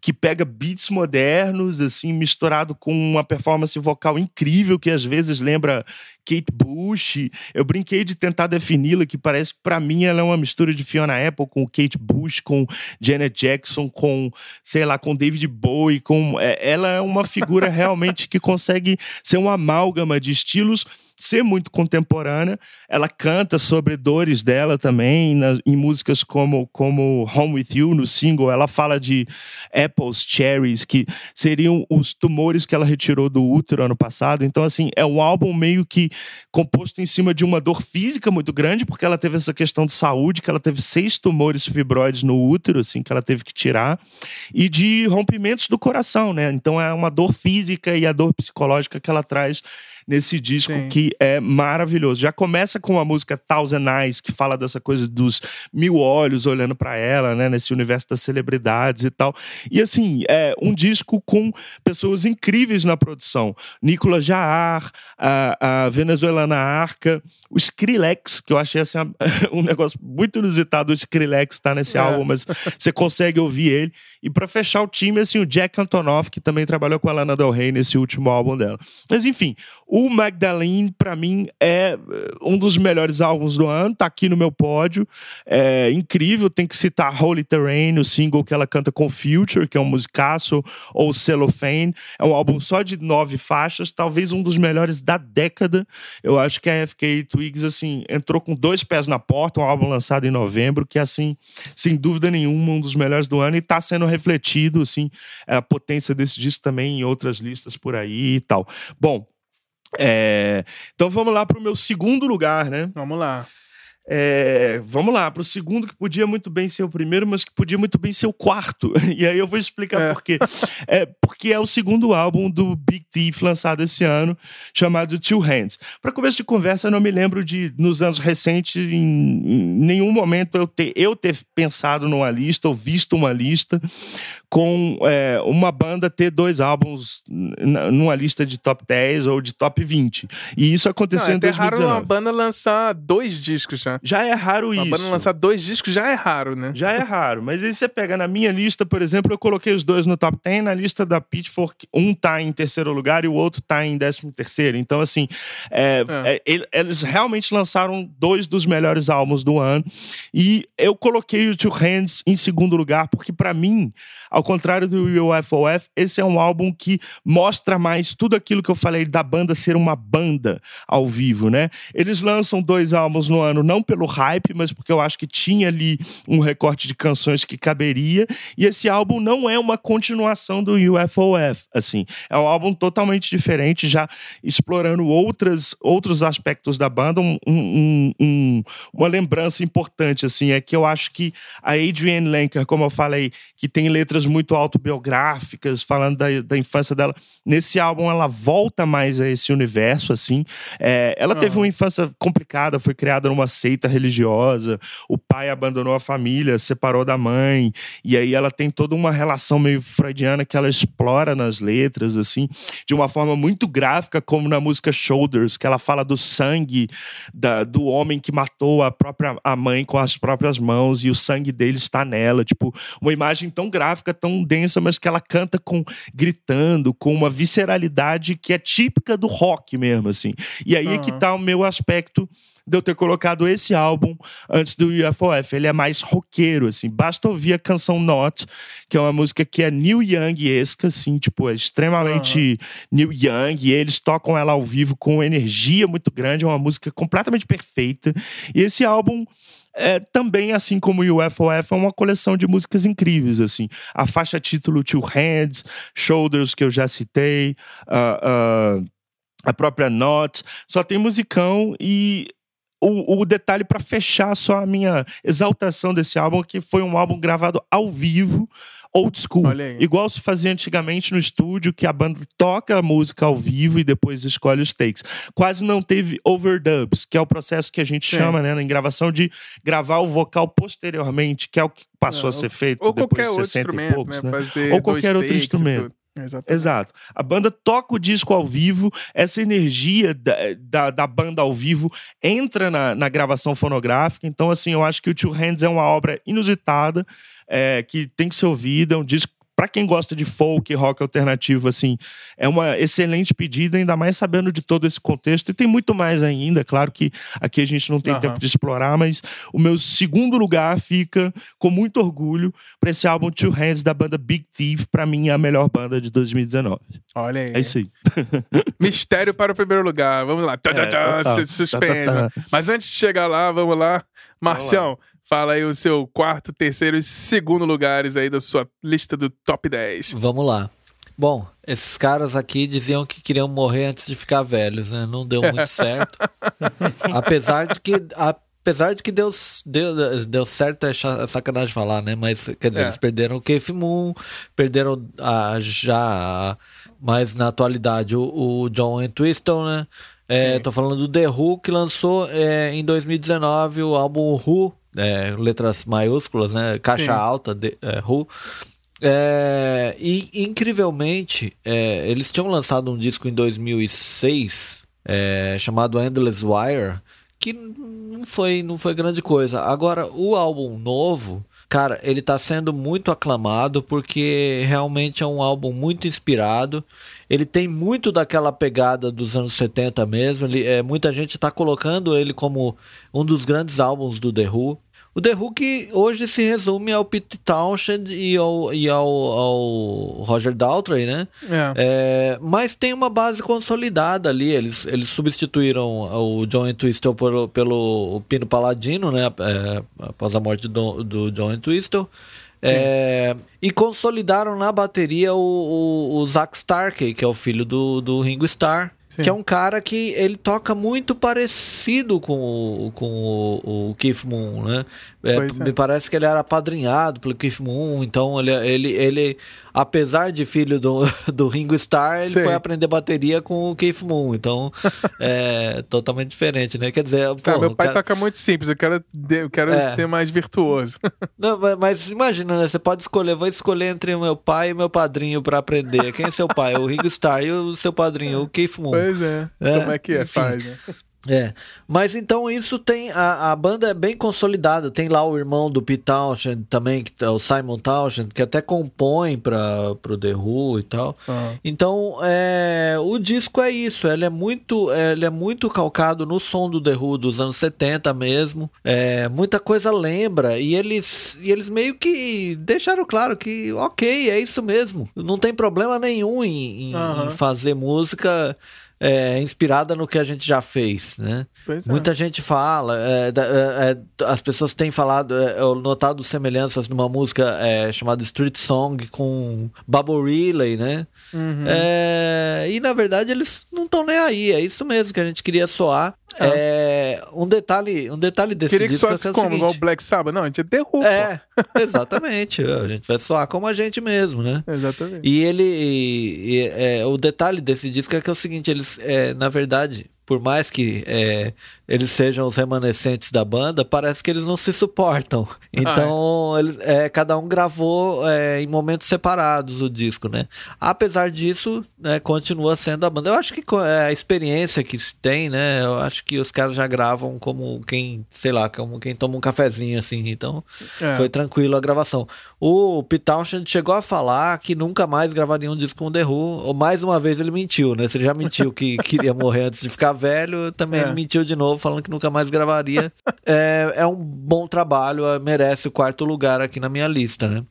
que pega beats modernos, assim, misturado com uma performance vocal incrível que às vezes lembra Kate Bush. Eu brinquei de tentar defini-la, que parece que para mim ela é uma mistura de Fiona Apple com Kate Bush, com Janet Jackson, com, sei lá, com David Bowie, com é, ela é uma figura realmente que consegue ser uma amálgama de estilos ser muito contemporânea. Ela canta sobre dores dela também, na, em músicas como, como Home With You, no single. Ela fala de apples, cherries, que seriam os tumores que ela retirou do útero ano passado. Então, assim, é um álbum meio que composto em cima de uma dor física muito grande, porque ela teve essa questão de saúde, que ela teve seis tumores fibroides no útero, assim, que ela teve que tirar, e de rompimentos do coração, né? Então, é uma dor física e a dor psicológica que ela traz nesse disco Sim. que é maravilhoso. Já começa com a música Thousand Eyes, que fala dessa coisa dos mil olhos olhando para ela, né, nesse universo das celebridades e tal. E assim, é um disco com pessoas incríveis na produção. Nicolas Jaar, a, a venezuelana Arca, o Skrillex, que eu achei assim, um negócio muito inusitado, o Skrillex tá nesse é. álbum, mas você consegue ouvir ele. E para fechar o time, assim, o Jack Antonoff, que também trabalhou com a Lana Del Rey nesse último álbum dela. Mas enfim, o Magdalene, para mim, é eh, um dos melhores álbuns do ano, tá aqui no meu pódio. É incrível, tem que citar Holy Terrain, o single que ela canta com Future, que é um musicaço, ou Cellophane. É um álbum só de nove faixas, talvez um dos melhores da década. Eu acho que a FK Twigs, assim, entrou com dois pés na porta, um álbum lançado em novembro, que, assim, sem dúvida nenhuma, um dos melhores do ano e tá sendo refletido, assim, a potência desse disco também em outras listas por aí e tal. Bom, é, então vamos lá para o meu segundo lugar, né? Vamos lá. É, vamos lá, para o segundo que podia muito bem ser o primeiro, mas que podia muito bem ser o quarto. E aí eu vou explicar é. por quê. É, porque é o segundo álbum do Big Thief lançado esse ano, chamado Two Hands. Para começo de conversa, eu não me lembro de, nos anos recentes, em, em nenhum momento eu ter, eu ter pensado numa lista ou visto uma lista com é, uma banda ter dois álbuns numa lista de top 10 ou de top 20. E isso aconteceu não, é em 2019. É raro uma banda lançar dois discos já. Já é raro uma isso. Uma banda lançar dois discos já é raro, né? Já é raro. Mas aí você pega na minha lista, por exemplo, eu coloquei os dois no top 10. Na lista da Pitchfork, um tá em terceiro lugar e o outro tá em décimo terceiro. Então, assim, é, é. é eles realmente lançaram dois dos melhores álbuns do ano. E eu coloquei o Two Hands em segundo lugar, porque para mim ao contrário do UFOF, esse é um álbum que mostra mais tudo aquilo que eu falei da banda ser uma banda ao vivo, né? Eles lançam dois álbuns no ano, não pelo hype, mas porque eu acho que tinha ali um recorte de canções que caberia. E esse álbum não é uma continuação do UFOF, assim. É um álbum totalmente diferente, já explorando outras, outros aspectos da banda. Um, um, um, uma lembrança importante, assim, é que eu acho que a Adrienne Lenker, como eu falei, que tem letras muito autobiográficas, falando da, da infância dela. Nesse álbum, ela volta mais a esse universo, assim. É, ela teve uma infância complicada, foi criada numa seita religiosa, o pai abandonou a família, separou da mãe, e aí ela tem toda uma relação meio freudiana que ela explora nas letras, assim, de uma forma muito gráfica, como na música Shoulders, que ela fala do sangue da, do homem que matou a própria a mãe com as próprias mãos e o sangue dele está nela. Tipo, uma imagem tão gráfica, tão densa, mas que ela canta com gritando, com uma visceralidade que é típica do rock mesmo, assim. E aí uhum. é que tá o meu aspecto de eu ter colocado esse álbum antes do UFOF. Ele é mais roqueiro, assim. Basta ouvir a canção Not, que é uma música que é New Young-esca, assim, tipo, é extremamente uhum. New Young. E eles tocam ela ao vivo com energia muito grande, é uma música completamente perfeita. E esse álbum é, também, assim como o UFOF, é uma coleção de músicas incríveis, assim. A faixa título Two Hands, Shoulders, que eu já citei, uh, uh, a própria Not, só tem musicão e o, o detalhe para fechar só a minha exaltação desse álbum, que foi um álbum gravado ao vivo, old school. Igual se fazia antigamente no estúdio, que a banda toca a música ao vivo e depois escolhe os takes. Quase não teve overdubs, que é o processo que a gente Sim. chama, né, em gravação de gravar o vocal posteriormente, que é o que passou não, a ser feito ou depois de 60 e poucos, né? né? Ou qualquer outro instrumento. Exatamente. Exato. A banda toca o disco ao vivo, essa energia da, da, da banda ao vivo entra na, na, gravação fonográfica. Então, assim, eu acho que o Two Hands é uma obra inusitada, é, que tem que ser ouvida, é um disco para quem gosta de folk, rock alternativo, assim, é uma excelente pedida, ainda mais sabendo de todo esse contexto. E tem muito mais ainda, claro que aqui a gente não tem uhum. tempo de explorar, mas o meu segundo lugar fica com muito orgulho para esse álbum Two Hands da banda Big Thief, para mim é a melhor banda de 2019. Olha aí. É isso aí. Mistério para o primeiro lugar. Vamos lá. Tá, tá, tá, é, suspensa. Mas antes de chegar lá, vamos lá. Marcião, Fala aí o seu quarto, terceiro e segundo lugares aí da sua lista do top 10. Vamos lá. Bom, esses caras aqui diziam que queriam morrer antes de ficar velhos, né? Não deu muito certo. apesar de que apesar de que deu, deu, deu certo é sacanagem falar, né? Mas quer dizer, é. eles perderam o Keith Moon, perderam a, já mais na atualidade o, o John Entwistle, né? É, tô falando do The Who que lançou é, em 2019 o álbum Who é, letras maiúsculas, né? Caixa Sim. alta, de, é, Who. É, e incrivelmente, é, eles tinham lançado um disco em 2006 é, chamado Endless Wire, que não foi, não foi grande coisa. Agora, o álbum novo, cara, ele tá sendo muito aclamado porque realmente é um álbum muito inspirado ele tem muito daquela pegada dos anos 70 mesmo. Ele, é, muita gente está colocando ele como um dos grandes álbuns do The Who. O The Who que hoje se resume ao Pete Townshend e ao, e ao, ao Roger Daltrey, né? É. É, mas tem uma base consolidada ali. Eles, eles substituíram o John Entwistle pelo, pelo Pino Paladino, né? É, após a morte do, do John Entwistle. É, e consolidaram na bateria o, o, o Zack Starkey, que é o filho do, do Ringo Starr. Sim. Que é um cara que ele toca muito parecido com o, com o, o Keith Moon, né? É, é. Me parece que ele era apadrinhado pelo Keith Moon, então ele, ele, ele apesar de filho do, do Ringo Starr, ele Sim. foi aprender bateria com o Keith Moon, então é totalmente diferente, né? Quer dizer, pô, meu pai cara... toca muito simples, eu quero, eu quero é. ter mais virtuoso. Não, mas imagina, né? Você pode escolher, vou escolher entre o meu pai e meu padrinho para aprender. Quem é seu pai? O Ringo Starr e o seu padrinho, o Keith Moon. Pois é. é. Como é que é? Enfim. Faz, né? É, mas então isso tem a, a banda é bem consolidada. Tem lá o irmão do Pete Townshend também, que, o Simon Townshend, que até compõe para o The Who e tal. Uhum. Então é, o disco é isso. Ele é muito ele é muito calcado no som do The Who dos anos 70 mesmo. É, muita coisa lembra e eles e eles meio que deixaram claro que ok é isso mesmo. Não tem problema nenhum em, em, uhum. em fazer música é, inspirada no que a gente já fez, né? Pois é. Muita gente fala, é, é, é, as pessoas têm falado, é, eu notado semelhanças numa música chamada Street Song com Bubble Relay, né? Uhum. e na verdade eles não estão nem aí, é isso mesmo que a gente queria soar. É. é, um detalhe, um detalhe desse Queria que disco soasse é, é como? seguinte, Igual o Black Sabbath? Não, a gente é The Who, É, exatamente. a gente vai soar como a gente mesmo, né? Exatamente. E ele. E, é, o detalhe desse disco é que é o seguinte: eles, é, na verdade, por mais que é, eles sejam os remanescentes da banda, parece que eles não se suportam. Então, eles, é, cada um gravou é, em momentos separados o disco, né? Apesar disso, né, continua sendo a banda. Eu acho que é, a experiência que se tem, né? Eu acho que os caras já gravam como quem, sei lá, como quem toma um cafezinho, assim. Então, É. foi tranquilo a gravação. O Pete Townshend chegou a falar que nunca mais gravaria um disco com o The Who. Ou mais uma vez ele mentiu, né? Se ele já mentiu que queria morrer antes de ficar velho, também É. ele mentiu de novo, falando que nunca mais gravaria. é, é um bom trabalho, é, merece o quarto lugar aqui na minha lista, né?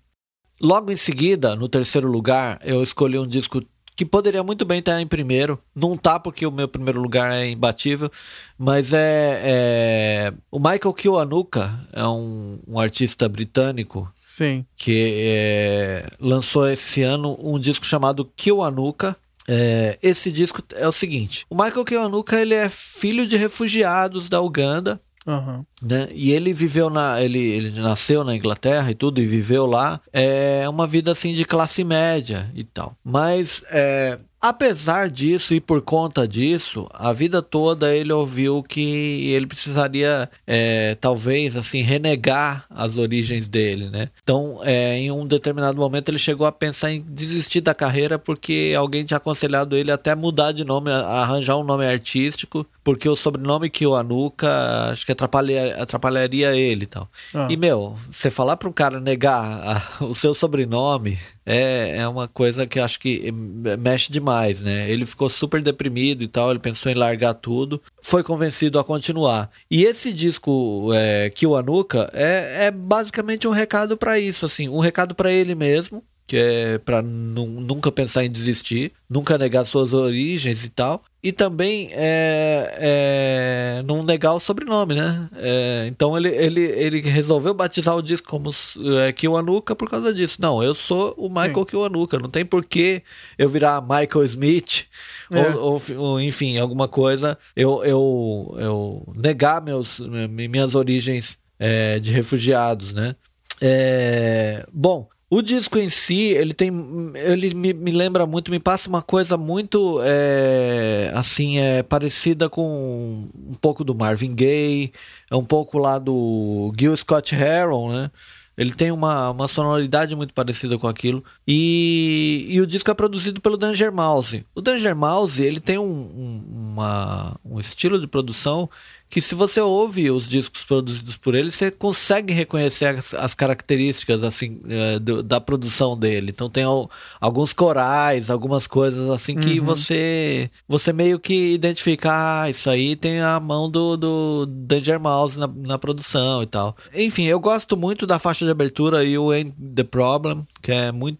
Logo em seguida, no terceiro lugar, eu escolhi um disco que poderia muito bem estar em primeiro. Não tá porque o meu primeiro lugar é imbatível, mas é, é... o Michael Kiwanuka é um, um artista britânico Sim. que é, lançou esse ano um disco chamado Kiwanuka. É, esse disco é o seguinte: o Michael Kiwanuka ele é filho de refugiados da Uganda Aham. né? E ele viveu na. Ele, ele nasceu na Inglaterra e tudo, e viveu lá. É uma vida assim de classe média e tal. Mas é, apesar disso e por conta disso, a vida toda ele ouviu que ele precisaria, é, talvez, assim, renegar as origens dele, né? Então, é, em um determinado momento, ele chegou a pensar em desistir da carreira porque alguém tinha aconselhado ele até mudar de nome, arranjar um nome artístico, porque o sobrenome Kiwanuka acho que atrapalharia, atrapalharia ele e tal. Ah. E, meu, você falar para um cara negar a- o seu sobrenome é, é uma coisa que acho que mexe demais, né? Ele ficou super deprimido e tal, ele pensou em largar tudo, foi convencido a continuar. E esse disco, é, Kiwanuka, é, é basicamente um recado para isso, assim, um recado para ele mesmo, que é para nunca pensar em desistir, nunca negar suas origens e tal. E também é, é, não negar o sobrenome, né? É, então ele, ele, ele resolveu batizar o disco como é, Kiwanuka por causa disso. Não, eu sou o Michael Kiwanuka, não tem por que eu virar Michael Smith É. ou, ou, ou, enfim, alguma coisa, eu, eu, eu negar meus, minhas origens é, de refugiados, né? É, bom, o disco em si, ele tem. Ele me, me lembra muito, me passa uma coisa muito é, assim, é, parecida com um pouco do Marvin Gaye, é um pouco lá do Gil Scott Heron, né? Ele tem uma, uma sonoridade muito parecida com aquilo. E, e o disco é produzido pelo Danger Mouse. O Danger Mouse, ele tem um, um, uma, um estilo de produção que se você ouve os discos produzidos por ele, você consegue reconhecer as, as características assim é, do, da produção dele. Então tem al, alguns corais, algumas coisas assim que Uhum. você você meio que identifica, ah, isso aí tem a mão do, do Danger Mouse na, na produção e tal. Enfim, eu gosto muito da faixa de abertura You Ain't The Problem, que é muito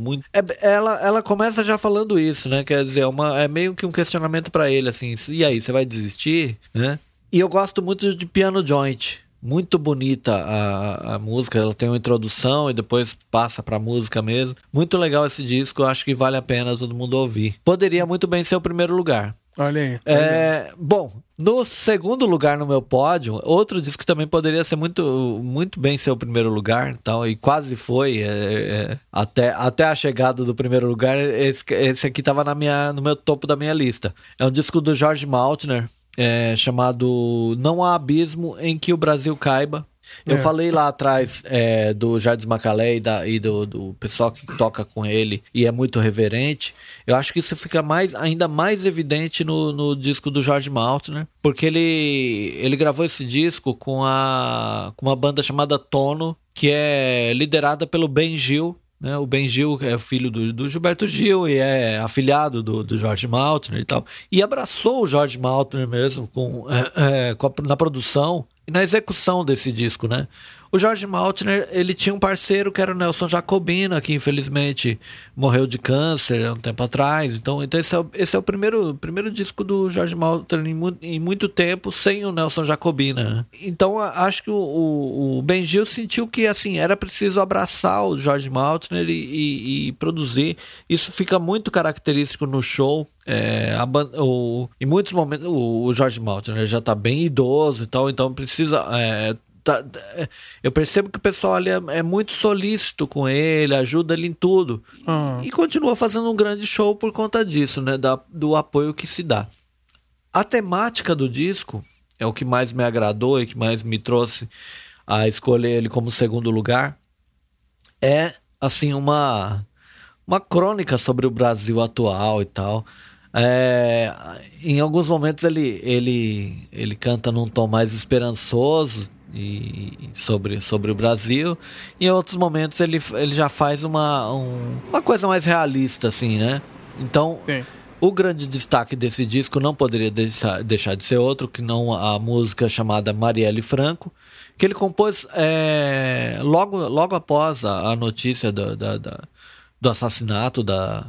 muito é, ela, ela começa já falando isso né quer dizer é uma, é meio que um questionamento para ele assim e aí você vai desistir né e eu gosto muito de Piano Joint. Muito bonita a, a música, ela tem uma introdução e depois passa pra música mesmo. Muito legal esse disco, eu acho que vale a pena todo mundo ouvir. Poderia muito bem ser o primeiro lugar. Olha aí. É, bom, no segundo lugar no meu pódio, outro disco que também poderia ser muito, muito bem ser o primeiro lugar tal, e quase foi, é, é, até, até a chegada do primeiro lugar, esse, esse aqui estava na minha, no meu topo da minha lista. É um disco do George Maltner, é, chamado Não Há Abismo em que o Brasil Caiba. Eu É. falei lá atrás é, do Jardim Macalé e, da, e do, do pessoal que toca com ele e é muito reverente. Eu acho que isso fica mais, ainda mais evidente no, no disco do George Maltner, porque ele, ele gravou esse disco com, a, com uma banda chamada Tono, que é liderada pelo Ben Gil, né? O Ben Gil é filho do, do Gilberto Gil e é afilhado do, do George Maltner e tal. E abraçou o George Maltner mesmo com, é, é, com a- na produção e na execução desse disco, né? O Jorge Maltner, ele tinha um parceiro que era o Nelson Jacobina, que infelizmente morreu de câncer há um tempo atrás. Então, então esse, é o, esse é o primeiro, primeiro disco do Jorge Maltner em, em muito tempo sem o Nelson Jacobina. Né? Então, acho que o, o, o Ben Gil sentiu que assim era preciso abraçar o Jorge Maltner e, e, e produzir. Isso fica muito característico no show. É, o, em muitos momentos o, o Jorge Maltner já está bem idoso e tal, então precisa é, Tá, é, eu percebo que o pessoal ali é, é, muito solícito com ele, ajuda ele em tudo. Uhum. E continua fazendo um grande show por conta disso, né? Da, do apoio que se dá. A temática do disco é o que mais me agradou e que mais me trouxe a escolher ele como segundo lugar. É, assim, uma, uma crônica sobre o Brasil atual e tal. É, em alguns momentos ele, ele, ele canta num tom mais esperançoso, e sobre, sobre o Brasil. E em outros momentos ele, ele já faz uma, um, uma coisa mais realista, assim, né? Então, Sim. o grande destaque desse disco não poderia deixar, deixar de ser outro, que não a música chamada Marielle Franco, que ele compôs é, logo, logo após a, a notícia do, da, da, do assassinato da,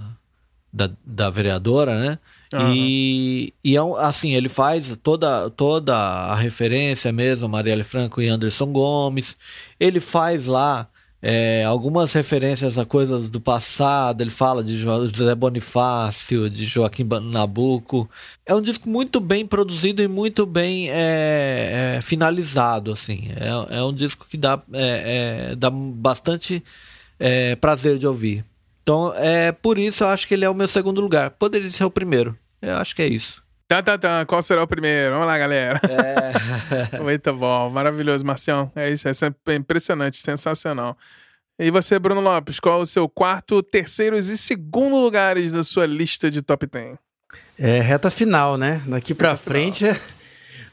da, da vereadora, né? Uhum. E, e é assim, ele faz toda, toda a referência mesmo, Marielle Franco e Anderson Gomes. Ele faz lá é, algumas referências a coisas do passado. Ele fala de José Bonifácio, de Joaquim Nabuco. É um disco muito bem produzido e muito bem é, é, finalizado. assim é, é, um disco que dá, é, dá bastante prazer de ouvir. Então, é por isso eu acho que ele é o meu segundo lugar. Poderia ser o primeiro. Eu acho que é isso. Tá, tá, tá. Qual será o primeiro? Vamos lá, galera. É. Muito bom. Maravilhoso, Marcião. É isso. É impressionante, sensacional. E você, Bruno Lopes, qual é o seu quarto, terceiros e segundo lugares da sua lista de top 10? É reta final, né? Daqui pra frente é...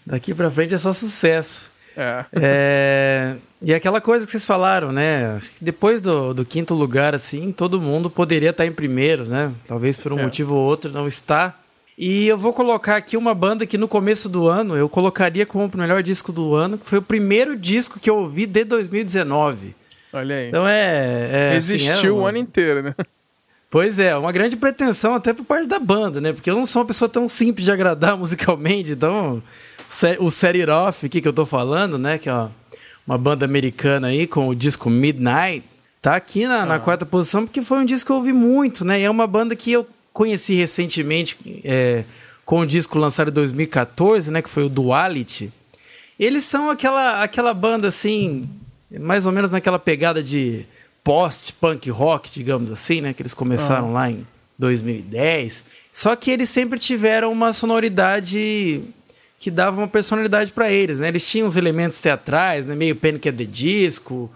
Daqui pra frente é só sucesso. É. é. E aquela coisa que vocês falaram, né? Depois do, do quinto lugar, assim, todo mundo poderia estar em primeiro, né? Talvez por um é. motivo ou outro não está. E eu vou colocar aqui uma banda que no começo do ano eu colocaria como o melhor disco do ano, que foi o primeiro disco que eu ouvi de 2019. Olha aí. Então é. é Existiu assim, é o ano inteiro, né? Pois é, uma grande pretensão até por parte da banda, né? Porque eu não sou uma pessoa tão simples de agradar musicalmente, então o Set It Off aqui que eu tô falando, né? Que é uma banda americana aí com o disco Midnight, tá aqui na, ah. na, quarta posição porque foi um disco que eu ouvi muito, né? E é uma banda que eu conheci recentemente é, com o disco lançado em 2014, né? Que foi o Duality. Eles são aquela, aquela banda assim, mais ou menos naquela pegada de post-punk rock, digamos assim, né? Que eles começaram ah. lá em 2010. Só que eles sempre tiveram uma sonoridade que dava uma personalidade para eles, né? Eles tinham os elementos teatrais, né? Meio Panic! at the Disco.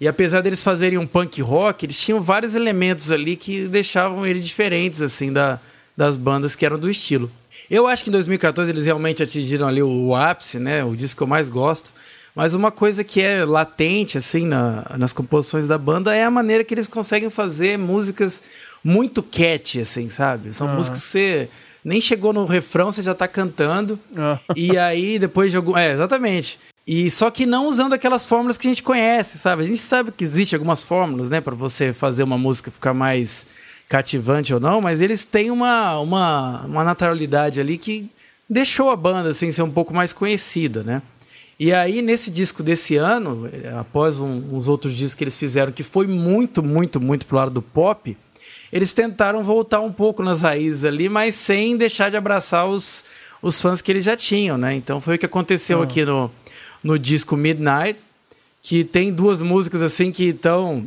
E apesar deles fazerem um punk rock, eles tinham vários elementos ali que deixavam eles diferentes, assim, da, das bandas que eram do estilo. Eu acho que em 2014 eles realmente atingiram ali o, o ápice, né? O disco que eu mais gosto. Mas uma coisa que é latente, assim, na, nas composições da banda é a maneira que eles conseguem fazer músicas muito catchy, assim, sabe? São uhum. músicas que você nem chegou no refrão, você já tá cantando. Ah. E aí, depois de algum. É, exatamente. E só que não usando aquelas fórmulas que a gente conhece, sabe? A gente sabe que existe algumas fórmulas, né, para você fazer uma música ficar mais cativante ou não, mas eles têm uma, uma, uma naturalidade ali que deixou a banda assim ser um pouco mais conhecida, né? E aí nesse disco desse ano, após um, uns outros discos que eles fizeram que foi muito, muito, muito pro lado do pop, eles tentaram voltar um pouco nas raízes ali, mas sem deixar de abraçar os, os fãs que eles já tinham, né? Então foi o que aconteceu ah. aqui no, no disco Midnight, que tem duas músicas assim que estão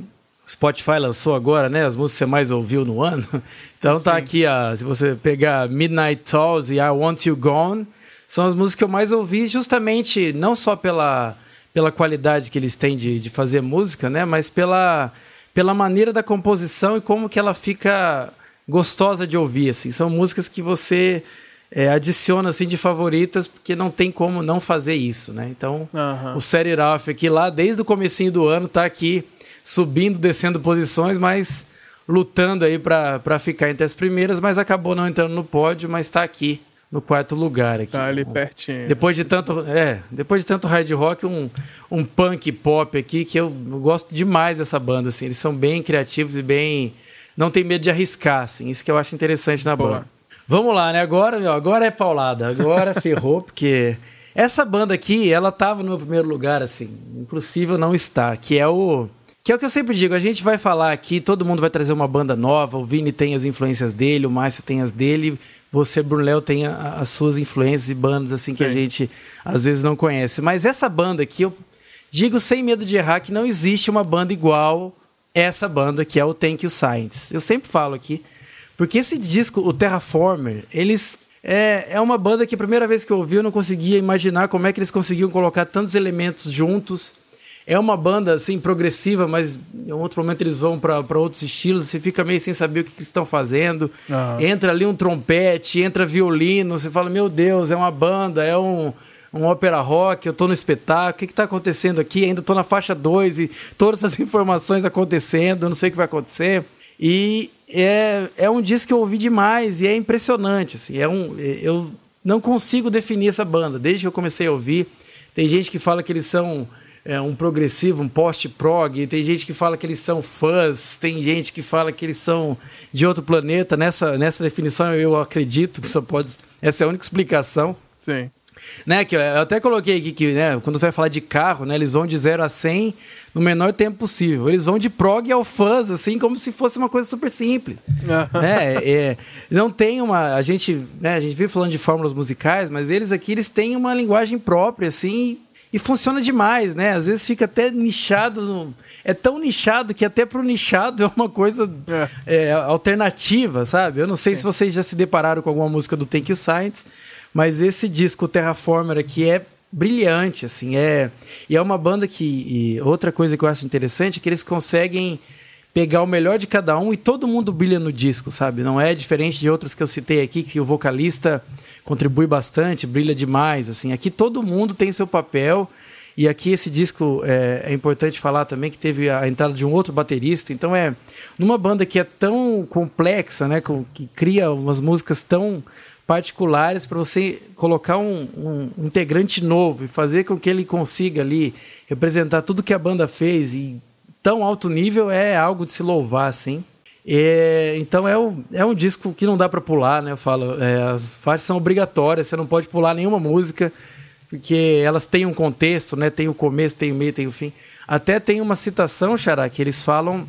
Spotify lançou agora, né? As músicas que você mais ouviu no ano. Então tá Sim. tá aqui, a, se você pegar Midnight Talls e I Want You Gone, são as músicas que eu mais ouvi justamente não só pela, pela qualidade que eles têm de, de fazer música, né? Mas pela pela maneira da composição e como que ela fica gostosa de ouvir, assim. São músicas que você é, adiciona assim de favoritas porque não tem como não fazer isso, né? Então, o Set It Off aqui lá desde o comecinho do ano tá aqui subindo, descendo posições, mas lutando aí para ficar entre as primeiras, mas acabou não entrando no pódio, mas está aqui no quarto lugar aqui. Tá ali pertinho. Depois de tanto, é, depois de tanto hard rock, um, um punk pop aqui que eu, gosto demais dessa banda assim. Eles são bem criativos e bem não tem medo de arriscar, assim. Isso que eu acho interessante na banda. Vamos lá, né? Agora, agora é paulada. Agora ferrou, porque essa banda aqui, ela tava no meu primeiro lugar, assim. Impossível não estar. Que é o. Que é o que eu sempre digo, a gente vai falar aqui, todo mundo vai trazer uma banda nova, o Vini tem as influências dele, o Márcio tem as dele, você, Brunel, tem a, as suas influências e bandas assim que Sim. a gente às vezes não conhece. Mas essa banda aqui, eu digo sem medo de errar que não existe uma banda igual essa banda que é o Thank You Science. Eu sempre falo aqui, porque esse disco, o Terraformer, eles é, é uma banda que a primeira vez que eu ouvi eu não conseguia imaginar como é que eles conseguiam colocar tantos elementos juntos. É uma banda assim progressiva, mas em outro momento eles vão para outros estilos, você fica meio sem saber o que, que eles estão fazendo. Uhum. Entra ali um trompete, entra violino, você fala: "Meu Deus, é uma banda, é um um ópera rock, eu estou no espetáculo, o que está acontecendo aqui? Ainda estou na faixa 2 e todas essas informações acontecendo, eu não sei o que vai acontecer. E é, é um disco que eu ouvi demais e é impressionante. Assim, é um, eu não consigo definir essa banda desde que eu comecei a ouvir. Tem gente que fala que eles são é, um progressivo, um post-prog, tem gente que fala que eles são fãs, tem gente que fala que eles são de outro planeta. Nessa, nessa definição eu acredito que só pode. Essa é a única explicação. Sim. Né, que eu até coloquei aqui que né, quando vai falar de carro, né, eles vão de 0 a 100 no menor tempo possível. Eles vão de prog ao fuzz, assim, como se fosse uma coisa super simples. né? É, não tem uma. A gente, né, a gente vive falando de fórmulas musicais, mas eles aqui eles têm uma linguagem própria, assim, e funciona demais, né? Às vezes fica até nichado. No, é tão nichado que até pro nichado é uma coisa é. É, alternativa, sabe? Eu não sei é. se vocês já se depararam com alguma música do Thank You Science. Mas esse disco Terraformer aqui é brilhante, assim, é e é uma banda que outra coisa que eu acho interessante é que eles conseguem pegar o melhor de cada um e todo mundo brilha no disco, sabe? Não é diferente de outras que eu citei aqui que o vocalista contribui bastante, brilha demais, assim. Aqui todo mundo tem seu papel e aqui esse disco é, é, importante falar também que teve a entrada de um outro baterista. Então é numa banda que é tão complexa, né, que cria umas músicas tão particulares para você colocar um, um, integrante novo e fazer com que ele consiga ali representar tudo que a banda fez e tão alto nível é algo de se louvar, assim. Então é, um, é um disco que não dá para pular, né? Eu falo, é, as faixas são obrigatórias, você não pode pular nenhuma música, porque elas têm um contexto, né? Tem o começo, tem o meio, tem o fim. Até tem uma citação, Xará, que eles falam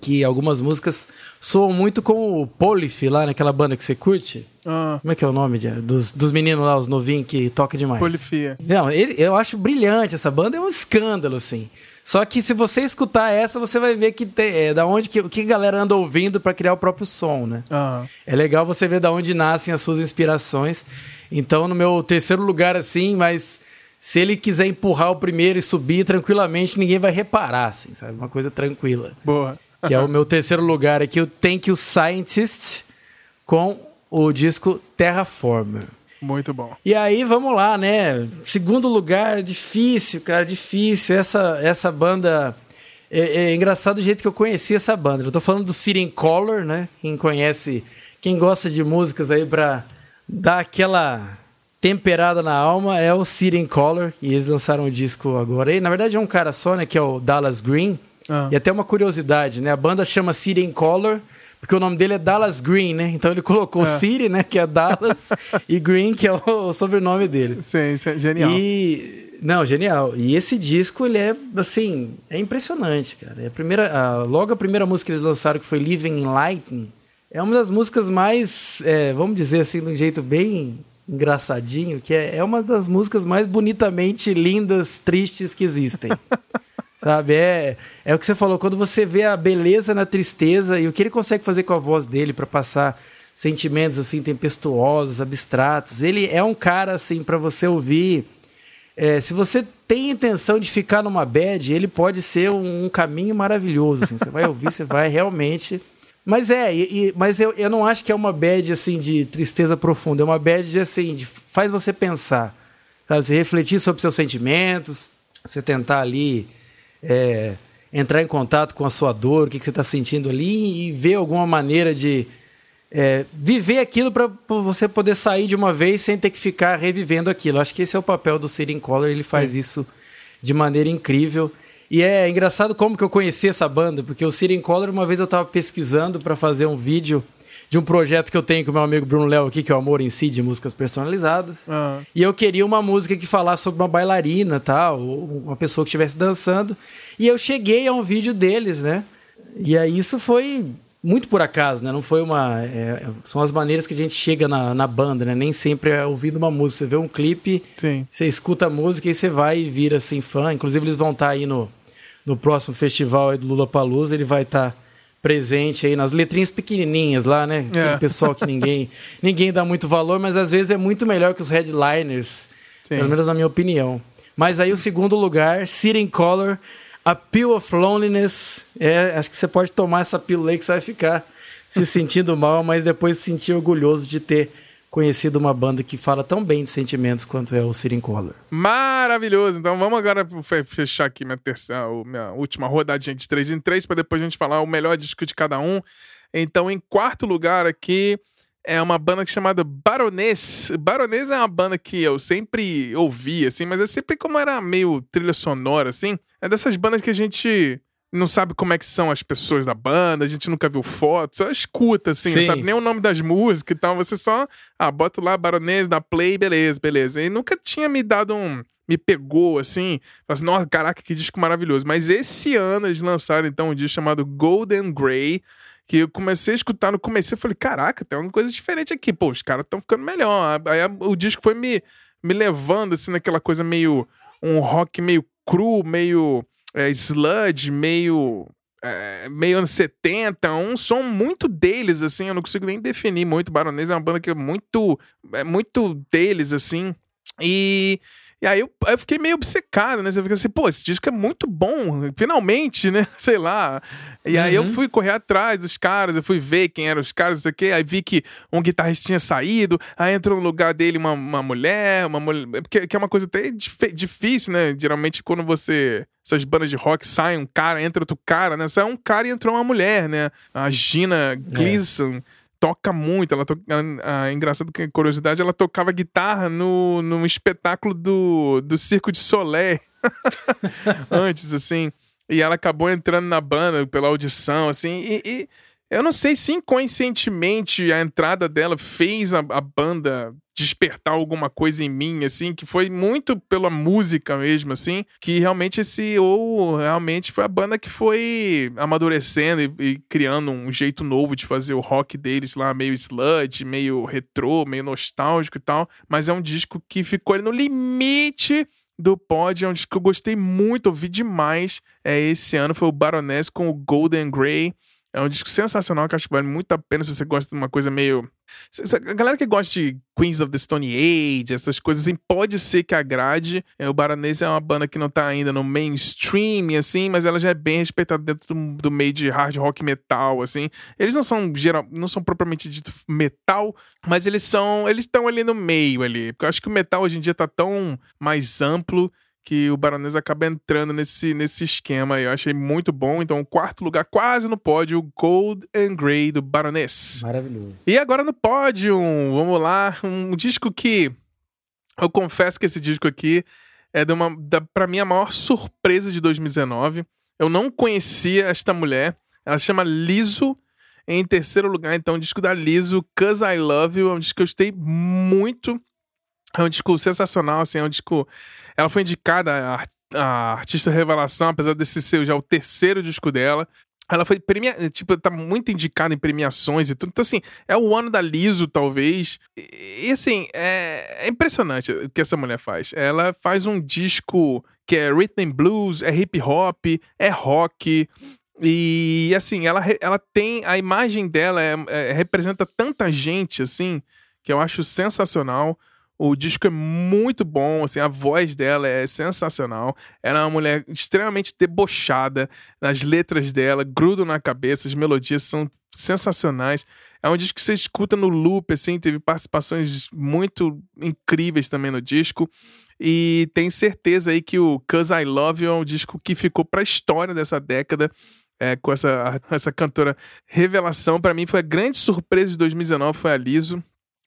que algumas músicas soam muito com o Polif lá naquela banda que você curte. Ah. Como é que é o nome de, dos, dos meninos lá, os novinhos que toca demais? Polifia. Não, ele, eu acho brilhante essa banda, é um escândalo, assim. Só que se você escutar essa, você vai ver que tem, é, da onde que, que a galera anda ouvindo para criar o próprio som, né? Ah. É legal você ver da onde nascem as suas inspirações. Então, no meu terceiro lugar, assim, mas se ele quiser empurrar o primeiro e subir tranquilamente, ninguém vai reparar, assim, sabe? Uma coisa tranquila. Boa que é o meu terceiro lugar aqui, o Thank You Scientist, com o disco Terraformer. Muito bom. E aí, vamos lá, né? Segundo lugar, difícil, cara, difícil. Essa, essa banda. É, é engraçado o jeito que eu conheci essa banda. Eu tô falando do Siren Color, né? Quem conhece, quem gosta de músicas aí pra dar aquela temperada na alma é o Siren Color. E eles lançaram o um disco agora. E, na verdade, é um cara só, né? Que é o Dallas Green. Ah. E até uma curiosidade, né? A banda chama City in Color, porque o nome dele é Dallas Green, né? Então ele colocou ah. City, né? Que é Dallas, e Green, que é o, sobrenome dele. Sim, isso é genial. E... Não, genial. E esse disco, ele é, assim, é impressionante, cara. É a primeira, a, logo a primeira música que eles lançaram, que foi Living in Lightning, é uma das músicas mais, é, vamos dizer assim, de um jeito bem engraçadinho, que é, é uma das músicas mais bonitamente lindas, tristes que existem. Sabe? É, é o que você falou, quando você vê a beleza na tristeza e o que ele consegue fazer com a voz dele para passar sentimentos assim tempestuosos, abstratos. Ele é um cara assim para você ouvir. É, se você tem intenção de ficar numa bad, ele pode ser um, um caminho maravilhoso. Assim. Você vai ouvir, você vai realmente. Mas é, e, e, mas eu, eu não acho que é uma bad assim de tristeza profunda. É uma bad assim de faz você pensar, sabe? Você refletir sobre seus sentimentos, você tentar ali é, entrar em contato com a sua dor, o que, que você está sentindo ali e ver alguma maneira de é, viver aquilo para você poder sair de uma vez sem ter que ficar revivendo aquilo. Acho que esse é o papel do Sitting Collar, ele faz Sim. isso de maneira incrível. E é engraçado como que eu conheci essa banda, porque o Sitting Collar, uma vez eu estava pesquisando para fazer um vídeo de um projeto que eu tenho com o meu amigo Bruno Léo aqui, que é o Amor em Si, de músicas personalizadas. Uhum. E eu queria uma música que falasse sobre uma bailarina tal, uma pessoa que estivesse dançando. E eu cheguei a um vídeo deles, né? E aí isso foi muito por acaso, né? Não foi uma. É, são as maneiras que a gente chega na, na banda, né? Nem sempre é ouvindo uma música. Você vê um clipe, Sim. você escuta a música e você vai e vira assim fã. Inclusive, eles vão estar aí no, no próximo festival do Lula Palusa. Ele vai estar presente aí nas letrinhas pequenininhas lá, né? É. pessoal que ninguém, ninguém dá muito valor, mas às vezes é muito melhor que os headliners, Sim. pelo menos na minha opinião. Mas aí o segundo lugar, Sitting Color, A Pill of Loneliness. É, acho que você pode tomar essa pílula aí que você vai ficar se sentindo mal, mas depois se sentir orgulhoso de ter conhecido uma banda que fala tão bem de sentimentos quanto é o Sitting Color. Maravilhoso! Então vamos agora fechar aqui minha, terceira, minha última rodadinha de 3 em 3 para depois a gente falar o melhor disco de cada um. Então, em quarto lugar aqui é uma banda chamada Baroness. Baroness é uma banda que eu sempre ouvi, assim, mas é sempre como era meio trilha sonora, assim. É dessas bandas que a gente não sabe como é que são as pessoas da banda, a gente nunca viu fotos, só escuta, assim, Sim. não sabe nem o nome das músicas e tal. Você só, ah, bota lá Baronês, dá play, beleza, beleza. E nunca tinha me dado um. Me pegou, assim, assim, nossa, caraca, que disco maravilhoso. Mas esse ano eles lançaram, então, um disco chamado Golden Grey, que eu comecei a escutar no começo e falei, caraca, tem alguma coisa diferente aqui. Pô, os caras estão ficando melhor. Aí o disco foi me, me levando, assim, naquela coisa meio. Um rock meio cru, meio é, sludge, meio. É, meio anos 70, um som muito deles, assim, eu não consigo nem definir muito. Baronesa é uma banda que é muito. É muito deles, assim. E e aí eu, eu, fiquei meio obcecado, né? Você fica assim, pô, esse disco é muito bom, finalmente, né? Sei lá. E uhum. aí eu uhum. fui correr atrás dos caras, eu fui ver quem eram os caras, não sei o quê. Aí vi que um guitarrista tinha saído, aí entrou no lugar dele uma, uma mulher, uma mulher. Porque que é uma coisa até difícil, né? Geralmente quando você. Essas bandas de rock saem um cara, entra outro cara, né? Sai um cara e entrou uma mulher, né? A Gina Gleason. É toca muito. Ela, to... ela, engraçado que curiosidade, ela tocava guitarra no, no espetáculo do, do Circo de Soleil. Antes, assim. E ela acabou entrando na banda pela audição, assim. E, e eu não sei se inconscientemente a entrada dela fez a, a, banda despertar alguma coisa em mim, assim, que foi muito pela música mesmo, assim, que realmente esse ou realmente foi a banda que foi amadurecendo e, e, criando um jeito novo de fazer o rock deles lá, meio sludge, meio retrô, meio nostálgico e tal, mas é um disco que ficou no limite do pod, é um disco que eu gostei muito, ouvi demais. É, esse ano foi o Baroness com o Golden Grey. É um disco sensacional que acho que vale muito a pena se você gosta de uma coisa meio. A galera que gosta de Queens of the Stone Age, essas coisas assim, pode ser que agrade. É, o Baronese é uma banda que não tá ainda no mainstream, assim, mas ela já é bem respeitada dentro do, do meio de hard rock metal, assim. Eles não são geral, não são propriamente dito metal, mas eles são. Eles estão ali no meio ali. Porque eu acho que o metal hoje em dia tá tão mais amplo que o Baronesa acaba entrando nesse, nesse esquema. Eu achei muito bom. Então, quarto lugar, quase no pódio, Gold and Grey do Baroness. Maravilhoso. E agora no pódio, vamos lá, um disco que eu confesso que esse disco aqui é de uma, da, pra mim a maior surpresa de 2019. Eu não conhecia esta mulher. Ela chama Liso. Em terceiro lugar, então, o disco da Liso, Cause I Love You. É um disco que eu gostei muito. É um disco sensacional, assim, é um disco. Ela foi indicada a, a artista revelação, apesar desse ser já o terceiro disco dela. Ela foi premiada, tipo, tá muito indicada em premiações e tudo. Então, assim, é o ano da Liso, talvez. E, e assim, é, é, impressionante o que essa mulher faz. Ela faz um disco que é rhythm blues, é hip hop, é rock. E, assim, ela, ela tem. A imagem dela é, é, representa tanta gente, assim, que eu acho sensacional. O disco é muito bom, assim, a voz dela é sensacional. Ela é uma mulher extremamente debochada, as letras dela grudam na cabeça, as melodias são sensacionais. É um disco que você escuta no loop, assim, teve participações muito incríveis também no disco. E tem certeza aí que o Cause I Love You é um disco que ficou pra história dessa década. é, com essa, essa cantora revelação. para mim foi a grande surpresa de 2019, foi a Liso.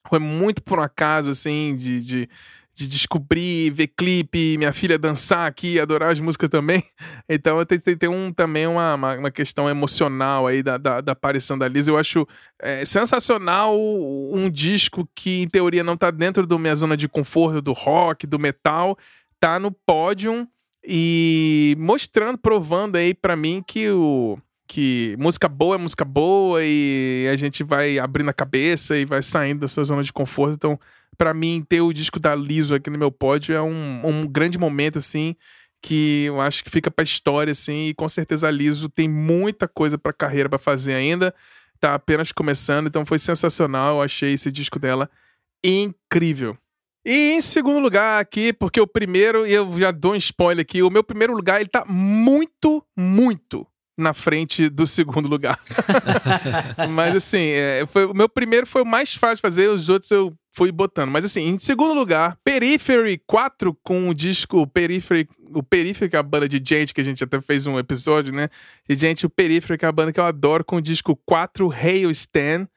Foi muito por um acaso, assim, de, de, de descobrir, ver clipe, minha filha dançar aqui, adorar as músicas também. Então tem, tem um, também uma, uma, uma, questão emocional aí da, da, da aparição da Liz. Eu acho é, sensacional um disco que, em teoria, não tá dentro da minha zona de conforto do rock, do metal, tá no pódio e mostrando, provando aí para mim que o que música boa é música boa e a gente vai abrindo a cabeça e vai saindo da sua zona de conforto. Então, para mim, ter o disco da Liso aqui no meu pódio é um, um grande momento, assim, que eu acho que fica pra história, assim, e com certeza a Liso tem muita coisa pra carreira para fazer ainda. Tá apenas começando, então foi sensacional. Eu achei esse disco dela incrível. E em segundo lugar aqui, porque o primeiro, eu já dou um spoiler aqui, o meu primeiro lugar ele tá muito, muito na frente do segundo lugar. Mas assim, é, foi, o meu primeiro foi o mais fácil de fazer, os outros eu fui botando. Mas assim, em segundo lugar, Periphery 4 com o disco Periphery, o Periphery, que é a banda de gente, que a gente até fez um episódio, né? E gente, o Periphery, que é a banda que eu adoro, com o disco 4 Hail Stand.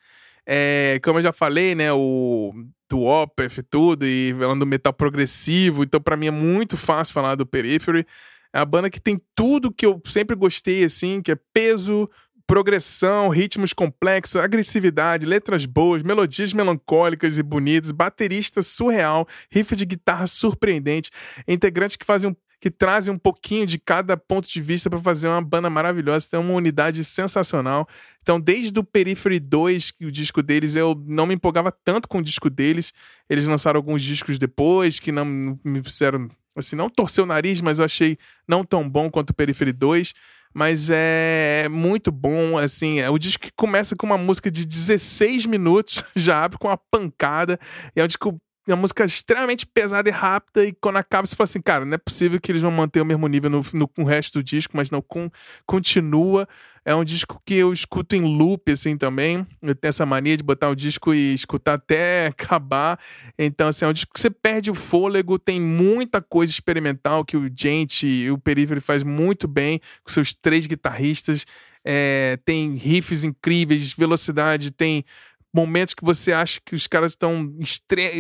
É, como eu já falei, né? O do Opeth tudo, e falando do metal progressivo, então para mim é muito fácil falar do Periphery. É a banda que tem tudo que eu sempre gostei, assim, que é peso, progressão, ritmos complexos, agressividade, letras boas, melodias melancólicas e bonitas, baterista surreal, riff de guitarra surpreendente, integrantes que fazem um que trazem um pouquinho de cada ponto de vista para fazer uma banda maravilhosa, tem uma unidade sensacional. Então, desde o Periphery 2, que o disco deles, eu não me empolgava tanto com o disco deles. Eles lançaram alguns discos depois que não me fizeram, assim, não torcer o nariz, mas eu achei não tão bom quanto o Periphery 2 mas é muito bom, assim, é o disco que começa com uma música de 16 minutos, já abre com uma pancada, e é um disco uma música extremamente pesada e rápida, e quando acaba, você fala assim, cara, não é possível que eles vão manter o mesmo nível no, no, no resto do disco, mas não, com, continua. É um disco que eu escuto em loop, assim, também. Eu tenho essa mania de botar o disco e escutar até acabar. Então, assim, é um disco que você perde o fôlego, tem muita coisa experimental que o Gente e o Periphery faz muito bem, com seus três guitarristas. É, tem riffs incríveis, velocidade, tem momentos que você acha que os caras estão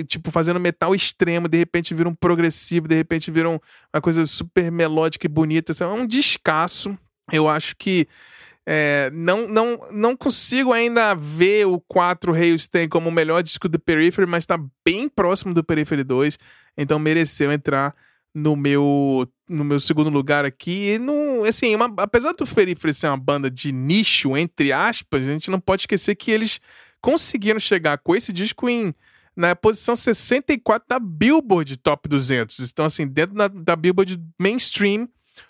tipo fazendo metal extremo, de repente viram um progressivo, de repente viram uma coisa super melódica e bonita. É um descasso. Eu acho que é, não, não, não consigo ainda ver o 4 Hailstain como o melhor disco do Periphery, mas está bem próximo do Periphery 2, então mereceu entrar no meu no meu segundo lugar aqui. E não, assim, uma, apesar do Periphery ser uma banda de nicho, entre aspas, a gente não pode esquecer que eles conseguiram chegar com esse disco em na posição 64 da Billboard Top 200. Então, assim, dentro da, da Billboard Mainstream,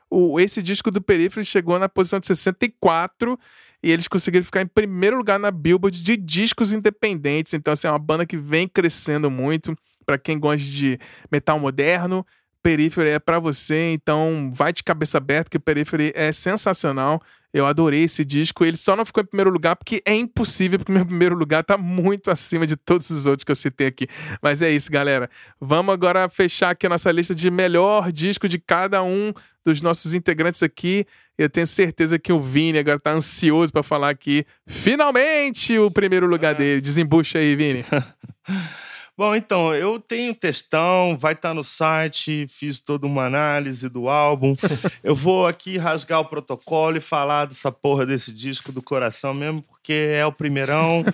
o, esse disco do Periphery chegou na posição de 64 e eles conseguiram ficar em primeiro lugar na Billboard de discos independentes. Então, assim, é uma banda que vem crescendo muito. Para quem gosta de metal moderno, Periphery é para você. Então, vai de cabeça aberta, que Periphery é sensacional. Eu adorei esse disco. Ele só não ficou em primeiro lugar porque é impossível, porque meu primeiro lugar tá muito acima de todos os outros que eu citei aqui. Mas é isso, galera. Vamos agora fechar aqui a nossa lista de melhor disco de cada um dos nossos integrantes aqui. Eu tenho certeza que o Vini agora tá ansioso para falar aqui. Finalmente o primeiro lugar é. dele. Desembucha aí, Vini. Bom, então, eu tenho textão, vai estar tá no site, fiz toda uma análise do álbum. eu vou aqui rasgar o protocolo e falar dessa porra desse disco do coração mesmo, porque é o primeirão.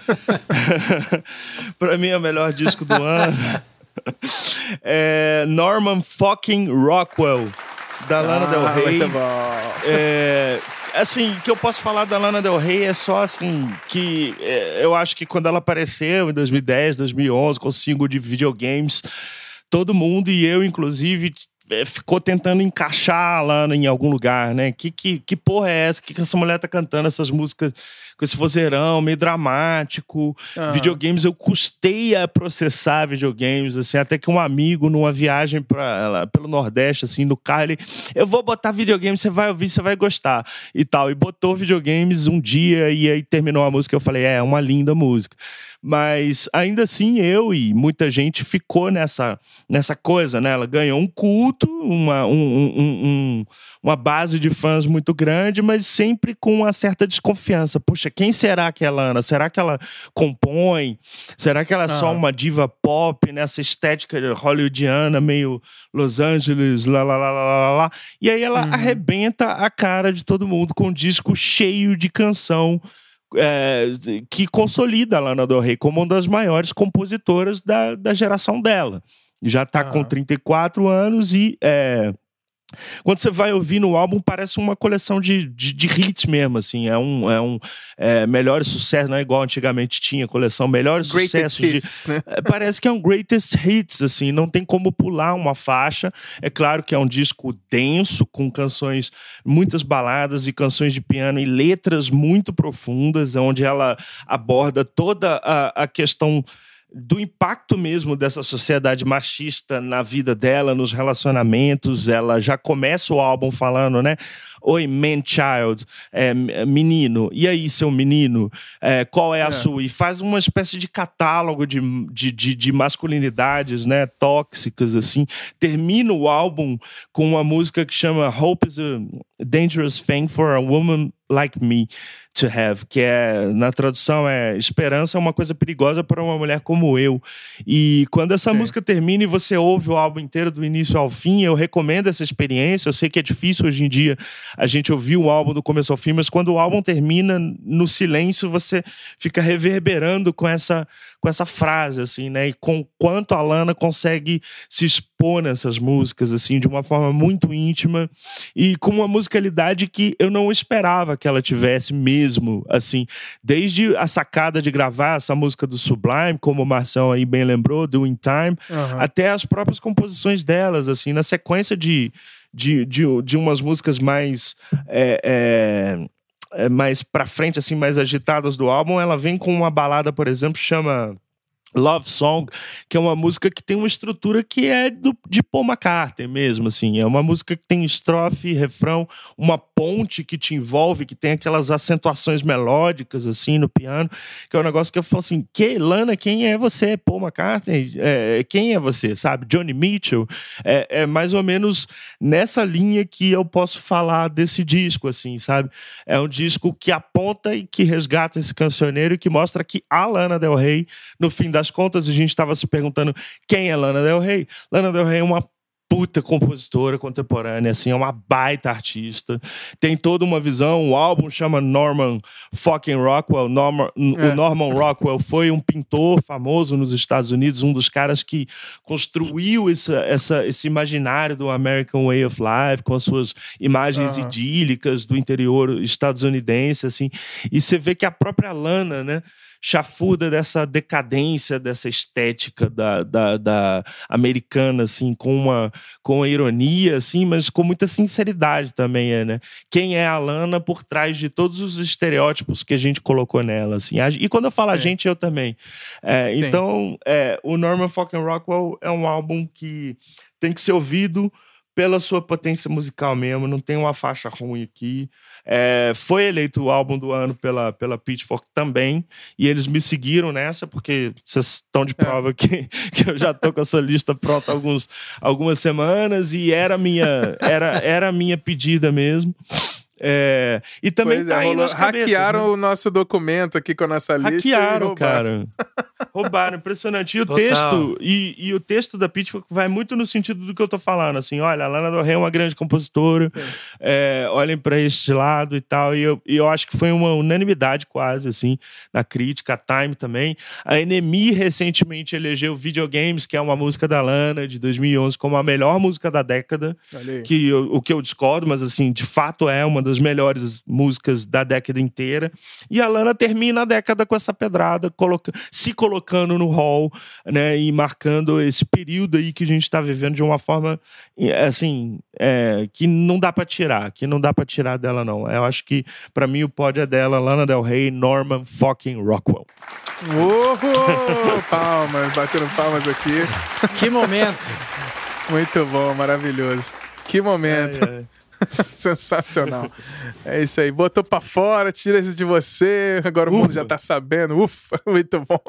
pra mim é o melhor disco do ano. é Norman fucking Rockwell, da Lana ah, Del Rey. Muito bom. É, assim, o que eu posso falar da Lana Del Rey é só assim, que é, eu acho que quando ela apareceu em 2010, 2011, com o single de videogames, todo mundo e eu, inclusive, ficou tentando encaixar lá em algum lugar, né? Que, que, que porra é essa? Que, que essa mulher tá cantando essas músicas com esse vozeirão meio dramático? Uhum. Videogames, eu custei a processar videogames, assim, até que um amigo numa viagem pra, pelo Nordeste, assim, no carro, ele, eu vou botar videogames, você vai ouvir, você vai gostar e tal. E botou videogames um dia e aí terminou a música, eu falei, é, é uma linda música. Mas ainda assim, eu e muita gente ficou nessa, nessa coisa, né? Ela ganhou um culto, uma, um, um, um, uma base de fãs muito grande, mas sempre com uma certa desconfiança. Puxa, quem será que é a Lana? Será que ela compõe? Será que ela é ah. só uma diva pop nessa estética hollywoodiana, meio Los Angeles, lá, lá, lá, lá, lá. E aí ela uhum. arrebenta a cara de todo mundo com um disco cheio de canção é, que consolida a Lana Del Rey como uma das maiores compositoras da, da geração dela. Já está com 34 anos e é, quando você vai ouvir no álbum, parece uma coleção de, de, de hits mesmo, assim. É um, é um é, melhores sucessos, não é igual antigamente tinha coleção, melhores greatest sucessos. Hits, de, né? é, parece que é um greatest hits, assim. Não tem como pular uma faixa. É claro que é um disco denso, com canções, muitas baladas e canções de piano e letras muito profundas, onde ela aborda toda a, a questão do impacto mesmo dessa sociedade machista na vida dela, nos relacionamentos. Ela já começa o álbum falando, né? Oi, man child, é, menino. E aí, seu menino? É, qual é a é. sua? E faz uma espécie de catálogo de, de, de, de, masculinidades, né? Tóxicas, assim. Termina o álbum com uma música que chama Hope is a Dangerous Thing for a Woman Like Me to Have, que é, na tradução, é esperança é uma coisa perigosa para uma mulher como eu. E quando essa música termina e você ouve o álbum inteiro do início ao fim, eu recomendo essa experiência. Eu sei que é difícil hoje em dia a gente ouvir o álbum do começo ao fim, mas quando o álbum termina no silêncio, você fica reverberando com essa com essa frase, assim, né? E com quanto a Lana consegue se expor nessas músicas, assim, de uma forma muito íntima e com uma musicalidade que eu não esperava que ela tivesse mesmo, assim. Desde a sacada de gravar essa música do Sublime, como o Marcão aí bem lembrou, do In Time, uhum. até as próprias composições delas, assim, na sequência de de, de, de umas músicas mais é, é, mais para frente, assim, mais agitadas do álbum, ela vem com uma balada, por exemplo, chama Love Song, que é uma música que tem uma estrutura que é do, de Paul McCartney mesmo, assim. É uma música que tem estrofe, refrão, uma ponte que te envolve, que tem aquelas acentuações melódicas, assim, no piano, que é um negócio que eu falo assim, que, Lana, quem é você? Paul McCartney? É, quem é você, sabe? Johnny Mitchell? É, é mais ou menos nessa linha que eu posso falar desse disco, assim, sabe? É um disco que aponta e que resgata esse cancioneiro e que mostra que a Lana Del Rey, no fim da das contas, a gente estava se perguntando quem é Lana Del Rey. Lana Del Rey é uma puta compositora contemporânea, assim, é uma baita artista. Tem toda uma visão. O álbum chama Norman fucking Rockwell. Norman, é. O Norman Rockwell foi um pintor famoso nos Estados Unidos, um dos caras que construiu essa, essa, esse imaginário do American Way of Life, com as suas imagens idílicas do interior estadunidense, assim. E você vê que a própria Lana, né? chafuda dessa decadência, dessa estética da, da, da, americana, assim, com uma, com ironia, assim, mas com muita sinceridade também, é, né? Quem é a Lana por trás de todos os estereótipos que a gente colocou nela, assim. E quando eu falo a gente, eu também. É, então, é, o Norman Fucking Rockwell é um álbum que tem que ser ouvido pela sua potência musical mesmo, não tem uma faixa ruim aqui. É, foi eleito o álbum do ano pela, pela Pitchfork também, e eles me seguiram nessa, porque vocês estão de é. prova é. que, que eu já tô com essa lista pronta há alguns, algumas semanas, e era minha, era, era minha pedida mesmo. É, e também pois tá é, aí nas Hackearam né? o nosso documento aqui com a nossa lista. Hackearam, cara. roubaram, impressionante. E o Total. texto, e, e, o texto da Pitchfork vai muito no sentido do que eu tô falando, assim, olha, a Lana Del Rey é uma grande compositora, é, olhem para este lado e tal, e eu, e eu acho que foi uma unanimidade quase, assim, na crítica, a Time também. A Enemy recentemente elegeu Videogames, que é uma música da Lana, de 2011, como a melhor música da década, que eu, o que eu discordo, mas, assim, de fato é uma das melhores músicas da década inteira. E a Lana termina a década com essa pedrada, coloca, se colocando no hall, né, e marcando esse período aí que a gente está vivendo de uma forma, assim, é, que não dá para tirar, que não dá para tirar dela não. Eu acho que para mim o pódio é dela, Lana Del Rey, Norman fucking Rockwell. Uhul! palmas, batendo palmas aqui. Que momento! Muito bom, maravilhoso. Que momento. É, é. Sensacional. É isso aí. Botou pra fora, tira isso de você. Agora o mundo já tá sabendo. Ufa, muito bom.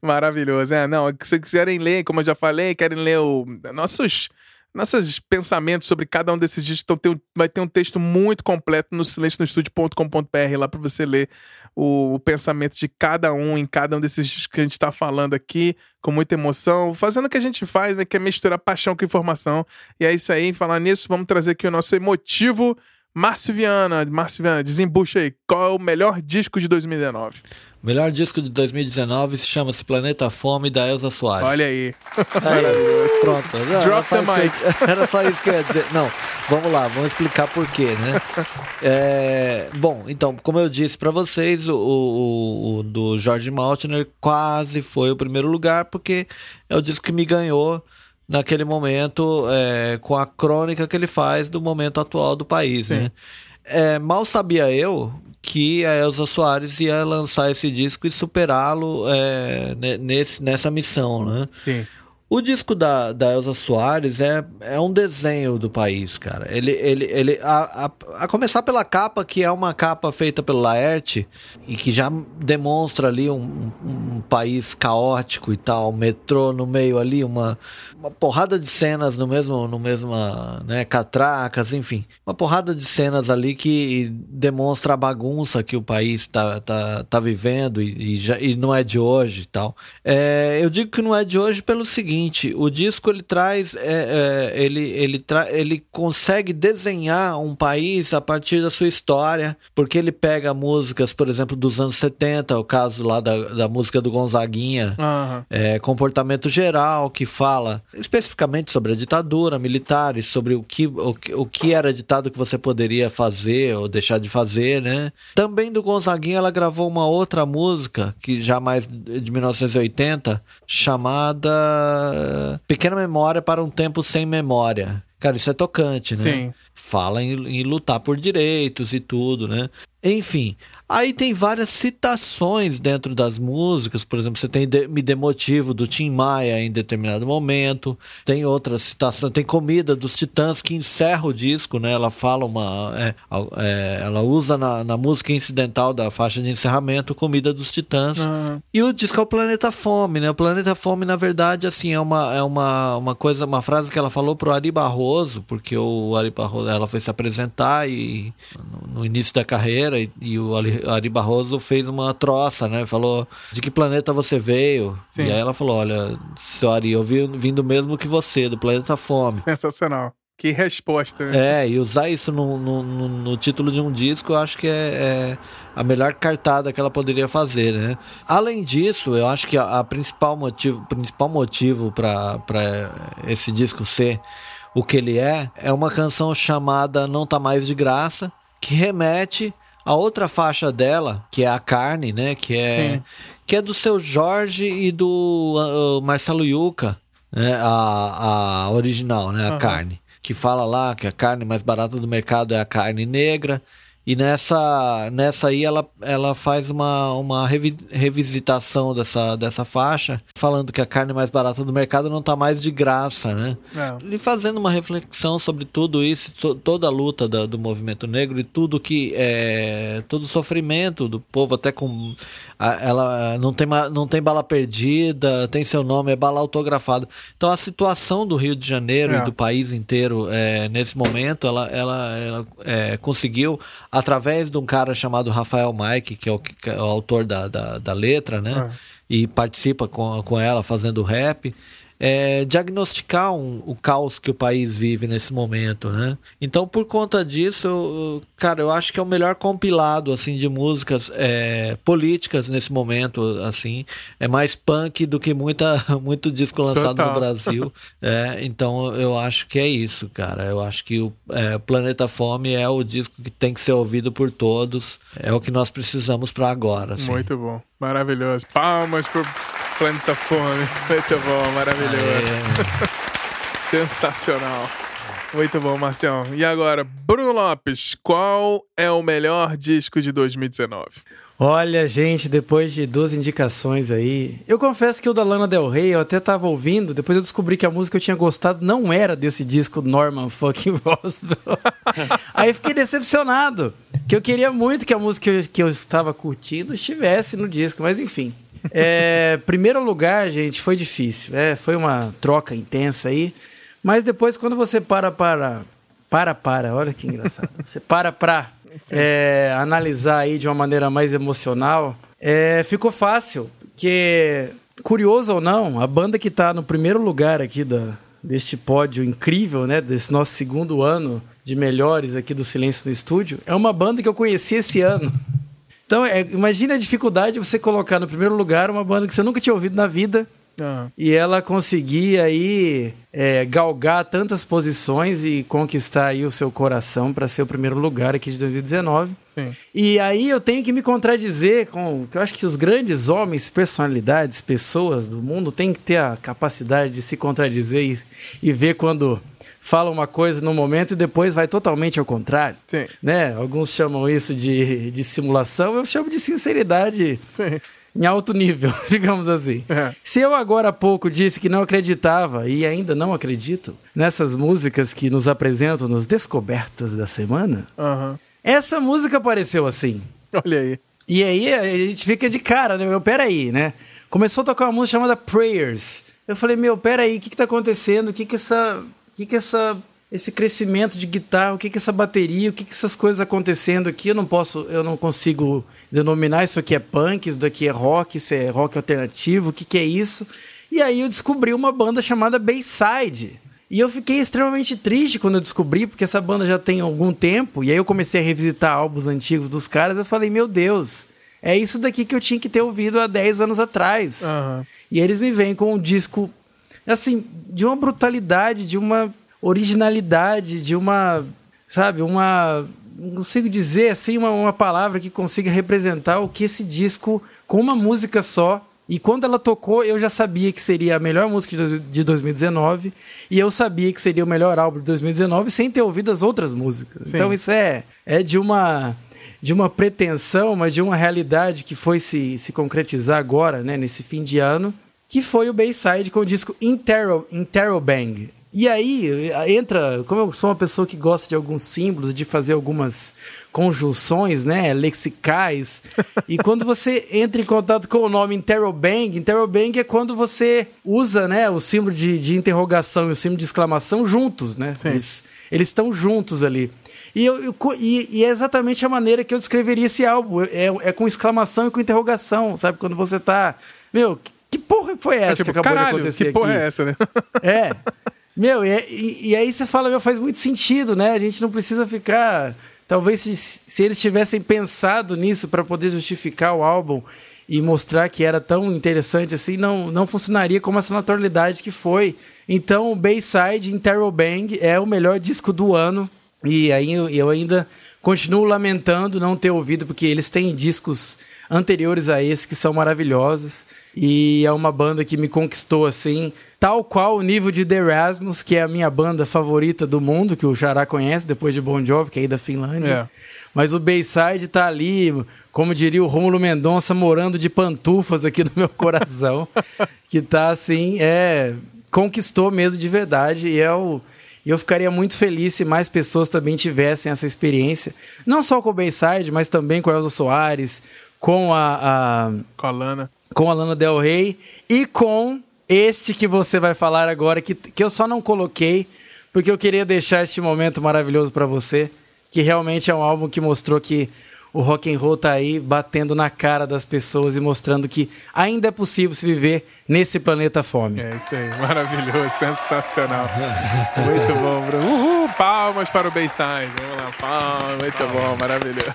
Maravilhoso. É, não, se quiserem ler, como eu já falei, querem ler o, nossos nossos pensamentos sobre cada um desses discos. Então tem, vai ter um texto muito completo no silencionostudio.com.br lá para você ler o, o, pensamento de cada um em cada um desses discos que a gente está falando aqui, com muita emoção, fazendo o que a gente faz, né? Que é misturar paixão com informação. E é isso aí, falar nisso, vamos trazer aqui o nosso emotivo Márcio Viana, Márcio Viana, desembucha aí, qual é o melhor disco de 2019? O melhor disco de 2019 se chama-se Planeta Fome, da Elza Soares. Olha aí. aí pronto. Não, Drop the mic. Eu, era só isso que eu ia dizer. Não, vamos lá, vamos explicar por quê, né? É, bom, então, como eu disse para vocês, o, o, o, do George Maltner quase foi o primeiro lugar, porque é o disco que me ganhou naquele momento é, com a crônica que ele faz do momento atual do país, né? É, mal sabia eu que a Elza Soares ia lançar esse disco e superá-lo é, nesse, nessa missão, né? Sim. O disco da, da Elza Soares é, é um desenho do país, cara. Ele, ele, ele a, a, a começar pela capa, que é uma capa feita pelo Laerte, e que já demonstra ali um, um, um país caótico e tal, metrô no meio ali, uma, uma porrada de cenas no mesmo, no mesma, né, catracas, enfim. Uma porrada de cenas ali que demonstra a bagunça que o país tá, tá, tá vivendo e, e, já, e não é de hoje e tal. É, eu digo que não é de hoje pelo seguinte, seguinte, o disco ele traz, é, é, ele, ele, tra ele consegue desenhar um país a partir da sua história, porque ele pega músicas, por exemplo, dos anos 70, o caso lá da, da música do Gonzaguinha, uhum. é, Comportamento Geral, que fala especificamente sobre a ditadura militar e sobre o que, o, o que era ditado que você poderia fazer ou deixar de fazer, né? Também do Gonzaguinha ela gravou uma outra música, que já mais de 1980, chamada Pequena Memória para um Tempo Sem Memória. Cara, isso é tocante, né? Sim. Fala em, em lutar por direitos e tudo, né? Enfim, Aí tem várias citações dentro das músicas, por exemplo, você tem Me Demotivo do Tim Maia em determinado momento, tem outras citações, tem Comida dos Titãs que encerra o disco, né? Ela fala uma. É, é, ela usa na, na, música incidental da faixa de encerramento Comida dos Titãs. Uhum. E o disco é o Planeta Fome, né? O Planeta Fome, na verdade, assim, é uma, é uma, uma coisa, uma frase que ela falou pro Ari Barroso, porque o Ari Barroso, ela foi se apresentar e no, no início da carreira e, e o Ari Ari Barroso fez uma troça, né? Falou de que planeta você veio. Sim. E aí ela falou: Olha, seu Ari, eu vim vindo mesmo que você, do planeta Fome. Sensacional. Que resposta. Né? É, e usar isso no, no, no, no, título de um disco, eu acho que é, é, a melhor cartada que ela poderia fazer, né? Além disso, eu acho que a, a principal motivo, principal motivo para esse disco ser o que ele é, é uma canção chamada Não Tá Mais de Graça, que remete a outra faixa dela, que é a carne, né? Que é, que é do seu Jorge e do uh, Marcelo Yuca, né? A, a original, né? A uhum. carne. Que fala lá que a carne mais barata do mercado é a carne negra. E nessa, nessa aí ela, ela faz uma, uma revi, revisitação dessa, dessa faixa, falando que a carne mais barata do mercado não está mais de graça, né? É. E fazendo uma reflexão sobre tudo isso, toda a luta do, do movimento negro e tudo que é. todo o sofrimento do povo, até com. Ela não tem, não tem bala perdida, tem seu nome, é bala autografada. Então a situação do Rio de Janeiro é. e do país inteiro é, nesse momento, ela, ela, ela é, conseguiu através de um cara chamado Rafael Mike, que é o, que é o autor da, da, da, letra, né? É. E participa com, com ela fazendo rap é, diagnosticar um, o caos que o país vive nesse momento, né? Então, por conta disso, eu, cara, eu acho que é o melhor compilado assim de músicas é, políticas nesse momento, assim, é mais punk do que muita muito disco lançado Total. no Brasil. É, então, eu acho que é isso, cara. Eu acho que o é, Planeta Fome é o disco que tem que ser ouvido por todos. É o que nós precisamos para agora. Assim. Muito bom, maravilhoso. Palmas pro Planeta Fome. Muito bom, maravilhoso. Sensacional. Muito bom, Marcião. E agora, Bruno Lopes, qual é o melhor disco de 2019? Olha, gente, depois de duas indicações aí, eu confesso que o da Lana Del Rey eu até tava ouvindo, depois eu descobri que a música que eu tinha gostado não era desse disco Norman fucking Roswell. aí fiquei decepcionado, que eu queria muito que a música que eu estava curtindo estivesse no disco, mas enfim. É, primeiro lugar, gente, foi difícil, é, foi uma troca intensa aí, mas depois quando você para para para para, olha que engraçado, você para para é, analisar aí de uma maneira mais emocional, é, ficou fácil. Porque, curioso ou não, a banda que está no primeiro lugar aqui da, deste pódio incrível, né? Desse nosso segundo ano de melhores aqui do Silêncio no Estúdio, é uma banda que eu conheci esse ano. Então, é, imagine a dificuldade de você colocar no primeiro lugar uma banda que você nunca tinha ouvido na vida Uhum. E ela conseguia aí é, galgar tantas posições e conquistar aí o seu coração para ser o primeiro lugar aqui de 2019. Sim. E aí eu tenho que me contradizer com que eu acho que os grandes homens, personalidades, pessoas do mundo têm que ter a capacidade de se contradizer e, e ver quando fala uma coisa no momento e depois vai totalmente ao contrário. Sim. Né? Alguns chamam isso de, de simulação, eu chamo de sinceridade. Sim em alto nível, digamos assim. É. Se eu agora há pouco disse que não acreditava e ainda não acredito nessas músicas que nos apresentam nos Descobertas da Semana, uhum. essa música apareceu assim. Olha aí. E aí a gente fica de cara, né? Meu, peraí, né? Começou a tocar uma música chamada Prayers. Eu falei, meu, peraí, o que que tá acontecendo? O que que essa... O que que essa esse crescimento de guitarra, o que que essa bateria, o que que essas coisas acontecendo aqui, eu não posso, eu não consigo denominar isso aqui é punk, isso daqui é rock, isso é rock alternativo, o que que é isso? E aí eu descobri uma banda chamada Bayside. E eu fiquei extremamente triste quando eu descobri, porque essa banda já tem algum tempo, e aí eu comecei a revisitar álbuns antigos dos caras, eu falei, meu Deus, é isso daqui que eu tinha que ter ouvido há 10 anos atrás. Uhum. E eles me vêm com um disco, assim, de uma brutalidade, de uma originalidade, de uma, sabe, uma não consigo dizer assim uma, uma palavra que consiga representar o que esse disco com uma música só e quando ela tocou, eu já sabia que seria a melhor música de 2019 e eu sabia que seria o melhor álbum de 2019 sem ter ouvido as outras músicas. Sim. Então isso é, é de uma de uma pretensão, mas de uma realidade que foi se, se concretizar agora, né, nesse fim de ano, que foi o Bayside com o disco Interrobang. E aí entra, como eu sou uma pessoa que gosta de alguns símbolos, de fazer algumas conjunções, né, lexicais, e quando você entra em contato com o nome Interrobang, Interrobang é quando você usa, né, o símbolo de, de interrogação e o símbolo de exclamação juntos, né? Sim. Eles estão juntos ali. E, eu, eu e, e, é exatamente a maneira que eu descreveria esse álbum. É, é com exclamação e com interrogação, sabe? Quando você tá. Meu, porra foi essa é, tipo, que acabou caralho, de acontecer? Que porra aqui? é essa, né? É. Meu, e, e, e, aí você fala, meu, faz muito sentido, né? A gente não precisa ficar. Talvez se, se eles tivessem pensado nisso para poder justificar o álbum e mostrar que era tão interessante assim, não, não funcionaria como essa naturalidade que foi. Então, o Bayside Interrobang é o melhor disco do ano. E aí eu, eu ainda continuo lamentando não ter ouvido, porque eles têm discos anteriores a esse que são maravilhosos. E é uma banda que me conquistou assim Tal qual o nível de The Erasmus, que é a minha banda favorita do mundo, que o Xará conhece, depois de Bon Jovi, que é aí da Finlândia. É. Mas o Bayside tá ali, como diria o Rômulo Mendonça, morando de pantufas aqui no meu coração. que tá assim, é. Conquistou mesmo de verdade. E é o. eu ficaria muito feliz se mais pessoas também tivessem essa experiência. Não só com o Bayside, mas também com a Elza Soares, com a, a. Com a Lana. Com a Lana Del Rey e com este que você vai falar agora, que, que eu só não coloquei, porque eu queria deixar este momento maravilhoso para você, que realmente é um álbum que mostrou que o rock and roll tá aí batendo na cara das pessoas e mostrando que ainda é possível se viver nesse planeta fome. É isso aí, maravilhoso, sensacional. muito bom, Bruno. Uhul, palmas para o Bayside. Vamos lá, palmas, muito bom, maravilhoso.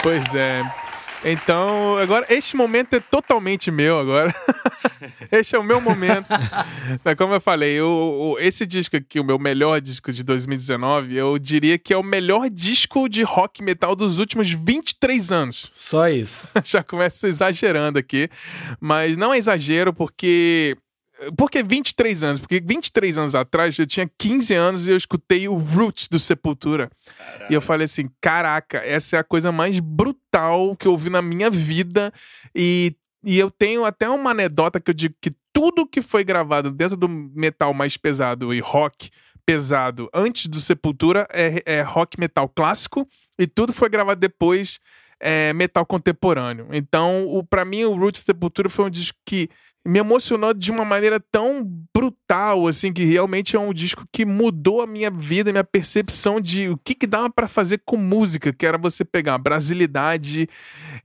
Pois é. Então, agora, este momento é totalmente meu agora. este é o meu momento. Como eu falei, o, o, esse disco aqui, o meu melhor disco de 2019, eu diria que é o melhor disco de rock metal dos últimos 23 anos. Só isso. Já começo exagerando aqui. Mas não é exagero, porque Por que 23 anos? Porque 23 anos atrás eu tinha 15 anos e eu escutei o Roots do Sepultura. Caraca. E eu falei assim: caraca, essa é a coisa mais brutal que eu ouvi na minha vida. E, e eu tenho até uma anedota que eu digo que tudo que foi gravado dentro do metal mais pesado e rock pesado antes do Sepultura é, é rock metal clássico e tudo foi gravado depois é metal contemporâneo. Então, o para mim o Roots Sepultura foi um disco que me emocionou de uma maneira tão brutal, assim, que realmente é um disco que mudou a minha vida, minha percepção de o que, que dava para fazer com música, que era você pegar brasilidade,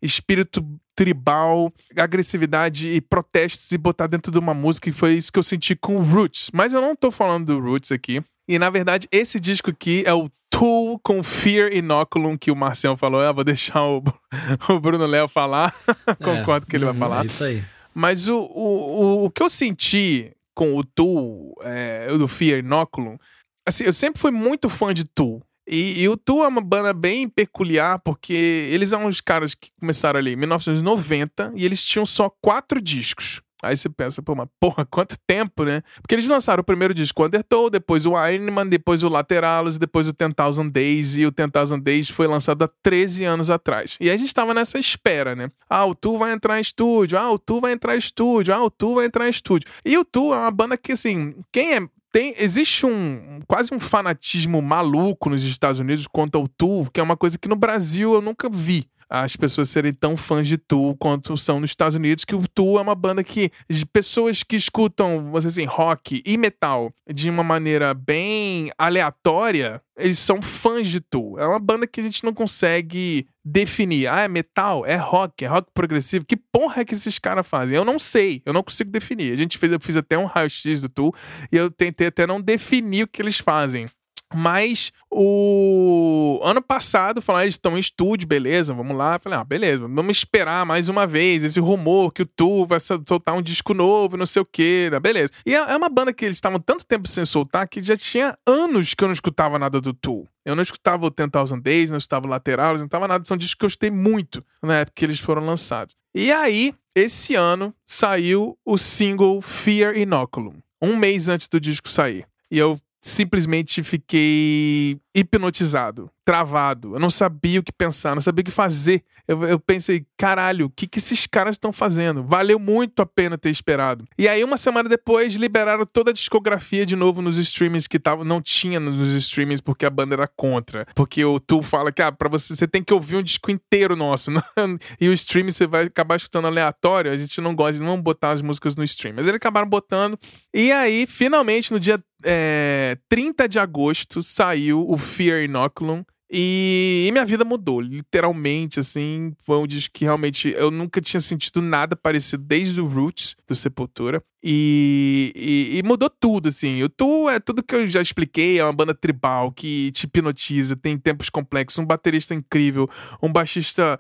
espírito tribal, agressividade e protestos e botar dentro de uma música, e foi isso que eu senti com Roots. Mas eu não tô falando do Roots aqui. E na verdade, esse disco aqui é o Tool com Fear Inoculum, que o Marcelo falou. Eu vou deixar o, o Bruno Léo falar. Concordo é, que ele vai falar. É isso aí. Mas o, o, o, que eu senti com o Tool, é, do Fear Inoculum, assim, eu sempre fui muito fã de Tool. E, e, o Tool é uma banda bem peculiar, porque eles são uns caras que começaram ali em 1990 e eles tinham só quatro discos. Aí você pensa, pô, mas porra, quanto tempo, né? Porque eles lançaram o primeiro disco, Undertow, depois o Ironman, depois o Lateralos, depois o 10,000 Days, e o 10,000 Days foi lançado há 13 anos atrás. E aí a gente tava nessa espera, né? Ah, o Tu vai entrar em estúdio, ah, o Tu vai entrar em estúdio, ah, o Tu vai entrar em estúdio. E o Tu é uma banda que, assim, quem é tem, existe um quase um fanatismo maluco nos Estados Unidos quanto ao Tu, que é uma coisa que no Brasil eu nunca vi as pessoas serem tão fãs de Tool quanto são nos Estados Unidos, que o Tool é uma banda que pessoas que escutam, você assim, rock e metal de uma maneira bem aleatória, eles são fãs de Tool. É uma banda que a gente não consegue definir. Ah, é metal? É rock? É rock progressivo? Que porra é que esses caras fazem? Eu não sei, eu não consigo definir. A gente fez, eu fiz até um raio-x do Tool e eu tentei até não definir o que eles fazem. Mas o ano passado falaram, eles estão em estúdio, beleza, vamos lá. Eu falei, ah, beleza, vamos esperar mais uma vez esse rumor que o Tu vai soltar um disco novo, não sei o que, né? beleza. E é, é uma banda que eles estavam tanto tempo sem soltar que já tinha anos que eu não escutava nada do Tu. Eu não escutava o 10,000 Days, não escutava o Lateral, não escutava nada. São discos que eu escutei muito na época que eles foram lançados. E aí, esse ano, saiu o single Fear Inoculum. Um mês antes do disco sair. E eu simplesmente fiquei hipnotizado, travado. Eu não sabia o que pensar, não sabia o que fazer. Eu, eu pensei, caralho, o que, que esses caras estão fazendo? Valeu muito a pena ter esperado. E aí, uma semana depois, liberaram toda a discografia de novo nos streamings que tava, não tinha nos streamings porque a banda era contra. Porque o Tu fala que, ah, pra você, você tem que ouvir um disco inteiro nosso. e o streaming você vai acabar escutando aleatório. A gente não gosta de não botar as músicas no stream. Mas eles acabaram botando. E aí, finalmente, no dia é, 30 de agosto, saiu o Fear Inoculum. E, e, minha vida mudou, literalmente, assim. Foi um disco que realmente eu nunca tinha sentido nada parecido desde o Roots do Sepultura. E, e, e, mudou tudo, assim. O Tu é tudo que eu já expliquei, é uma banda tribal que te hipnotiza, tem tempos complexos, um baterista incrível, um baixista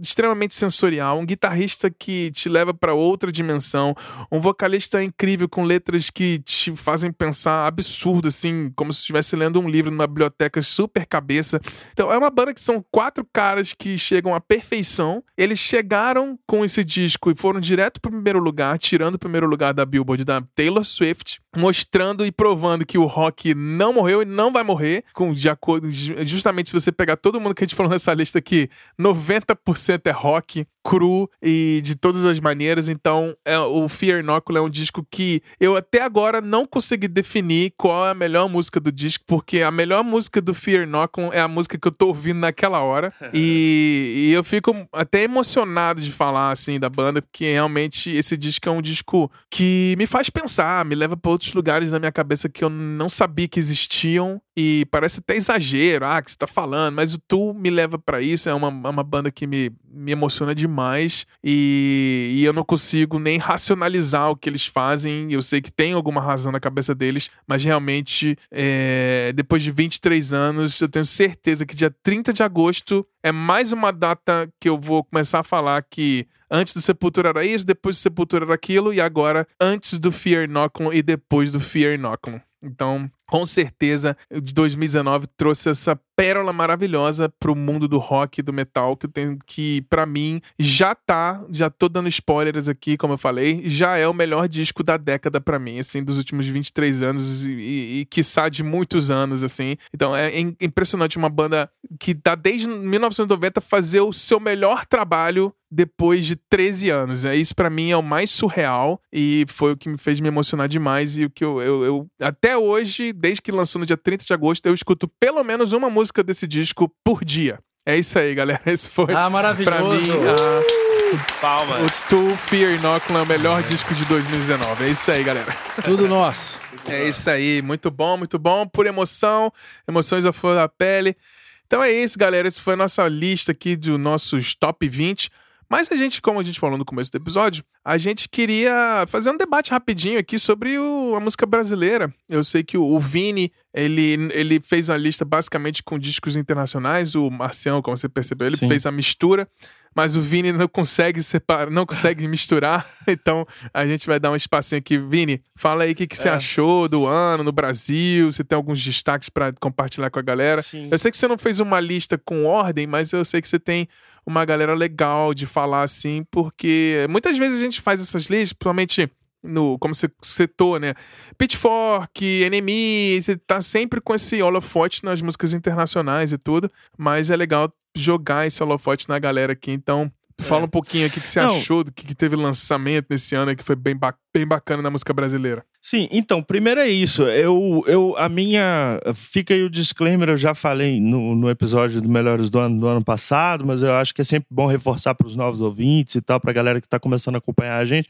extremamente sensorial, um guitarrista que te leva para outra dimensão, um vocalista incrível com letras que te fazem pensar absurdo, assim, como se estivesse lendo um livro numa biblioteca super cabeça. Então é uma banda que são quatro caras que chegam à perfeição. Eles chegaram com esse disco e foram direto pro primeiro lugar, tirando o primeiro lugar da da Billboard da Taylor Swift, mostrando e provando que o rock não morreu e não vai morrer, com de acordo justamente se você pegar todo mundo que a gente falou nessa lista aqui, 90% é rock, cru e de todas as maneiras. Então, é, o Fear Inoculum é um disco que eu até agora não consegui definir qual é a melhor música do disco, porque a melhor música do Fear Inoculum é a música que eu tô ouvindo naquela hora. e, e eu fico até emocionado de falar assim da banda, porque realmente esse disco é um disco que me faz pensar, me leva para outros lugares na minha cabeça que eu não sabia que existiam e parece até exagero, ah, que você tá falando, mas o Tu me leva para isso, é uma, é uma banda que me, me emociona demais e, e eu não consigo nem racionalizar o que eles fazem. Eu sei que tem alguma razão na cabeça deles, mas realmente, é, depois de 23 anos, eu tenho certeza que dia 30 de agosto é mais uma data que eu vou começar a falar que antes do Sepultura era isso, depois do Sepultura era aquilo, e agora antes do Fear Inoculum e depois do Fear Inoculum. Então, com certeza, de 2019 trouxe essa pérola maravilhosa pro mundo do rock e do metal que eu tenho que para mim já tá, já tô dando spoilers aqui, como eu falei, já é o melhor disco da década para mim, assim, dos últimos 23 anos e, e, e quiçá de muitos anos, assim. Então é impressionante uma banda que tá desde 1990 fazer o seu melhor trabalho depois de 13 anos. Né? Isso para mim é o mais surreal e foi o que me fez me emocionar demais e o que eu, eu, eu, até hoje, desde que lançou no dia 30 de agosto, eu escuto pelo menos uma música desse disco por dia. É isso aí, galera. Esse foi ah, maravilhoso. pra mim a... Palmas. o To Fear Inoculum, o melhor é. disco de 2019. É isso aí, galera. Tudo nosso. É isso aí, muito bom, muito bom, por emoção, emoções à flor da pele. Então é isso, galera. Essa foi a nossa lista aqui dos nossos top 20. Mas a gente, como a gente falou no começo do episódio, a gente queria fazer um debate rapidinho aqui sobre o, a música brasileira. Eu sei que o, o, Vini, ele, ele fez uma lista basicamente com discos internacionais. O Marcião, como você percebeu, ele Sim. fez a mistura. Mas o Vini não consegue separar, não consegue misturar. Então a gente vai dar um espacinho aqui. Vini, fala aí o que, que você é. achou do ano no Brasil. Você tem alguns destaques para compartilhar com a galera. Sim. Eu sei que você não fez uma lista com ordem, mas eu sei que você tem uma galera legal de falar assim, porque muitas vezes a gente faz essas listas, principalmente no, como você citou, né? Pitchfork, Enemy, você tá sempre com esse holofote nas músicas internacionais e tudo, mas é legal jogar esse holofote na galera aqui, então Fala é. um pouquinho aqui o que você Não. achou do que, que teve lançamento nesse ano que foi bem, ba bem bacana na música brasileira. Sim, então, primeiro é isso. Eu, eu, a minha. Fica aí o disclaimer, eu já falei no, no episódio do Melhores do Ano do ano passado, mas eu acho que é sempre bom reforçar para os novos ouvintes e tal, para a galera que está começando a acompanhar a gente.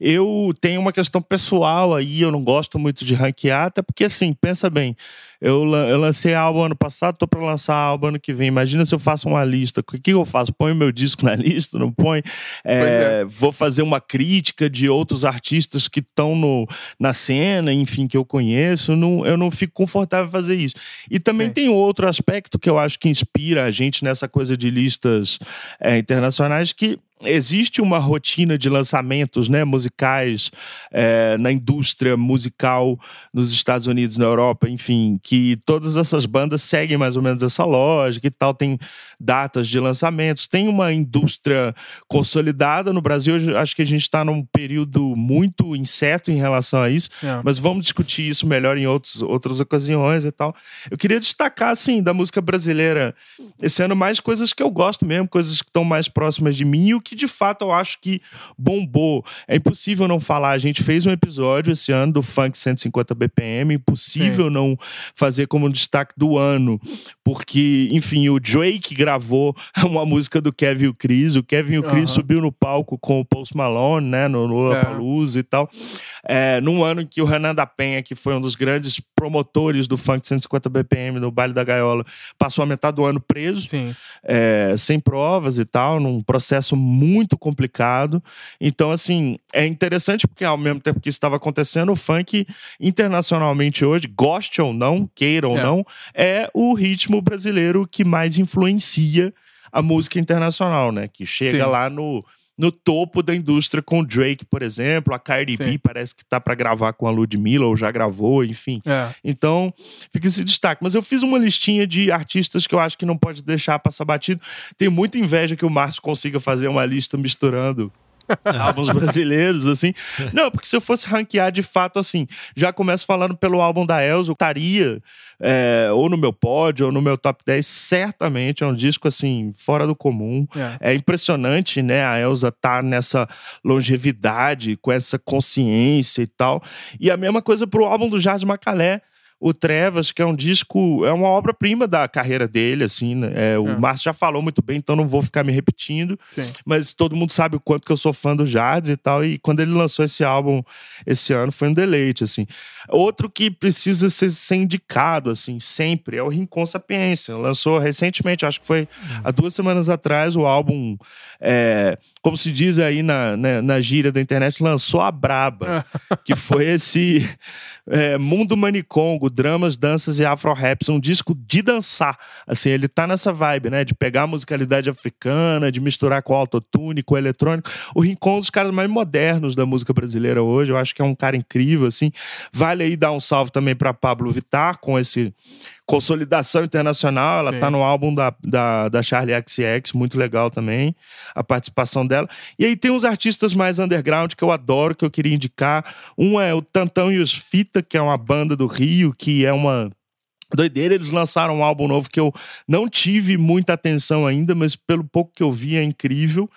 Eu tenho uma questão pessoal aí, eu não gosto muito de ranquear, até porque, assim, pensa bem. Eu, eu lancei álbum ano passado, tô para lançar álbum ano que vem. Imagina se eu faço uma lista. O que eu faço? Põe meu disco na lista? Não põe? É, é. Vou fazer uma crítica de outros artistas que estão na cena, enfim, que eu conheço. Não, eu não fico confortável fazer isso. E também é. tem outro aspecto que eu acho que inspira a gente nessa coisa de listas é, internacionais, que existe uma rotina de lançamentos né, musicais é, na indústria musical nos Estados Unidos, na Europa, enfim, que todas essas bandas seguem mais ou menos essa lógica e tal, tem datas de lançamentos, tem uma indústria consolidada no Brasil, acho que a gente está num período muito incerto em relação a isso, é. mas vamos discutir isso melhor em outros, outras ocasiões e tal. Eu queria destacar, assim, da música brasileira esse ano mais coisas que eu gosto mesmo, coisas que estão mais próximas de mim que de fato eu acho que bombou. É impossível não falar. A gente fez um episódio esse ano do Funk 150 BPM, impossível Sim. não fazer como destaque do ano, porque, enfim, o Drake gravou uma música do Kevin e o Chris. O Kevin e o Chris uhum. subiu no palco com o Post Malone, né, no Lollapalooza é. e tal. É, num ano em que o Renan da Penha, que foi um dos grandes promotores do Funk 150 BPM no Baile da Gaiola, passou a metade do ano preso, é, sem provas e tal, num processo muito complicado. Então, assim, é interessante porque ao mesmo tempo que isso estava acontecendo, o funk internacionalmente hoje, goste ou não, queira ou é. não, é o ritmo brasileiro que mais influencia a música internacional, né? Que chega Sim. lá no no topo da indústria com o Drake, por exemplo. A Cardi Sim. B parece que tá para gravar com a Ludmilla, ou já gravou, enfim. É. Então, fica esse destaque. Mas eu fiz uma listinha de artistas que eu acho que não pode deixar passar batido. Tenho muita inveja que o Márcio consiga fazer uma lista misturando álbuns brasileiros, assim. Não, porque se eu fosse ranquear de fato, assim, já começo falando pelo álbum da Elza, eu estaria é, ou no meu pódio ou no meu top 10, certamente é um disco, assim, fora do comum. É, é impressionante, né, a Elza tá nessa longevidade, com essa consciência e tal. E a mesma coisa pro álbum do Jazz Macalé, o Trevas, que é um disco, é uma obra-prima da carreira dele, assim, né? É, o é. Márcio já falou muito bem, então não vou ficar me repetindo, Sim. mas todo mundo sabe o quanto que eu sou fã do Jardim e tal, e quando ele lançou esse álbum esse ano foi um deleite, assim. Outro que precisa ser, ser indicado, assim, sempre, é o Rincon Sapiência, lançou recentemente, acho que foi há duas semanas atrás, o álbum, é, como se diz aí na, na, na gíria da internet, lançou a Braba, que foi esse é, Mundo Manicongo, Dramas, Danças e Afro-Raps, um disco de dançar. Assim, ele tá nessa vibe, né? De pegar a musicalidade africana, de misturar com autotune, com eletrônico. O Rincon é um dos caras mais modernos da música brasileira hoje. Eu acho que é um cara incrível, assim. Vale aí dar um salve também para Pablo Vittar com esse consolidação internacional. Ela Sim. tá no álbum da, da, da Charlie XX, muito legal também, a participação dela. E aí tem uns artistas mais underground que eu adoro, que eu queria indicar. Um é o Tantão e os Fita, que é uma banda do Rio, que é uma doideira. Eles lançaram um álbum novo que eu não tive muita atenção ainda, mas pelo pouco que eu vi é incrível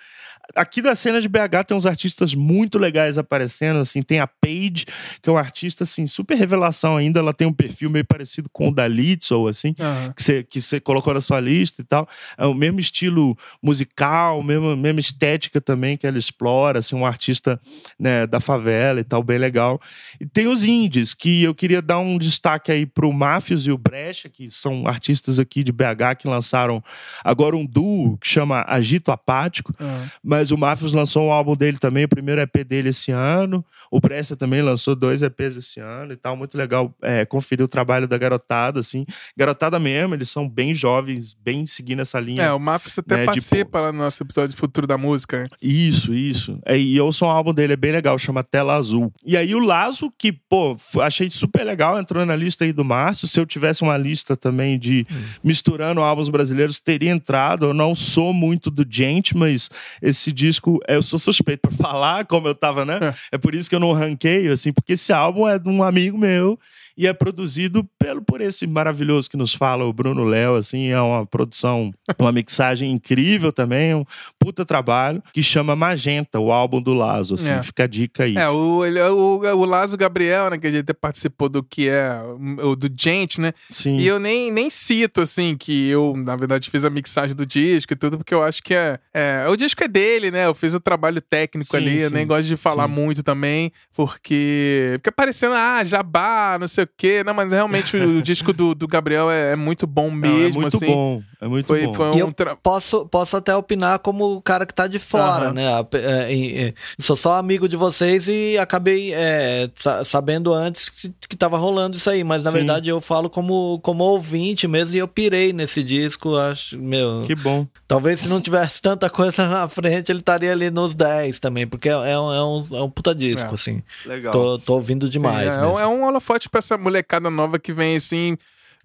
aqui da cena de BH tem uns artistas muito legais aparecendo, assim, tem a Paige, que é uma artista, assim, super revelação ainda, ela tem um perfil meio parecido com o da ou assim, uhum. que você que colocou na sua lista e tal, é o mesmo estilo musical, mesmo, mesma estética também que ela explora, assim, um artista, né, da favela e tal, bem legal. E tem os indies, que eu queria dar um destaque aí pro Máfios e o Brecha, que são artistas aqui de BH que lançaram agora um duo que chama Agito Apático, uhum. mas mas o Mafios lançou um álbum dele também, o primeiro EP dele esse ano. O Bressa também lançou dois EPs esse ano e tal. Muito legal é, conferir o trabalho da garotada, assim. Garotada mesmo, eles são bem jovens, bem seguindo essa linha. É, o Mafios até né, participa de... lá no nosso episódio de Futuro da Música. Né? Isso, isso. É, e ouço um álbum dele, é bem legal, chama Tela Azul. E aí o Lazo, que, pô, achei super legal, entrou na lista aí do Márcio. Se eu tivesse uma lista também de hum. misturando álbuns brasileiros, teria entrado. Eu não sou muito do gente, mas esse esse disco, eu sou suspeito para falar, como eu tava, né? É. é por isso que eu não ranqueio, assim, porque esse álbum é de um amigo meu e é produzido pelo por esse maravilhoso que nos fala o Bruno Léo, assim, é uma produção, uma mixagem incrível também, um puta trabalho, que chama Magenta, o álbum do Lazo, assim, é. fica a dica aí. É, o, ele, o, o Lazo Gabriel, né, que a gente participou do que é, o do Gente, né? Sim. E eu nem, nem cito, assim, que eu, na verdade, fiz a mixagem do disco e tudo, porque eu acho que é, é o disco é dele, né? Eu fiz o trabalho técnico sim, ali, sim, eu nem gosto de falar sim. muito também, porque fica parecendo, ah, jabá, não sei o quê. Não, mas realmente o disco do, do Gabriel é, é muito bom mesmo. Não, é muito assim. bom. É muito foi, bom. Foi um eu tra... posso, posso até opinar como o cara que tá de fora, uhum. né? É, é, sou só amigo de vocês e acabei é, sabendo antes que, que tava rolando isso aí. Mas na Sim. verdade eu falo como, como ouvinte mesmo e eu pirei nesse disco. Acho, meu. Que bom. Talvez se não tivesse tanta coisa na frente, ele estaria ali nos 10 também, porque é, é, um, é, um, é um puta disco, assim. Legal. Tô, tô ouvindo demais. Sim, é, é um holofote pra essa molecada nova que vem assim.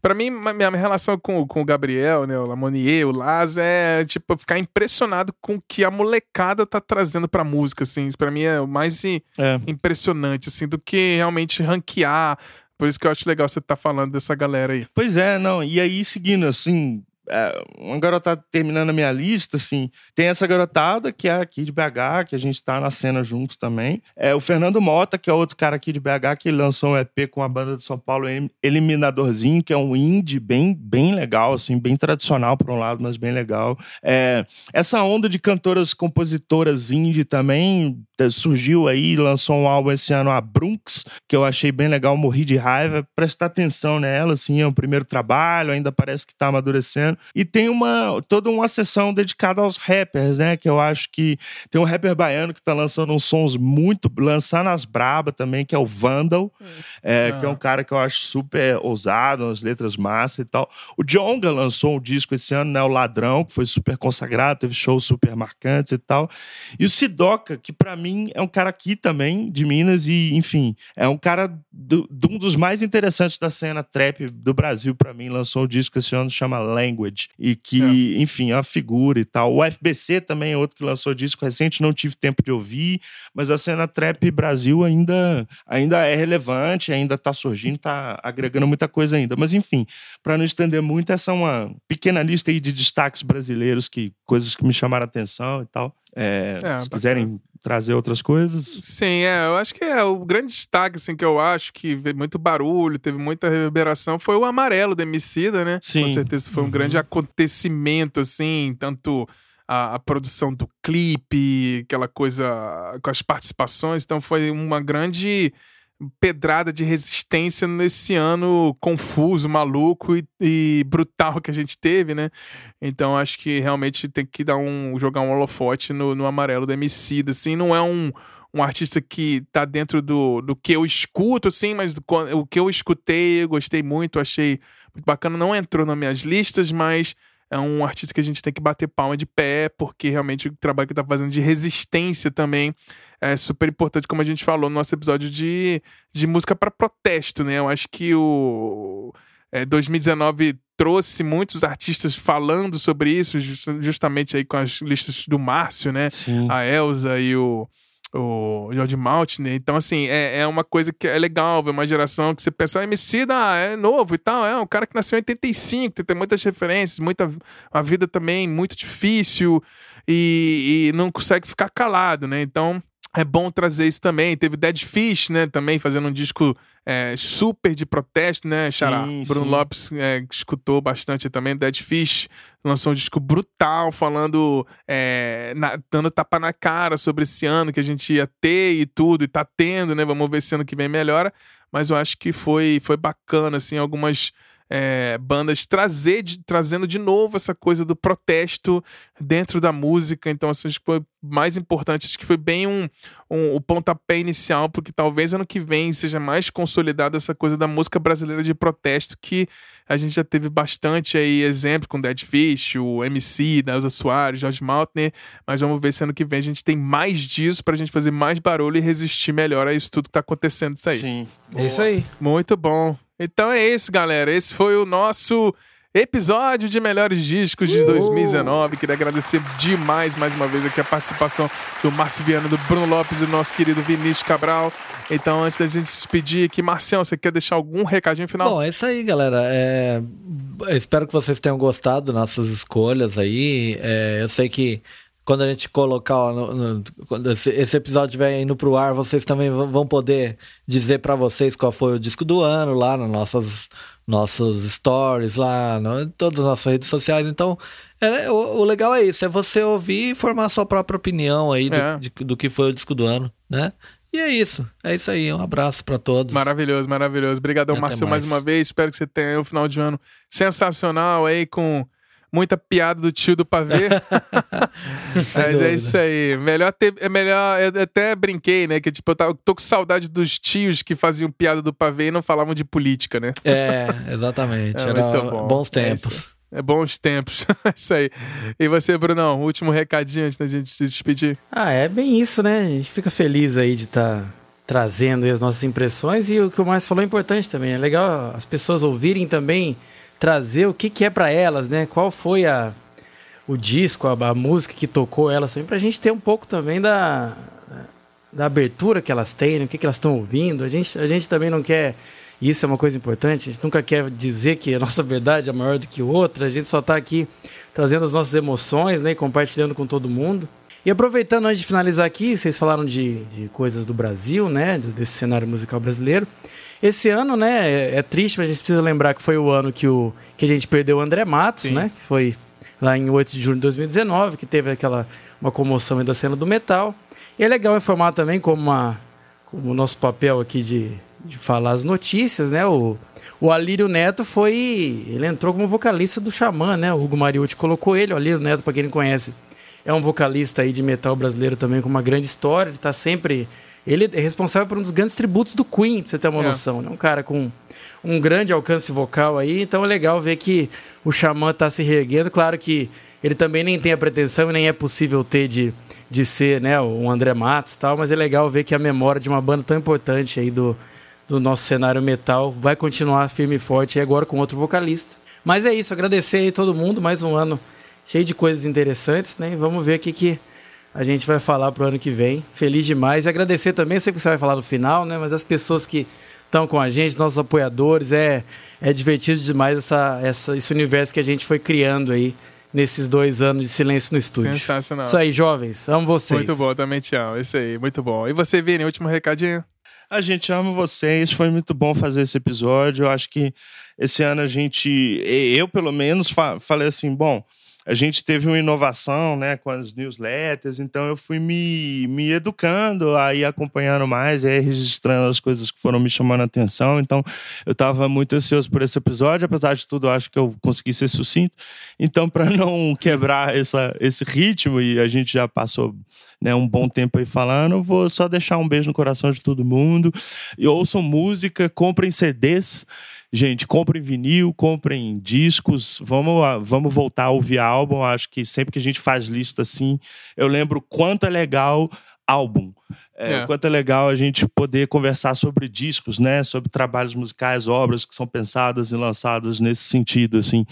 Pra mim, minha relação com, com o Gabriel, né, o Lamonier, o Laz, é, tipo, ficar impressionado com o que a molecada tá trazendo pra música, assim. Isso pra mim é o mais é. impressionante, assim, do que realmente ranquear. Por isso que eu acho legal você estar tá falando dessa galera aí. Pois é, não. E aí, seguindo, assim, é, uma garotada terminando a minha lista, assim, tem essa garotada que é aqui de BH, que a gente tá na cena junto também. É o Fernando Mota, que é outro cara aqui de BH, que lançou um EP com a banda de São Paulo, Eliminadorzinho, que é um indie bem, bem legal, assim, bem tradicional por um lado, mas bem legal. É, essa onda de cantoras, compositoras indie também é, surgiu aí, lançou um álbum esse ano, a Brunx, que eu achei bem legal, morri de raiva. Prestar atenção nela, assim, é o primeiro trabalho, ainda parece que tá amadurecendo. E tem uma toda uma sessão dedicada aos rappers, né? Que eu acho que tem um rapper baiano que tá lançando uns sons muito. lançando as braba também, que é o Vandal, hum. é, ah. que é um cara que eu acho super ousado, umas letras massa e tal. O Jonga lançou um disco esse ano, né? O Ladrão, que foi super consagrado, teve shows super marcantes e tal. E o Sidoca, que para mim é um cara aqui também, de Minas, e enfim, é um cara do, de um dos mais interessantes da cena trap do Brasil, para mim, lançou um disco esse ano, chama Language. Language, e que, é. enfim, é uma figura e tal. O FBC também é outro que lançou disco recente, não tive tempo de ouvir, mas a cena trap Brasil ainda, ainda é relevante, ainda está surgindo, está agregando muita coisa ainda. Mas, enfim, para não estender muito, essa é uma pequena lista aí de destaques brasileiros, que coisas que me chamaram a atenção e tal. É, é, se quiserem trazer outras coisas. Sim, é. Eu acho que é o grande destaque, assim, que eu acho que teve muito barulho, teve muita reverberação, foi o amarelo da Emicida, né? Sim. Com certeza foi um uhum. grande acontecimento, assim, tanto a, a, produção do clipe, aquela coisa com as participações. Então foi uma grande pedrada de resistência nesse ano confuso, maluco e, e, brutal que a gente teve, né? Então acho que realmente tem que dar um jogar um holofote no, no amarelo do MC, assim, não é um um artista que tá dentro do, do que eu escuto, assim, mas do, o que eu escutei, eu gostei muito, achei muito bacana. Não entrou nas minhas listas, mas é um artista que a gente tem que bater palma de pé, porque realmente o trabalho que tá fazendo de resistência também é super importante, como a gente falou no nosso episódio de, de música para protesto, né? Eu acho que o é, 2019 trouxe muitos artistas falando sobre isso, justamente aí com as listas do Márcio, né? Sim. A Elsa e o, o George Maltner. Então, assim, é, é uma coisa que é legal ver uma geração que você pensa, ah, MC ah, é novo e tal, é um cara que nasceu em 85, tem muitas referências, muita a vida também muito difícil e, e não consegue ficar calado, né? Então, é bom trazer isso também. Teve Dead Fish, né? Também fazendo um disco é, super de protesto, né, Xará? Bruno sim. Lopes é, escutou bastante também. Dead Fish lançou um disco brutal, falando, é, na, dando tapa na cara sobre esse ano que a gente ia ter e tudo, e tá tendo, né? Vamos ver se ano que vem melhora. Mas eu acho que foi, foi bacana, assim, algumas é, bandas trazer de, trazendo de novo essa coisa do protesto dentro da música. Então, assim, acho que foi mais importante, acho que foi bem um, um, o pontapé inicial, porque talvez ano que vem seja mais consolidada essa coisa da música brasileira de protesto, que a gente já teve bastante aí exemplo com Dead Fish, o MC, Nelsa Soares, Jorge Maltner, mas vamos ver se ano que vem a gente tem mais disso pra gente fazer mais barulho e resistir melhor a isso tudo que tá acontecendo isso aí. Sim. É isso aí. Muito bom. Então é isso, galera. Esse foi o nosso episódio de Melhores Discos de 2019. Queria agradecer demais, mais uma vez, aqui a participação do Márcio Viana, do Bruno Lopes e do nosso querido Vinícius Cabral. Então, antes da gente se despedir aqui, Marcelo, você quer deixar algum recadinho final? Bom, é isso aí, galera. É... Espero que vocês tenham gostado das nossas escolhas aí. É... Eu sei que quando a gente colocar, no, no, quando esse, esse, episódio estiver indo pro ar, vocês também vão poder dizer para vocês qual foi o disco do ano lá nas nossas nossos stories lá, no, em todas as nossas redes sociais. Então, é, o, o, legal é isso, é você ouvir e formar sua própria opinião aí do, é. de, do que foi o disco do ano, né? E é isso, é isso aí. Um abraço para todos. Maravilhoso, maravilhoso. Obrigadão, Marcelo, mais. mais uma vez. Espero que você tenha um final de ano sensacional aí com muita piada do tio do pavê. Mas é isso aí. Melhor ter. É melhor. Eu até brinquei, né? Que tipo, eu, tava, eu tô com saudade dos tios que faziam piada do pavê e não falavam de política, né? É, exatamente. É, Era bom. bons é tempos. É, é bons tempos. é isso aí. E você, Brunão, último recadinho antes da gente se despedir. Ah, é bem isso, né? A gente fica feliz aí de estar. Tá trazendo as nossas impressões e o que o mais falou é importante também. É legal as pessoas ouvirem também trazer o que, que é para elas, né? Qual foi a, o disco, a, a música que tocou elas, para a gente ter um pouco também da, da abertura que elas têm, né? o que, que elas estão ouvindo. A gente, a gente também não quer. Isso é uma coisa importante. A gente nunca quer dizer que a nossa verdade é maior do que outra. A gente só está aqui trazendo as nossas emoções, né? E compartilhando com todo mundo. E aproveitando antes de finalizar aqui, vocês falaram de, de coisas do Brasil, né? Desse cenário musical brasileiro. Esse ano, né, é, é, triste, mas a gente precisa lembrar que foi o ano que, o, que a gente perdeu o André Matos, Sim. né? Que foi lá em 8 de junho de 2019, que teve aquela uma comoção da cena do metal. E é legal informar também como, uma, como o nosso papel aqui de, de falar as notícias, né? O, o Alírio Neto foi. Ele entrou como vocalista do Xamã, né? O Hugo Mariucci colocou ele, o Alírio Neto, para quem não conhece, é um vocalista aí de metal brasileiro também com uma grande história. Ele está sempre ele é responsável por um dos grandes tributos do Queen, pra você ter uma é. noção. Né? Um cara com um grande alcance vocal aí, então é legal ver que o Xamã está se reerguendo. Claro que ele também nem tem a pretensão e nem é possível ter de, de ser né, um André Matos e tal, mas é legal ver que a memória de uma banda tão importante aí do, do nosso cenário metal vai continuar firme e forte e agora com outro vocalista. Mas é isso, agradecer aí todo mundo, mais um ano cheio de coisas interessantes, né? E vamos ver o que, que a gente vai falar pro ano que vem. Feliz demais. E agradecer também, sei que você vai falar no final, né? Mas as pessoas que estão com a gente, nossos apoiadores, é, é divertido demais essa, essa, esse universo que a gente foi criando aí nesses dois anos de silêncio no estúdio. Sensacional. Isso aí, jovens. Amo vocês. Muito bom, também te amo. Isso aí, muito bom. E você, Vini, último recadinho? A gente ama vocês, foi muito bom fazer esse episódio. Eu acho que esse ano a gente, eu pelo menos, falei assim: bom, a gente teve uma inovação, né, com as newsletters, então eu fui me, me educando, aí acompanhando mais, aí registrando as coisas que foram me chamando a atenção. Então, eu estava muito ansioso por esse episódio, apesar de tudo, acho que eu consegui ser sucinto. Então, para não quebrar essa, esse ritmo, e a gente já passou né, um bom tempo aí falando, vou só deixar um beijo no coração de todo mundo. E ouçam música, comprem CDs. Gente, comprem vinil, comprem discos, vamos, vamos voltar a ouvir álbum. Acho que sempre que a gente faz lista assim, eu lembro quanto é legal álbum. É, é. Quanto é legal a gente poder conversar sobre discos, né? Sobre trabalhos musicais, obras que são pensadas e lançadas nesse sentido, assim.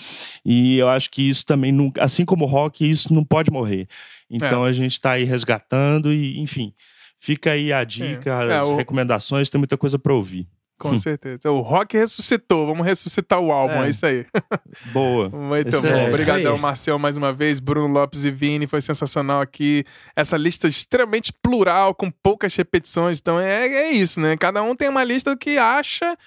E eu acho que isso também, nunca, assim como o rock, isso não pode morrer. Então é. a gente está aí resgatando e, enfim, fica aí a dica, é. as é, o... recomendações, tem muita coisa para ouvir. Com certeza. O rock ressuscitou. Vamos ressuscitar o álbum. É, é isso aí. Boa. Muito bom. É, Obrigadão, Marcel, mais uma vez. Bruno Lopes e Vini. Foi sensacional aqui. Essa lista extremamente plural, com poucas repetições. Então é, é isso, né? Cada um tem uma lista que acha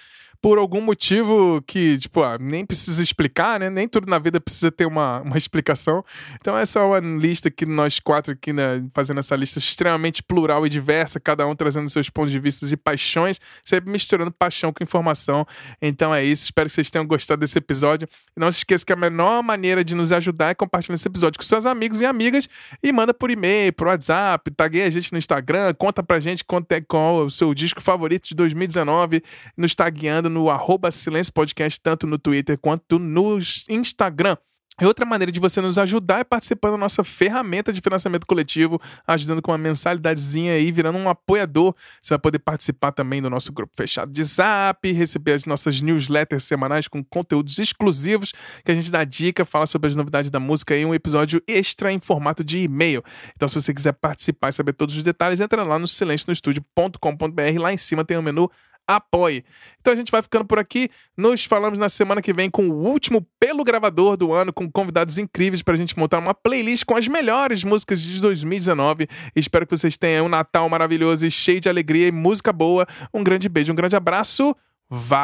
por algum motivo que, tipo, ah, nem precisa explicar, né? Nem tudo na vida precisa ter uma, uma explicação. Então, essa é uma lista que nós quatro aqui, né, fazendo essa lista extremamente plural e diversa, cada um trazendo seus pontos de vista e paixões, sempre misturando paixão com informação. Então é isso, espero que vocês tenham gostado desse episódio. E não se esqueça que a menor maneira de nos ajudar é compartilhar esse episódio com seus amigos e amigas e manda por e-mail, por WhatsApp, tagueia a gente no Instagram, conta pra gente é, qual é o seu disco favorito de 2019, nos tagueando no arroba Silêncio Podcast, tanto no Twitter quanto no Instagram. E outra maneira de você nos ajudar é participando da nossa ferramenta de financiamento coletivo, ajudando com uma mensalidadezinha aí, virando um apoiador. Você vai poder participar também do nosso grupo fechado de Zap, receber as nossas newsletters semanais com conteúdos exclusivos, que a gente dá dica, fala sobre as novidades da música e um episódio extra em formato de e-mail. Então, se você quiser participar e saber todos os detalhes, entra lá no silencionostudio.com.br. Lá em cima tem o um menu apoie. Então a gente vai ficando por aqui. Nos falamos na semana que vem com o último pelo gravador do ano, com convidados incríveis para a gente montar uma playlist com as melhores músicas de 2019. Espero que vocês tenham um Natal maravilhoso e cheio de alegria e música boa. Um grande beijo, um grande abraço. Valeu!